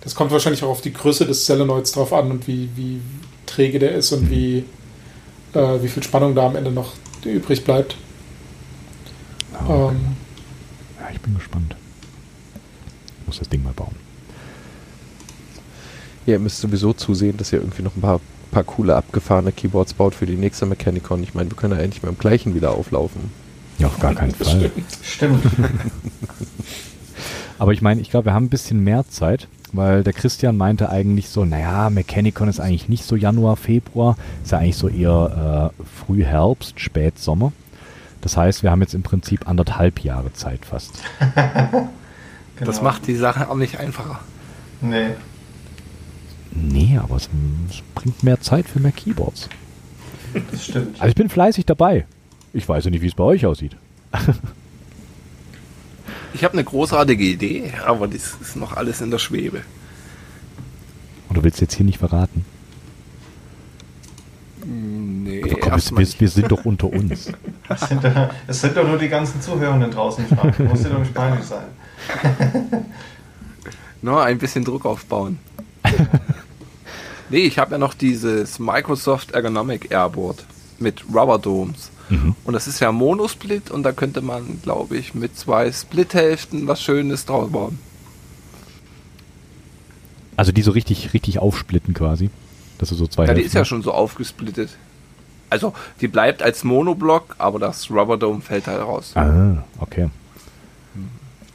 Das kommt wahrscheinlich auch auf die Größe des Solenoids drauf an und wie, wie träge der ist und mhm. wie, äh, wie viel Spannung da am Ende noch übrig bleibt. Oh, okay. ähm, ja, ich bin gespannt. Ich muss das Ding mal bauen. Ja, ihr müsst sowieso zusehen, dass ihr irgendwie noch ein paar, paar coole, abgefahrene Keyboards baut für die nächste Mechanicon. Ich meine, wir können ja endlich mit dem gleichen wieder auflaufen. Ja, auf gar keinen Fall. (laughs) Stimmt. (laughs) Aber ich meine, ich glaube, wir haben ein bisschen mehr Zeit, weil der Christian meinte eigentlich so, naja, Mechanicon ist eigentlich nicht so Januar, Februar, ist ja eigentlich so eher äh, Frühherbst, Spätsommer. Das heißt, wir haben jetzt im Prinzip anderthalb Jahre Zeit fast. (laughs) genau. Das macht die Sache auch nicht einfacher. Nee. Nee, aber es, es bringt mehr Zeit für mehr Keyboards. Das stimmt. Also ich bin fleißig dabei. Ich weiß ja nicht, wie es bei euch aussieht. (laughs) ich habe eine großartige Idee, aber das ist noch alles in der Schwebe. Und du willst jetzt hier nicht verraten? Nee, komm, wir, wir, wir, sind doch unter uns. (laughs) Es sind, es sind doch nur die ganzen Zuhörenden draußen. Muss dir doch nicht peinlich sein. (laughs) Nur ein bisschen Druck aufbauen. nee, ich habe ja noch dieses Microsoft Ergonomic Airboard mit Rubber Domes. Mhm. Und das ist ja Monosplit und da könnte man, glaube ich, mit zwei Split-Hälften was Schönes draus bauen. Also die so richtig, richtig aufsplitten quasi. Dass du so zwei Ja, die ist ja schon so aufgesplittet. Also die bleibt als Monoblock, aber das Rubber Dome fällt halt raus. Ah, okay.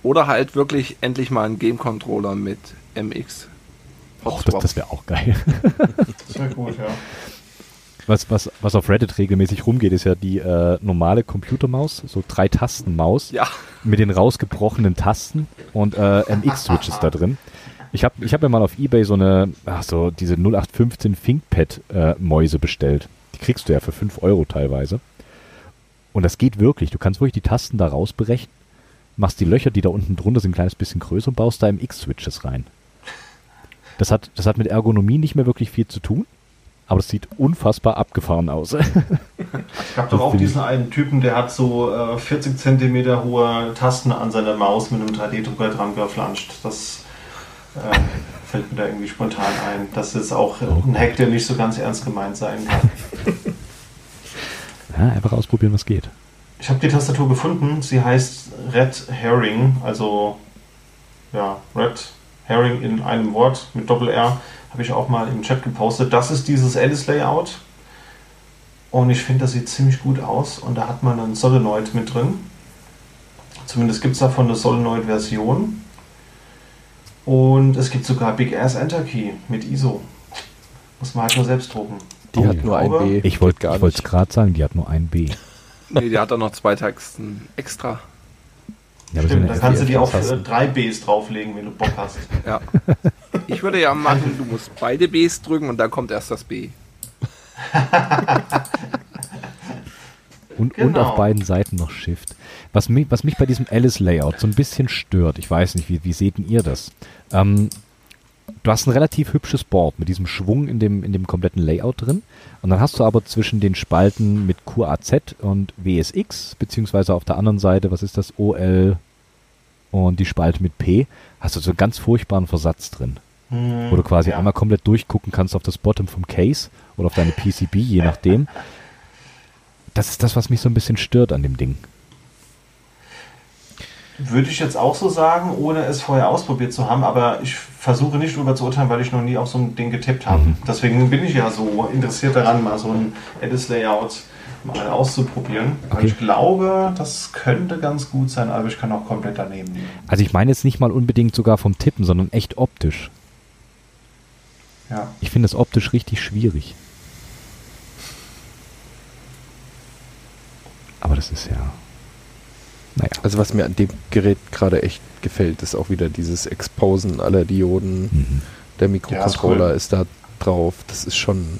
Oder halt wirklich endlich mal ein Game Controller mit MX. Och, das, das wäre auch geil. das wäre gut, ja. Was, was, was auf Reddit regelmäßig rumgeht, ist ja die äh, normale Computermaus, so drei Tasten Maus ja. mit den rausgebrochenen Tasten und äh, MX-Switches da drin. Ich habe ich hab ja mal auf Ebay so eine, ach so, diese 0815 ThinkPad-Mäuse äh, bestellt. Die kriegst du ja für 5 Euro teilweise. Und das geht wirklich. Du kannst wirklich die Tasten da rausberechnen, machst die Löcher, die da unten drunter sind, ein kleines bisschen größer und baust da MX-Switches rein. Das hat, das hat mit Ergonomie nicht mehr wirklich viel zu tun, aber es sieht unfassbar abgefahren aus. (laughs) es gab doch auch diesen einen Typen, der hat so äh, 40 Zentimeter hohe Tasten an seiner Maus mit einem 3D-Drucker dran geflanscht. Das äh, (laughs) fällt mir da irgendwie spontan ein. Das ist auch ein Hack, der nicht so ganz ernst gemeint sein kann. Ja, einfach ausprobieren, was geht. Ich habe die Tastatur gefunden. Sie heißt Red Herring, also ja, Red Herring in einem Wort mit Doppel R. Habe ich auch mal im Chat gepostet. Das ist dieses Alice-Layout. Und ich finde, das sieht ziemlich gut aus. Und da hat man einen Solenoid mit drin. Zumindest gibt es davon eine Solenoid-Version. Und es gibt sogar Big Ass Enter Key mit ISO. Muss man halt nur selbst drucken. Die oh, hat nur ein B. Ich wollte es gerade sagen, die hat nur ein B. nee, die hat auch noch zwei Taxen extra. Ja, Stimmt, da kannst du dir auch drei Bs drauflegen, wenn du Bock hast. Ja. (laughs) Ich würde ja machen, du musst beide Bs drücken und dann kommt erst das B. und, genau. und auf beiden Seiten noch Shift. Was mich, was mich bei diesem Alice-Layout so ein bisschen stört, ich weiß nicht, wie, wie seht ihr das? Ähm, du hast ein relativ hübsches Board mit diesem Schwung in dem, in dem kompletten Layout drin. Und dann hast du aber zwischen den Spalten mit QAZ und WSX, beziehungsweise auf der anderen Seite, was ist das, OL und die Spalte mit P, hast du so einen ganz furchtbaren Versatz drin. Hm, wo du quasi ja. einmal komplett durchgucken kannst auf das Bottom vom Case oder auf deine PCB, je nachdem. Das ist das, was mich so ein bisschen stört an dem Ding. Würde ich jetzt auch so sagen, ohne es vorher ausprobiert zu haben, aber ich versuche nicht darüber zu urteilen, weil ich noch nie auf so ein Ding getippt habe. Mhm. Deswegen bin ich ja so interessiert daran, mal so ein Edis-Layout mal auszuprobieren. Okay. ich glaube, das könnte ganz gut sein, aber ich kann auch komplett daneben liegen. Also ich meine jetzt nicht mal unbedingt sogar vom Tippen, sondern echt optisch. Ja. Ich finde es optisch richtig schwierig. Aber das ist ja naja. Also was mir an dem Gerät gerade echt gefällt, ist auch wieder dieses Exposen aller Dioden. Mhm. Der Mikrocontroller ja, ist, ist, da drauf. Das ist schon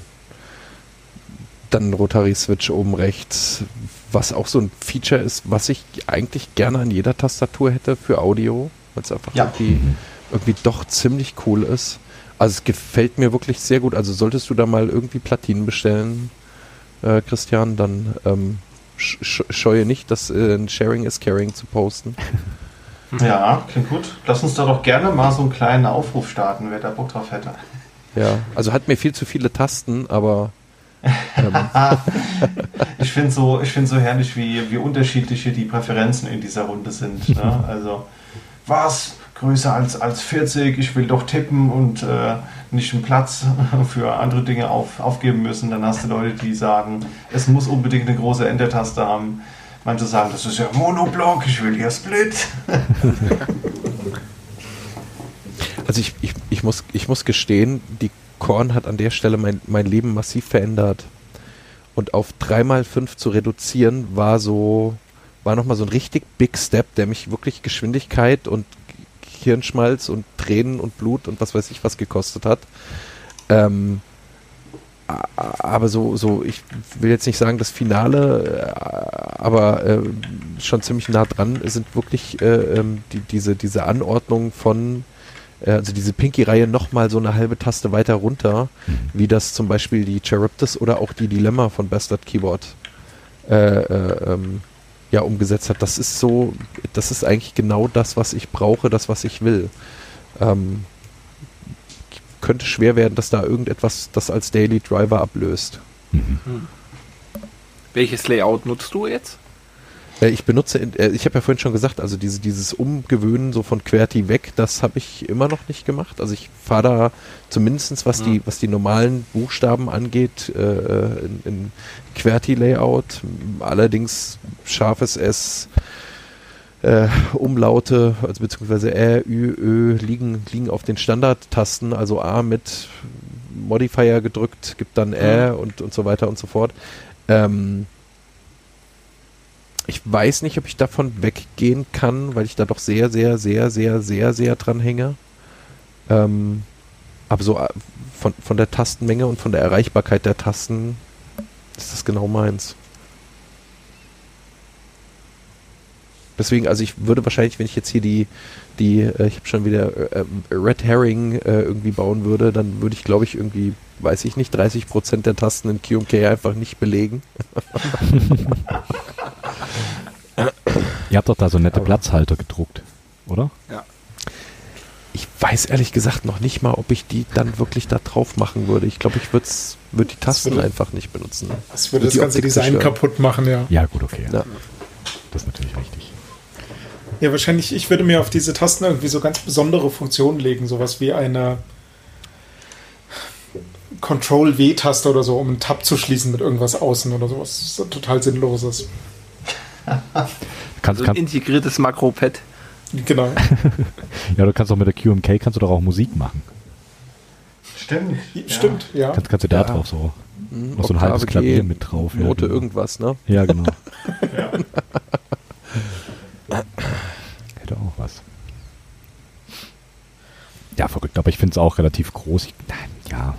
dann ein Rotary-Switch oben rechts, was auch so ein Feature ist, was ich eigentlich gerne an jeder Tastatur hätte für Audio, weil es einfach ja. irgendwie, mhm. irgendwie doch ziemlich cool ist. Also es gefällt mir wirklich sehr gut. Also solltest du da mal irgendwie Platinen bestellen, äh, Christian, dann ähm, scheue nicht, das äh, Sharing is Caring zu posten. (laughs) Ja, klingt gut. Lass uns da doch gerne mal so einen kleinen Aufruf starten, wer da Bock drauf hätte. Ja, also hat mir viel zu viele Tasten, aber. Ähm. (laughs) ich finde so, find so herrlich, wie, wie unterschiedliche die Präferenzen in dieser Runde sind. Ne? (laughs) Also, was? Größer als, als 40, ich will doch tippen und äh, nicht einen Platz (laughs) für andere Dinge auf, aufgeben müssen. Dann hast du Leute, die sagen, es muss unbedingt eine große Enter-Taste haben. Manche sagen, das ist ja Monoblock, ich will ja Split. (laughs) Also ich, ich, ich, muss, ich muss gestehen, die Korn hat an der Stelle mein, mein Leben massiv verändert. Und auf 3x5 zu reduzieren war so, war nochmal so ein richtig Big Step, der mich wirklich Geschwindigkeit und Hirnschmalz und Tränen und Blut und was weiß ich was gekostet hat. Ähm, aber so, so, ich will jetzt nicht sagen das Finale, äh, aber äh, schon ziemlich nah dran sind wirklich äh, ähm, die, diese, diese Anordnung von, äh, also diese Pinky-Reihe nochmal so eine halbe Taste weiter runter, mhm. wie das zum Beispiel die Charybdis oder auch die Dilemma von Bastard Keyboard äh, äh, ähm, ja umgesetzt hat. Das ist so, das ist eigentlich genau das, was ich brauche, das, was ich will. Ähm, könnte schwer werden, dass da irgendetwas das als Daily Driver ablöst. Mhm. Welches Layout nutzt du jetzt? Äh, ich benutze, äh, ich habe ja vorhin schon gesagt, also diese, dieses Umgewöhnen so von QWERTY weg, das habe ich immer noch nicht gemacht. Also ich fahre da zumindest was, die, was die normalen Buchstaben angeht, äh, in, in QWERTY-Layout. Allerdings scharfes S, äh, Umlaute, also beziehungsweise Ä, Ü, Ö liegen, liegen auf den Standardtasten, also A mit Modifier gedrückt, gibt dann Ä mhm. und, und so weiter und so fort. Ähm, ich weiß nicht, ob ich davon weggehen kann, weil ich da doch sehr, sehr, sehr, sehr, sehr, sehr dran hänge. Ähm, aber so äh, von, von der Tastenmenge und von der Erreichbarkeit der Tasten ist das genau meins. Deswegen, also ich würde wahrscheinlich, wenn ich jetzt hier die, die, äh, ich habe schon wieder äh, Red Herring äh, irgendwie bauen würde, dann würde ich, glaube ich, irgendwie, weiß ich nicht, 30 Prozent der Tasten in QMK einfach nicht belegen. (laughs) Ihr habt doch da so nette Platzhalter gedruckt, oder? Ja. Ich weiß ehrlich gesagt noch nicht mal, ob ich die dann wirklich da drauf machen würde. Ich glaube, ich würde würd die Tasten würde, einfach nicht benutzen. Das würde das ganze Design zerstören. kaputt machen, ja. Ja, gut, okay. Ja. Das ist natürlich richtig. Ja, wahrscheinlich, ich würde mir auf diese Tasten irgendwie so ganz besondere Funktionen legen, sowas wie eine Control-W-Taste oder so, um einen Tab zu schließen mit irgendwas außen oder sowas. Ist total sinnloses. (laughs) kannst, so ein integriertes Makro-Pad. Genau. (laughs) ja, du kannst auch mit der QMK kannst du doch auch Musik machen. Stimmt. Stimmt, ja. Kannst, kannst du da ja. drauf so. Mhm, noch so ein halbes Klavier mit drauf. Note ja, genau. irgendwas, ne? Ja, genau. (laughs) ja. Was. Ja, verrückt, aber ich finde es auch relativ groß. Ich, ja,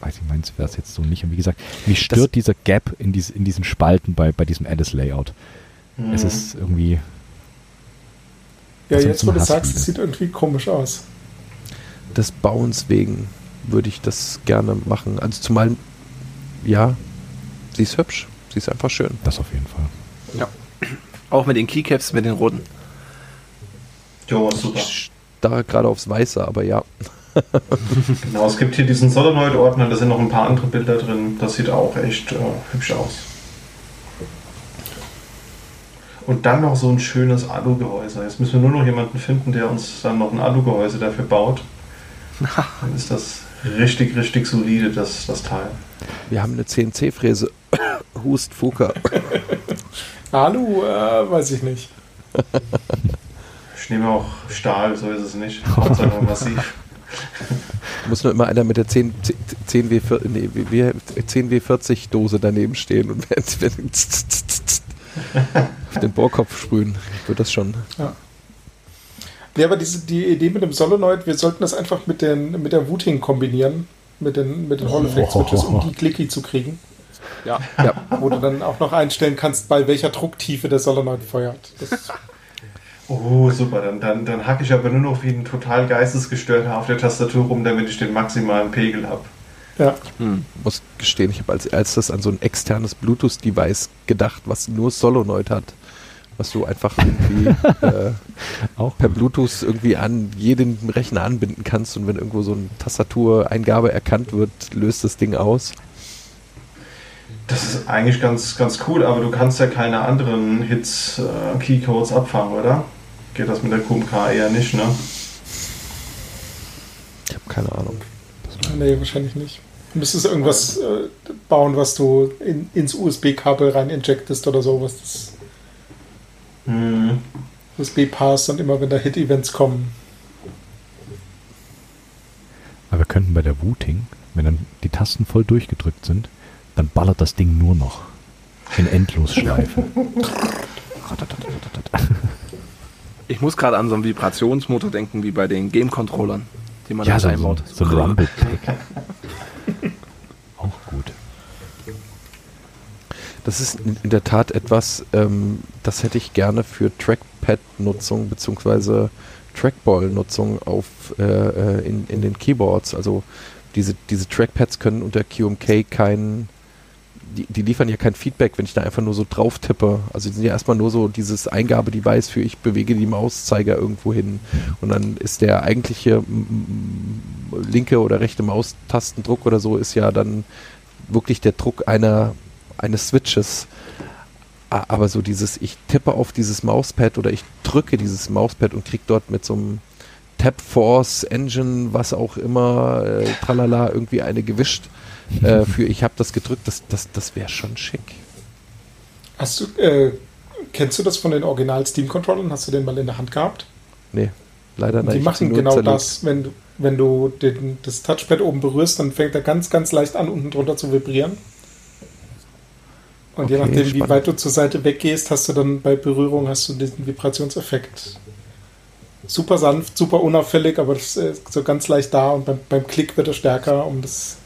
weiß ich, meins wäre es jetzt so nicht. Und wie gesagt, mich stört das dieser Gap in, dies, in diesen Spalten bei, bei diesem Alice-Layout. Mhm. Es ist irgendwie. Ja, jetzt wo du sagst, es sieht irgendwie komisch aus. Des Bauens wegen würde ich das gerne machen. Also zumal, ja, sie ist hübsch. Sie ist einfach schön. Das auf jeden Fall. Ja. Auch mit den Keycaps, mit den roten. Jo, super. Ich da gerade aufs Weiße, aber ja. (laughs) genau, es gibt hier diesen Solenoid-Ordner, da sind noch ein paar andere Bilder drin. Das sieht auch echt äh, hübsch aus. Und dann noch so ein schönes Alu-Gehäuse. Jetzt müssen wir nur noch jemanden finden, der uns dann noch ein Alu-Gehäuse dafür baut. Dann ist das richtig, richtig solide, das, das Teil. Wir haben eine CNC-Fräse. (coughs) Hust Fuka. Alu, äh, weiß ich nicht. (laughs) Ich nehme auch Stahl, so ist es nicht. Hauptsache massiv. Muss nur immer einer mit der 10, 10 w 10W40 Dose daneben stehen und auf den Bohrkopf sprühen. Wird das schon. Ja. Ja, aber diese, die Idee mit dem Solenoid, wir sollten das einfach mit, den, mit der Wooting kombinieren, mit den, mit den Hall Effect Switches, um die Clicky zu kriegen. Ja. ja. Wo du dann auch noch einstellen kannst, bei welcher Drucktiefe der Solenoid feuert. Das oh, super. Dann, dann, dann hacke ich aber nur noch wie ein total geistesgestörter auf der Tastatur rum, damit ich den maximalen Pegel habe. Ja. Hm. muss gestehen, ich habe als erstes an so ein externes Bluetooth-Device gedacht, was nur Solenoid hat. Was du einfach irgendwie (laughs) äh, auch per Bluetooth irgendwie an jeden Rechner anbinden kannst und wenn irgendwo so eine Tastatureingabe erkannt wird, löst das Ding aus. Das ist eigentlich ganz, ganz cool, aber du kannst ja keine anderen Hits, äh, Keycodes abfangen, oder? Geht das mit der QMK eher nicht, ne? Ich habe keine Ahnung. Nee, wahrscheinlich nicht. Du müsstest irgendwas äh, bauen, was du in, ins USB-Kabel rein injectest oder so, was das Mhm. USB passt und immer wenn da Hit-Events kommen. Aber wir könnten bei der Wooting, wenn dann die Tasten voll durchgedrückt sind, dann ballert das Ding nur noch. In Endlosschleife. (laughs) Ich muss gerade an so einen Vibrationsmotor denken, wie bei den Game-Controllern, die man ja, da so, so, einbaut. so ein Rumble-Pack. (laughs) Auch gut. Das ist in der Tat etwas, ähm, das hätte ich gerne für Trackpad-Nutzung bzw. Trackball-Nutzung auf äh, äh, in, in den Keyboards. Also diese, diese Trackpads können unter QMK kein, die, die liefern ja kein Feedback, wenn ich da einfach nur so drauf tippe. Also die sind ja erstmal nur so dieses Eingabedevice für ich bewege die Mauszeiger irgendwo hin. Und dann ist der eigentliche linke oder rechte Maustastendruck oder so ist ja dann wirklich der Druck einer eines Switches. Aber so dieses, ich tippe auf dieses Mauspad oder ich drücke dieses Mauspad und krieg dort mit so einem Tap Force Engine, was auch immer, äh, tralala, irgendwie eine gewischt äh, für ich habe das gedrückt, das, das, das wäre schon schick. Hast du, äh, kennst du das von den Original Steam-Controllern? Hast du den mal in der Hand gehabt? Nee, leider nicht. Die machen genau zerlegt. das. Wenn du, wenn du den, das Touchpad oben berührst, dann fängt er ganz, ganz leicht an, unten drunter zu vibrieren. Und je Okay, nachdem, wie spannend. weit du zur Seite weggehst, hast du dann bei Berührung hast du diesen Vibrationseffekt. Super sanft, super unauffällig, aber das ist so ganz leicht da und beim, beim Klick wird er stärker, um das.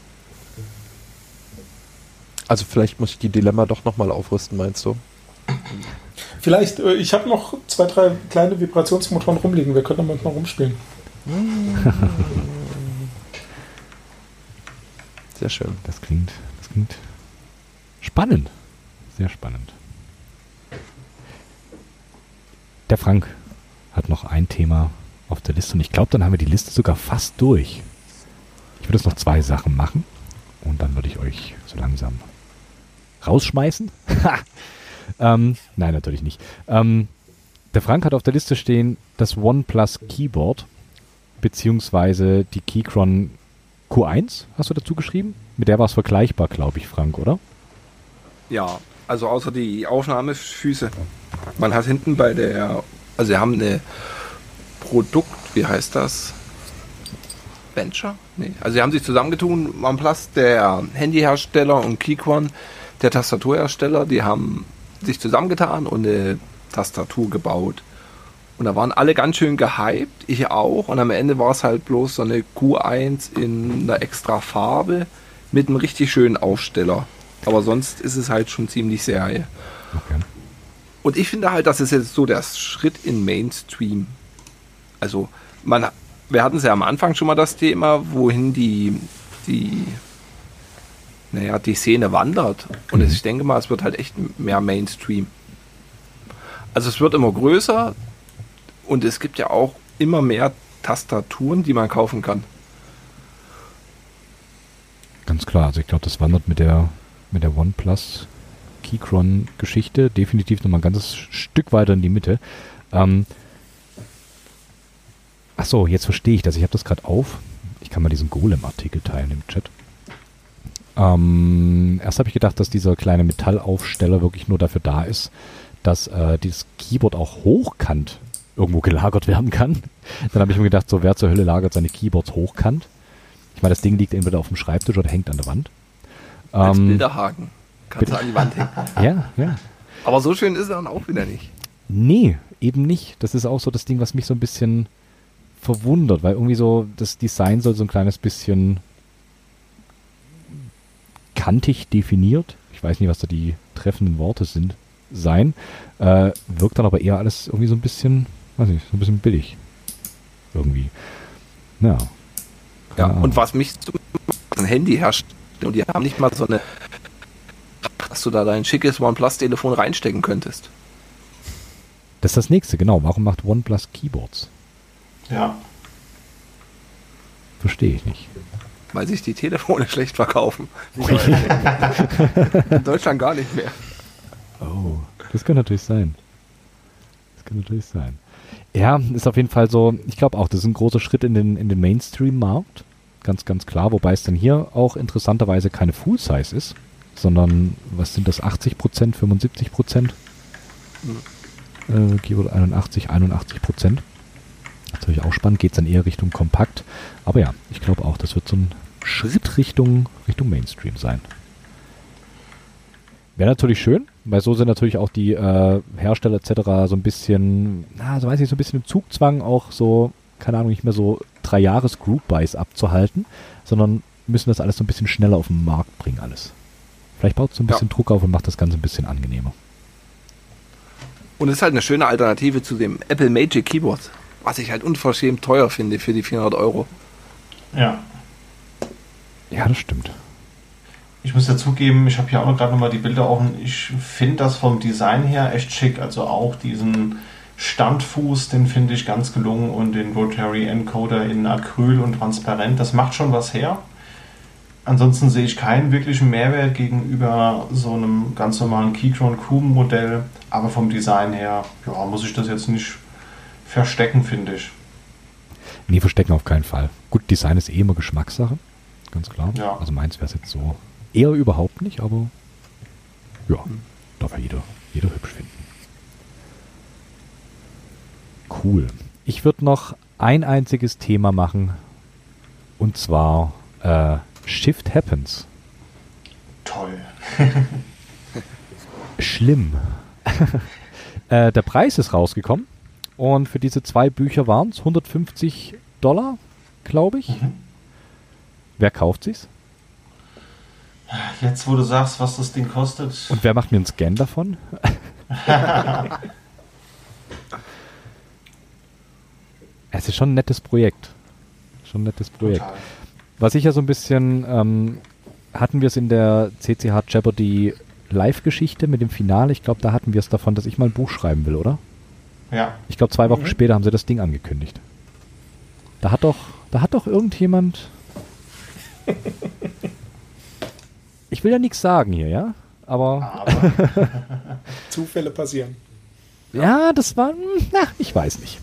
Also vielleicht muss ich die Dilemma doch nochmal aufrüsten, meinst du? Vielleicht, äh, ich habe noch zwei, drei kleine Vibrationsmotoren rumliegen, wir können damit mal rumspielen. (laughs) Sehr schön. Das klingt, das klingt spannend. Sehr spannend. Der Frank hat noch ein Thema auf der Liste und ich glaube, dann haben wir die Liste sogar fast durch. Ich würde jetzt noch zwei Sachen machen und dann würde ich euch so langsam rausschmeißen. (laughs) ähm, nein, natürlich nicht. Ähm, der Frank hat auf der Liste stehen das OnePlus Keyboard beziehungsweise die Keychron Q1, hast du dazu geschrieben? Mit der war es vergleichbar, glaube ich, Frank, oder? Ja, also außer die Aufnahmefüße. Man hat hinten bei der, also wir haben eine Produkt, wie heißt das? Venture? Nee. Also sie haben sich zusammengetun, OnePlus, der Handyhersteller und Keychron, der Tastaturhersteller, die haben sich zusammengetan und eine Tastatur gebaut. Und da waren alle ganz schön gehypt, ich auch. Und am Ende war es halt bloß so eine Q1 in einer extra Farbe mit einem richtig schönen Aufsteller. Aber sonst ist es halt schon ziemlich Serie. Okay. Und ich finde halt, das ist jetzt so der Schritt in Mainstream. Also, man, wir hatten es ja am Anfang schon mal das Thema, wohin die, die, naja, die Szene wandert. Und Mhm. ich denke mal, es wird halt echt mehr Mainstream. Also es wird immer größer und es gibt ja auch immer mehr Tastaturen, die man kaufen kann. Ganz klar. Also ich glaube, das wandert mit der, mit der OnePlus Keychron Geschichte definitiv nochmal ein ganzes Stück weiter in die Mitte. Ähm, ach so, jetzt verstehe ich das. Ich habe das gerade auf. Ich kann mal diesen Golem-Artikel teilen im Chat. Ähm, erst habe ich gedacht, dass dieser kleine Metallaufsteller wirklich nur dafür da ist, dass äh, dieses Keyboard auch hochkant irgendwo gelagert werden kann. (laughs) Dann habe ich mir gedacht, so wer zur Hölle lagert seine Keyboards hochkant? Ich meine, das Ding liegt entweder auf dem Schreibtisch oder hängt an der Wand. Als Ähm, Bilderhaken. Kannst du an die Wand hängen. (laughs) ja, ja. Aber so schön ist er dann auch wieder nicht. Nee, eben nicht. Das ist auch so das Ding, was mich so ein bisschen verwundert, weil irgendwie so das Design soll so ein kleines bisschen kantig definiert. Ich weiß nicht, was da die treffenden Worte sind, sein. Äh, wirkt dann aber eher alles irgendwie so ein bisschen, weiß nicht, so ein bisschen billig. Irgendwie. Ja. Ja, Ahnung. und was mich ein Handy herrscht, und die haben nicht mal so eine, dass du da dein schickes OnePlus-Telefon reinstecken könntest. Das ist das nächste, genau. Warum macht OnePlus Keyboards? Ja. Verstehe ich nicht. Weil sich die Telefone (laughs) schlecht verkaufen. (laughs) In Deutschland gar nicht mehr. Oh, das könnte natürlich sein. Das könnte natürlich sein. Ja, ist auf jeden Fall so, ich glaube auch, das ist ein großer Schritt in den, in den Mainstream-Markt. Ganz, ganz klar, wobei es dann hier auch interessanterweise keine Full-Size ist, sondern, was sind das, 80 Prozent, 75 Prozent? Mhm. Äh, Keyboard 81, 81 Prozent. Natürlich auch spannend, geht es dann eher Richtung Kompakt. Aber ja, ich glaube auch, das wird so ein Schritt Richtung, Richtung Mainstream sein. Wäre natürlich schön, weil so sind natürlich auch die äh, Hersteller etc. so ein bisschen, na, so weiß ich, so ein bisschen im Zugzwang auch so, keine Ahnung, nicht mehr so drei Jahres Group Buys abzuhalten, sondern müssen das alles so ein bisschen schneller auf den Markt bringen alles. Vielleicht baut es so ein bisschen ja. Druck auf und macht das Ganze ein bisschen angenehmer. Und es ist halt eine schöne Alternative zu dem Apple Magic Keyboard, was ich halt unverschämt teuer finde für die 400 Euro. Ja. Ja, das stimmt. Ich muss dazugeben, ich habe hier auch noch gerade nochmal die Bilder offen. Ich finde das vom Design her echt schick. Also auch diesen Standfuß, den finde ich ganz gelungen und den Rotary Encoder in Acryl und transparent. Das macht schon was her. Ansonsten sehe ich keinen wirklichen Mehrwert gegenüber so einem ganz normalen Keychron Crew Modell. Aber vom Design her, ja, muss ich das jetzt nicht verstecken, finde ich. Nee, verstecken auf keinen Fall. Gut, Design ist eh immer Geschmackssache. Ganz klar. Ja. Also meins wäre es jetzt so Eher überhaupt nicht, aber ja, darf ja jeder, jeder hübsch finden. Cool. Ich würde noch ein einziges Thema machen und zwar äh, Shift Happens. Toll. (laughs) Schlimm. (laughs) äh, der Preis ist rausgekommen und für diese zwei Bücher waren es 150 Dollar, glaube ich. Mhm. Wer kauft sich's? Jetzt, wo du sagst, was das Ding kostet. Und wer macht mir einen Scan davon? (laughs) es ist schon ein nettes Projekt. Schon ein nettes Projekt. Total. Was ich ja so ein bisschen, ähm, hatten wir es in der CCH Jeopardy Live-Geschichte mit dem Finale. Ich glaube, da hatten wir es davon, dass ich mal ein Buch schreiben will, oder? Ja. Ich glaube, zwei Wochen mhm. später haben sie das Ding angekündigt. Da hat doch, da hat doch irgendjemand (laughs) Ich will ja nichts sagen hier, ja? Aber. Aber. (laughs) Zufälle passieren. Ja, das war. Hm, na, ich weiß nicht.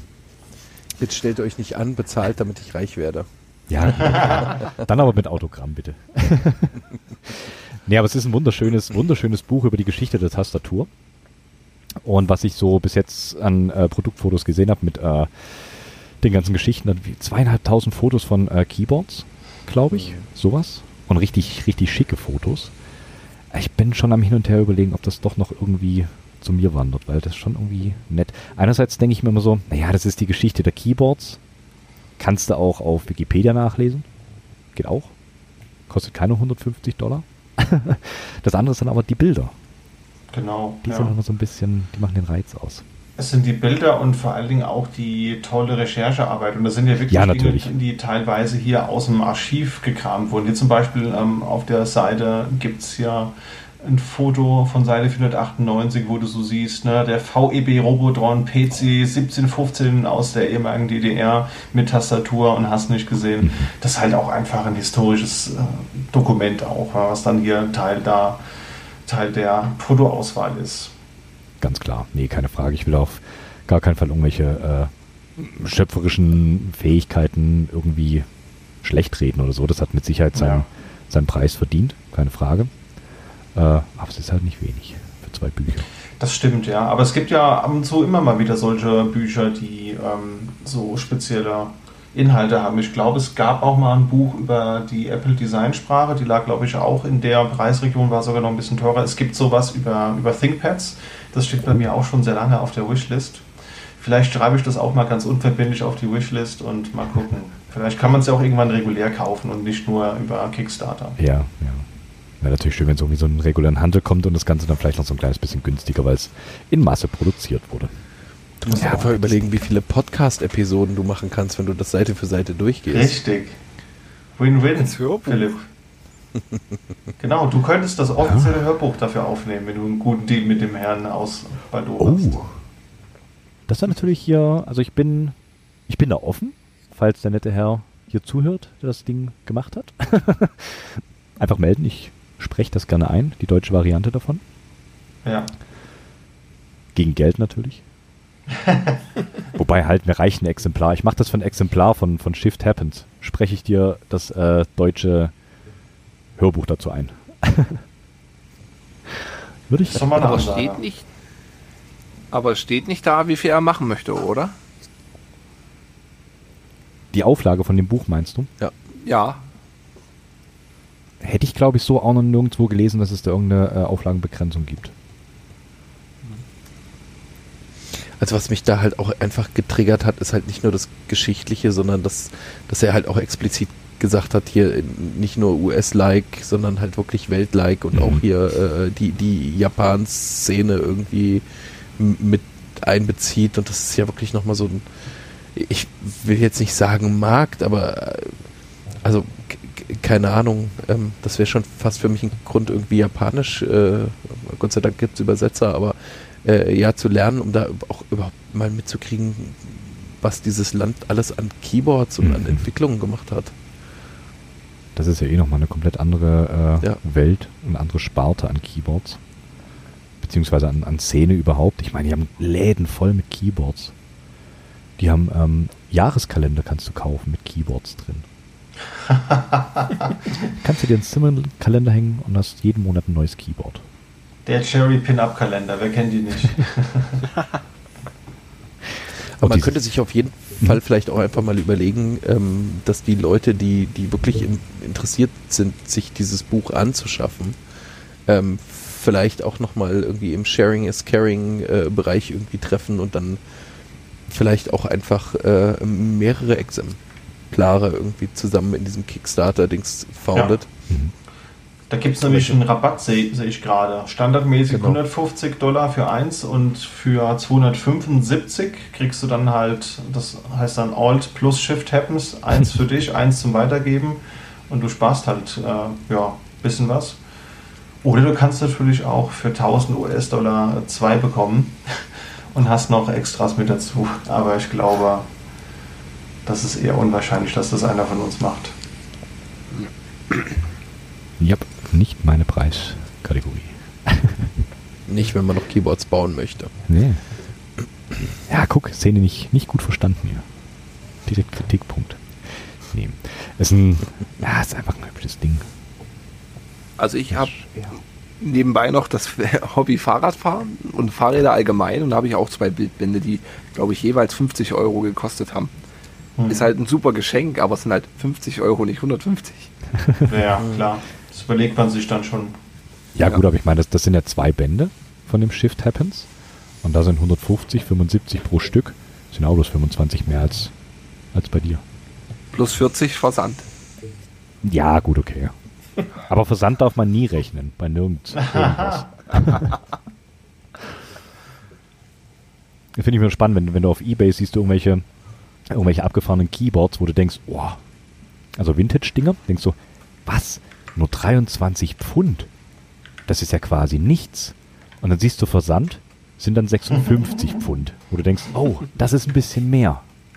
Jetzt stellt euch nicht an, bezahlt, damit ich reich werde. Ja, dann aber mit Autogramm, bitte. (laughs) nee, aber es ist ein wunderschönes, wunderschönes Buch über die Geschichte der Tastatur. Und was ich so bis jetzt an äh, Produktfotos gesehen habe mit äh, den ganzen Geschichten, zweieinhalbtausend Fotos von äh, Keyboards, glaube ich, mhm. sowas und richtig, richtig schicke Fotos. Ich bin schon am Hin und Her überlegen, ob das doch noch irgendwie zu mir wandert, weil das ist schon irgendwie nett. Einerseits denke ich mir immer so, naja, das ist die Geschichte der Keyboards. Kannst du auch auf Wikipedia nachlesen. Geht auch. Kostet keine 150 Dollar. (laughs) das andere sind aber die Bilder. Genau. Die ja. sind immer so ein bisschen, die machen den Reiz aus. Es sind die Bilder und vor allen Dingen auch die tolle Recherchearbeit. Und das sind ja wirklich ja, Dinge, die teilweise hier aus dem Archiv gekramt wurden. Hier zum Beispiel ähm, auf der Seite gibt es ja ein Foto von Seite 498, wo du so siehst, ne, der VEB Robotron PC 1715 aus der ehemaligen DDR mit Tastatur und hast nicht gesehen. Das ist halt auch einfach ein historisches äh, Dokument auch, was dann hier Teil da Teil der Fotoauswahl ist. Ganz klar. Nee, keine Frage. Ich will auf gar keinen Fall irgendwelche äh, schöpferischen Fähigkeiten irgendwie schlecht reden oder so. Das hat mit Sicherheit seinen, ja. seinen Preis verdient, keine Frage. Äh, aber es ist halt nicht wenig für zwei Bücher. Das stimmt, ja. Aber es gibt ja ab und zu immer mal wieder solche Bücher, die ähm, so spezielle Inhalte haben. Ich glaube, es gab auch mal ein Buch über die Apple Designsprache, die lag, glaube ich, auch in der Preisregion, war sogar noch ein bisschen teurer. Es gibt sowas über, über ThinkPads, das steht bei mir auch schon sehr lange auf der Wishlist. Vielleicht schreibe ich das auch mal ganz unverbindlich auf die Wishlist und mal gucken. Vielleicht kann man es ja auch irgendwann regulär kaufen und nicht nur über Kickstarter. Ja, ja. Wäre natürlich schön, wenn es irgendwie so einen regulären Handel kommt und das Ganze dann vielleicht noch so ein kleines bisschen günstiger, weil es in Masse produziert wurde. Du musst ja, einfach überlegen, wie viele Podcast-Episoden du machen kannst, wenn du das Seite für Seite durchgehst. Richtig. Win-win, Philipp. (laughs) genau, du könntest das offizielle ja. Hörbuch dafür aufnehmen, wenn du einen guten Deal mit dem Herrn aus Badu oh. hast. Das war natürlich hier, also ich bin, ich bin da offen, falls der nette Herr hier zuhört, der das Ding gemacht hat. (laughs) Einfach melden, ich spreche das gerne ein, die deutsche Variante davon. Ja. Gegen Geld natürlich. (laughs) Wobei halt, mir reicht ein Exemplar. Ich mache das für ein Exemplar von, von Shift Happens. Spreche ich dir das äh, deutsche Hörbuch dazu ein. (laughs) Würde ich. Aber steht nicht. Aber steht nicht da, wie viel er machen möchte, oder? Die Auflage von dem Buch meinst du? Ja. Ja. Hätte ich, glaube ich, so auch noch nirgendwo gelesen, dass es da irgendeine äh, Auflagenbegrenzung gibt. Also was mich da halt auch einfach getriggert hat, ist halt nicht nur das Geschichtliche, sondern das, dass er halt auch explizit gesagt hat, hier nicht nur US-like, sondern halt wirklich Welt-like und mhm. auch hier äh, die, die Japan-Szene irgendwie mit einbezieht. Und das ist ja wirklich nochmal so ein, ich will jetzt nicht sagen Markt, aber äh, also keine Ahnung, ähm, das wäre schon fast für mich ein Grund, irgendwie Japanisch, äh, Gott sei Dank gibt es Übersetzer, aber äh, ja zu lernen, um da auch überhaupt mal mitzukriegen, was dieses Land alles an Keyboards und mhm. an Entwicklungen gemacht hat. Das ist ja eh nochmal eine komplett andere äh, ja. Welt, eine andere Sparte an Keyboards. Beziehungsweise an, an Szene überhaupt. Ich meine, die haben Läden voll mit Keyboards. Die haben ähm, Jahreskalender kannst du kaufen mit Keyboards drin. (laughs) kannst du dir ins Zimmerkalender hängen und hast jeden Monat ein neues Keyboard. Der Cherry Pin-Up-Kalender, wer kennt die nicht? (laughs) Aber man könnte sich auf jeden Fall vielleicht auch einfach mal überlegen, ähm, dass die Leute, die, die wirklich in, interessiert sind, sich dieses Buch anzuschaffen, ähm, vielleicht auch nochmal irgendwie im Sharing is Caring äh, Bereich irgendwie treffen und dann vielleicht auch einfach äh, mehrere Exemplare irgendwie zusammen in diesem Kickstarter-Dings founded. Ja. Da gibt es nämlich einen Rabatt, sehe seh ich gerade. Standardmäßig genau. 150 Dollar für eins und für 275 kriegst du dann halt, das heißt dann Alt plus Shift Happens, eins für (laughs) dich, eins zum Weitergeben und du sparst halt äh, ja, bisschen was. Oder du kannst natürlich auch für 1000 US-Dollar zwei bekommen (laughs) und hast noch Extras mit dazu. Aber ich glaube, das ist eher unwahrscheinlich, dass das einer von uns macht. (clears throat) Yep nicht meine Preiskategorie. (laughs) nicht, wenn man noch Keyboards bauen möchte. Nee. Ja, guck, Szene nicht, nicht gut verstanden hier. Direkt Kritikpunkt. Nee. Ist ein, ja, ist einfach ein hübsches Ding. Also ich habe nebenbei noch das (laughs) Hobby Fahrradfahren und Fahrräder allgemein und da habe ich auch zwei Bildbände, die, glaube ich, jeweils 50 Euro gekostet haben. Hm. Ist halt ein super Geschenk, aber es sind halt 50 Euro, nicht 150. Ja, klar. (laughs) Das überlegt man sich dann schon. Ja, ja. gut, aber ich meine, das, das sind ja zwei Bände von dem Shift Happens. Und da sind 150, 75 pro Stück. Das sind auch bloß 25 mehr als, als bei dir. Plus 40 Versand. Ja, gut, okay. Aber Versand darf man nie rechnen, bei nirgends. Irgendwas. (laughs) Finde ich mir spannend, wenn, wenn du auf Ebay siehst, du irgendwelche, irgendwelche abgefahrenen Keyboards, wo du denkst, oh, also Vintage-Dinger, denkst du, was? Nur 23 Pfund. Das ist ja quasi nichts. Und dann siehst du Versand, sind dann 56 Pfund. Wo du denkst, oh, das ist ein bisschen mehr. (laughs)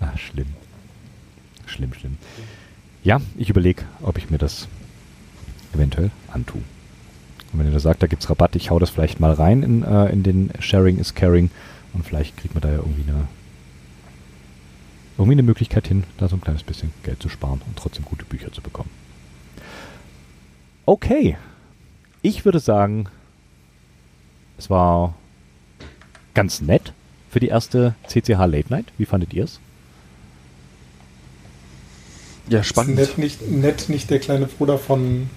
ah, schlimm. Schlimm, schlimm. Ja, ich überlege, ob ich mir das eventuell antue. Und wenn ihr da sagt, da gibt es Rabatt, ich hau das vielleicht mal rein in, äh, in den Sharing is Caring und vielleicht kriegt man da ja irgendwie eine irgendwie eine Möglichkeit hin, da so ein kleines bisschen Geld zu sparen und trotzdem gute Bücher zu bekommen. Okay. Ich würde sagen, es war ganz nett für die erste CCH Late Night. Wie fandet ihr es? Ja, spannend. Nett nicht, nett nicht der kleine Bruder von.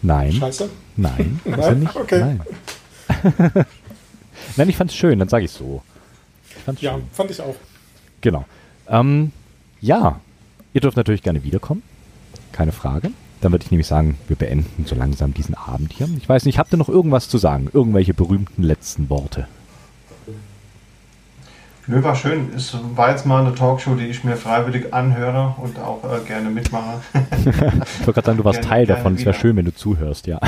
Nein. Scheiße? Nein. (laughs) Nein? Nicht? Okay. Nein. (laughs) Nein, ich fand es schön, dann sage ich es so. Ich ja, schön. fand ich auch. Genau. Ähm, ja, ihr dürft natürlich gerne wiederkommen. Keine Frage. Dann würde ich nämlich sagen, wir beenden so langsam diesen Abend hier. Ich weiß nicht, habt ihr noch irgendwas zu sagen? Irgendwelche berühmten letzten Worte? Nö, war schön. Es war jetzt mal eine Talkshow, die ich mir freiwillig anhöre und auch äh, gerne mitmache. (laughs) ich wollte gerade sagen, du warst gerne, Teil davon. Es wäre schön, wenn du zuhörst, ja.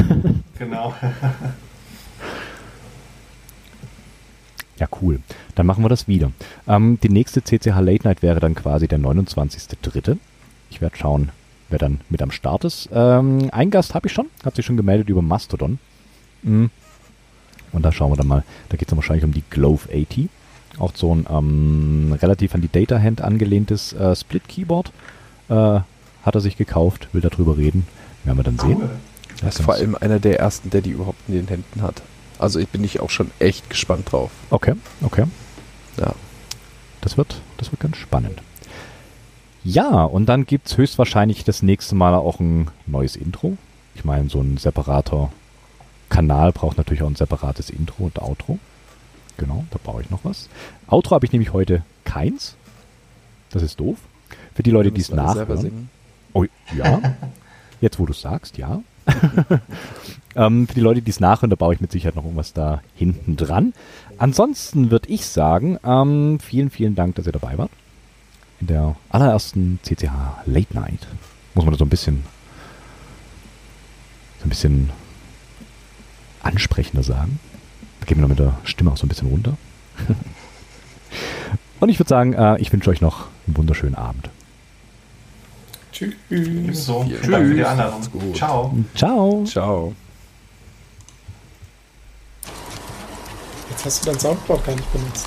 genau. (laughs) Ja, cool. Dann machen wir das wieder. Ähm, die nächste CCH Late Night wäre dann quasi der 29.3. Ich werde schauen, wer dann mit am Start ist. Ähm, ein Gast habe ich schon, hat sich schon gemeldet über Mastodon. Mhm. Und da schauen wir dann mal, da geht es dann wahrscheinlich um die Glove 80. Auch so ein ähm, relativ an die Data Hand angelehntes äh, Split-Keyboard. Äh, hat er sich gekauft, will darüber reden. Werden wir dann sehen. Cool. Das ist vor allem einer der ersten, der die überhaupt in den Händen hat. Also ich bin ich auch schon echt gespannt drauf. Okay, okay. Ja. Das wird, das wird ganz spannend. Ja, und dann gibt es höchstwahrscheinlich das nächste Mal auch ein neues Intro. Ich meine, so ein separater Kanal braucht natürlich auch ein separates Intro und Outro. Genau, da brauche ich noch was. Outro habe ich nämlich heute keins. Das ist doof. Für die Leute, die es nachhören. Oh, ja. Jetzt, wo du sagst, ja. (laughs) ähm, für die Leute, die es nachhören, da baue ich mit Sicherheit noch irgendwas da hinten dran. Ansonsten würde ich sagen, ähm, vielen, vielen Dank, dass ihr dabei wart. In der allerersten CCH Late Night. Muss man da so ein bisschen, so ein bisschen ansprechender sagen. Da gehen wir noch mit der Stimme auch so ein bisschen runter. (laughs) Und ich würde sagen, äh, ich wünsche euch noch einen wunderschönen Abend. Tschüss. So, vielen Dank für die Einladung. Ciao. Ciao. Ciao. Jetzt hast du dein Soundboard gar nicht benutzt.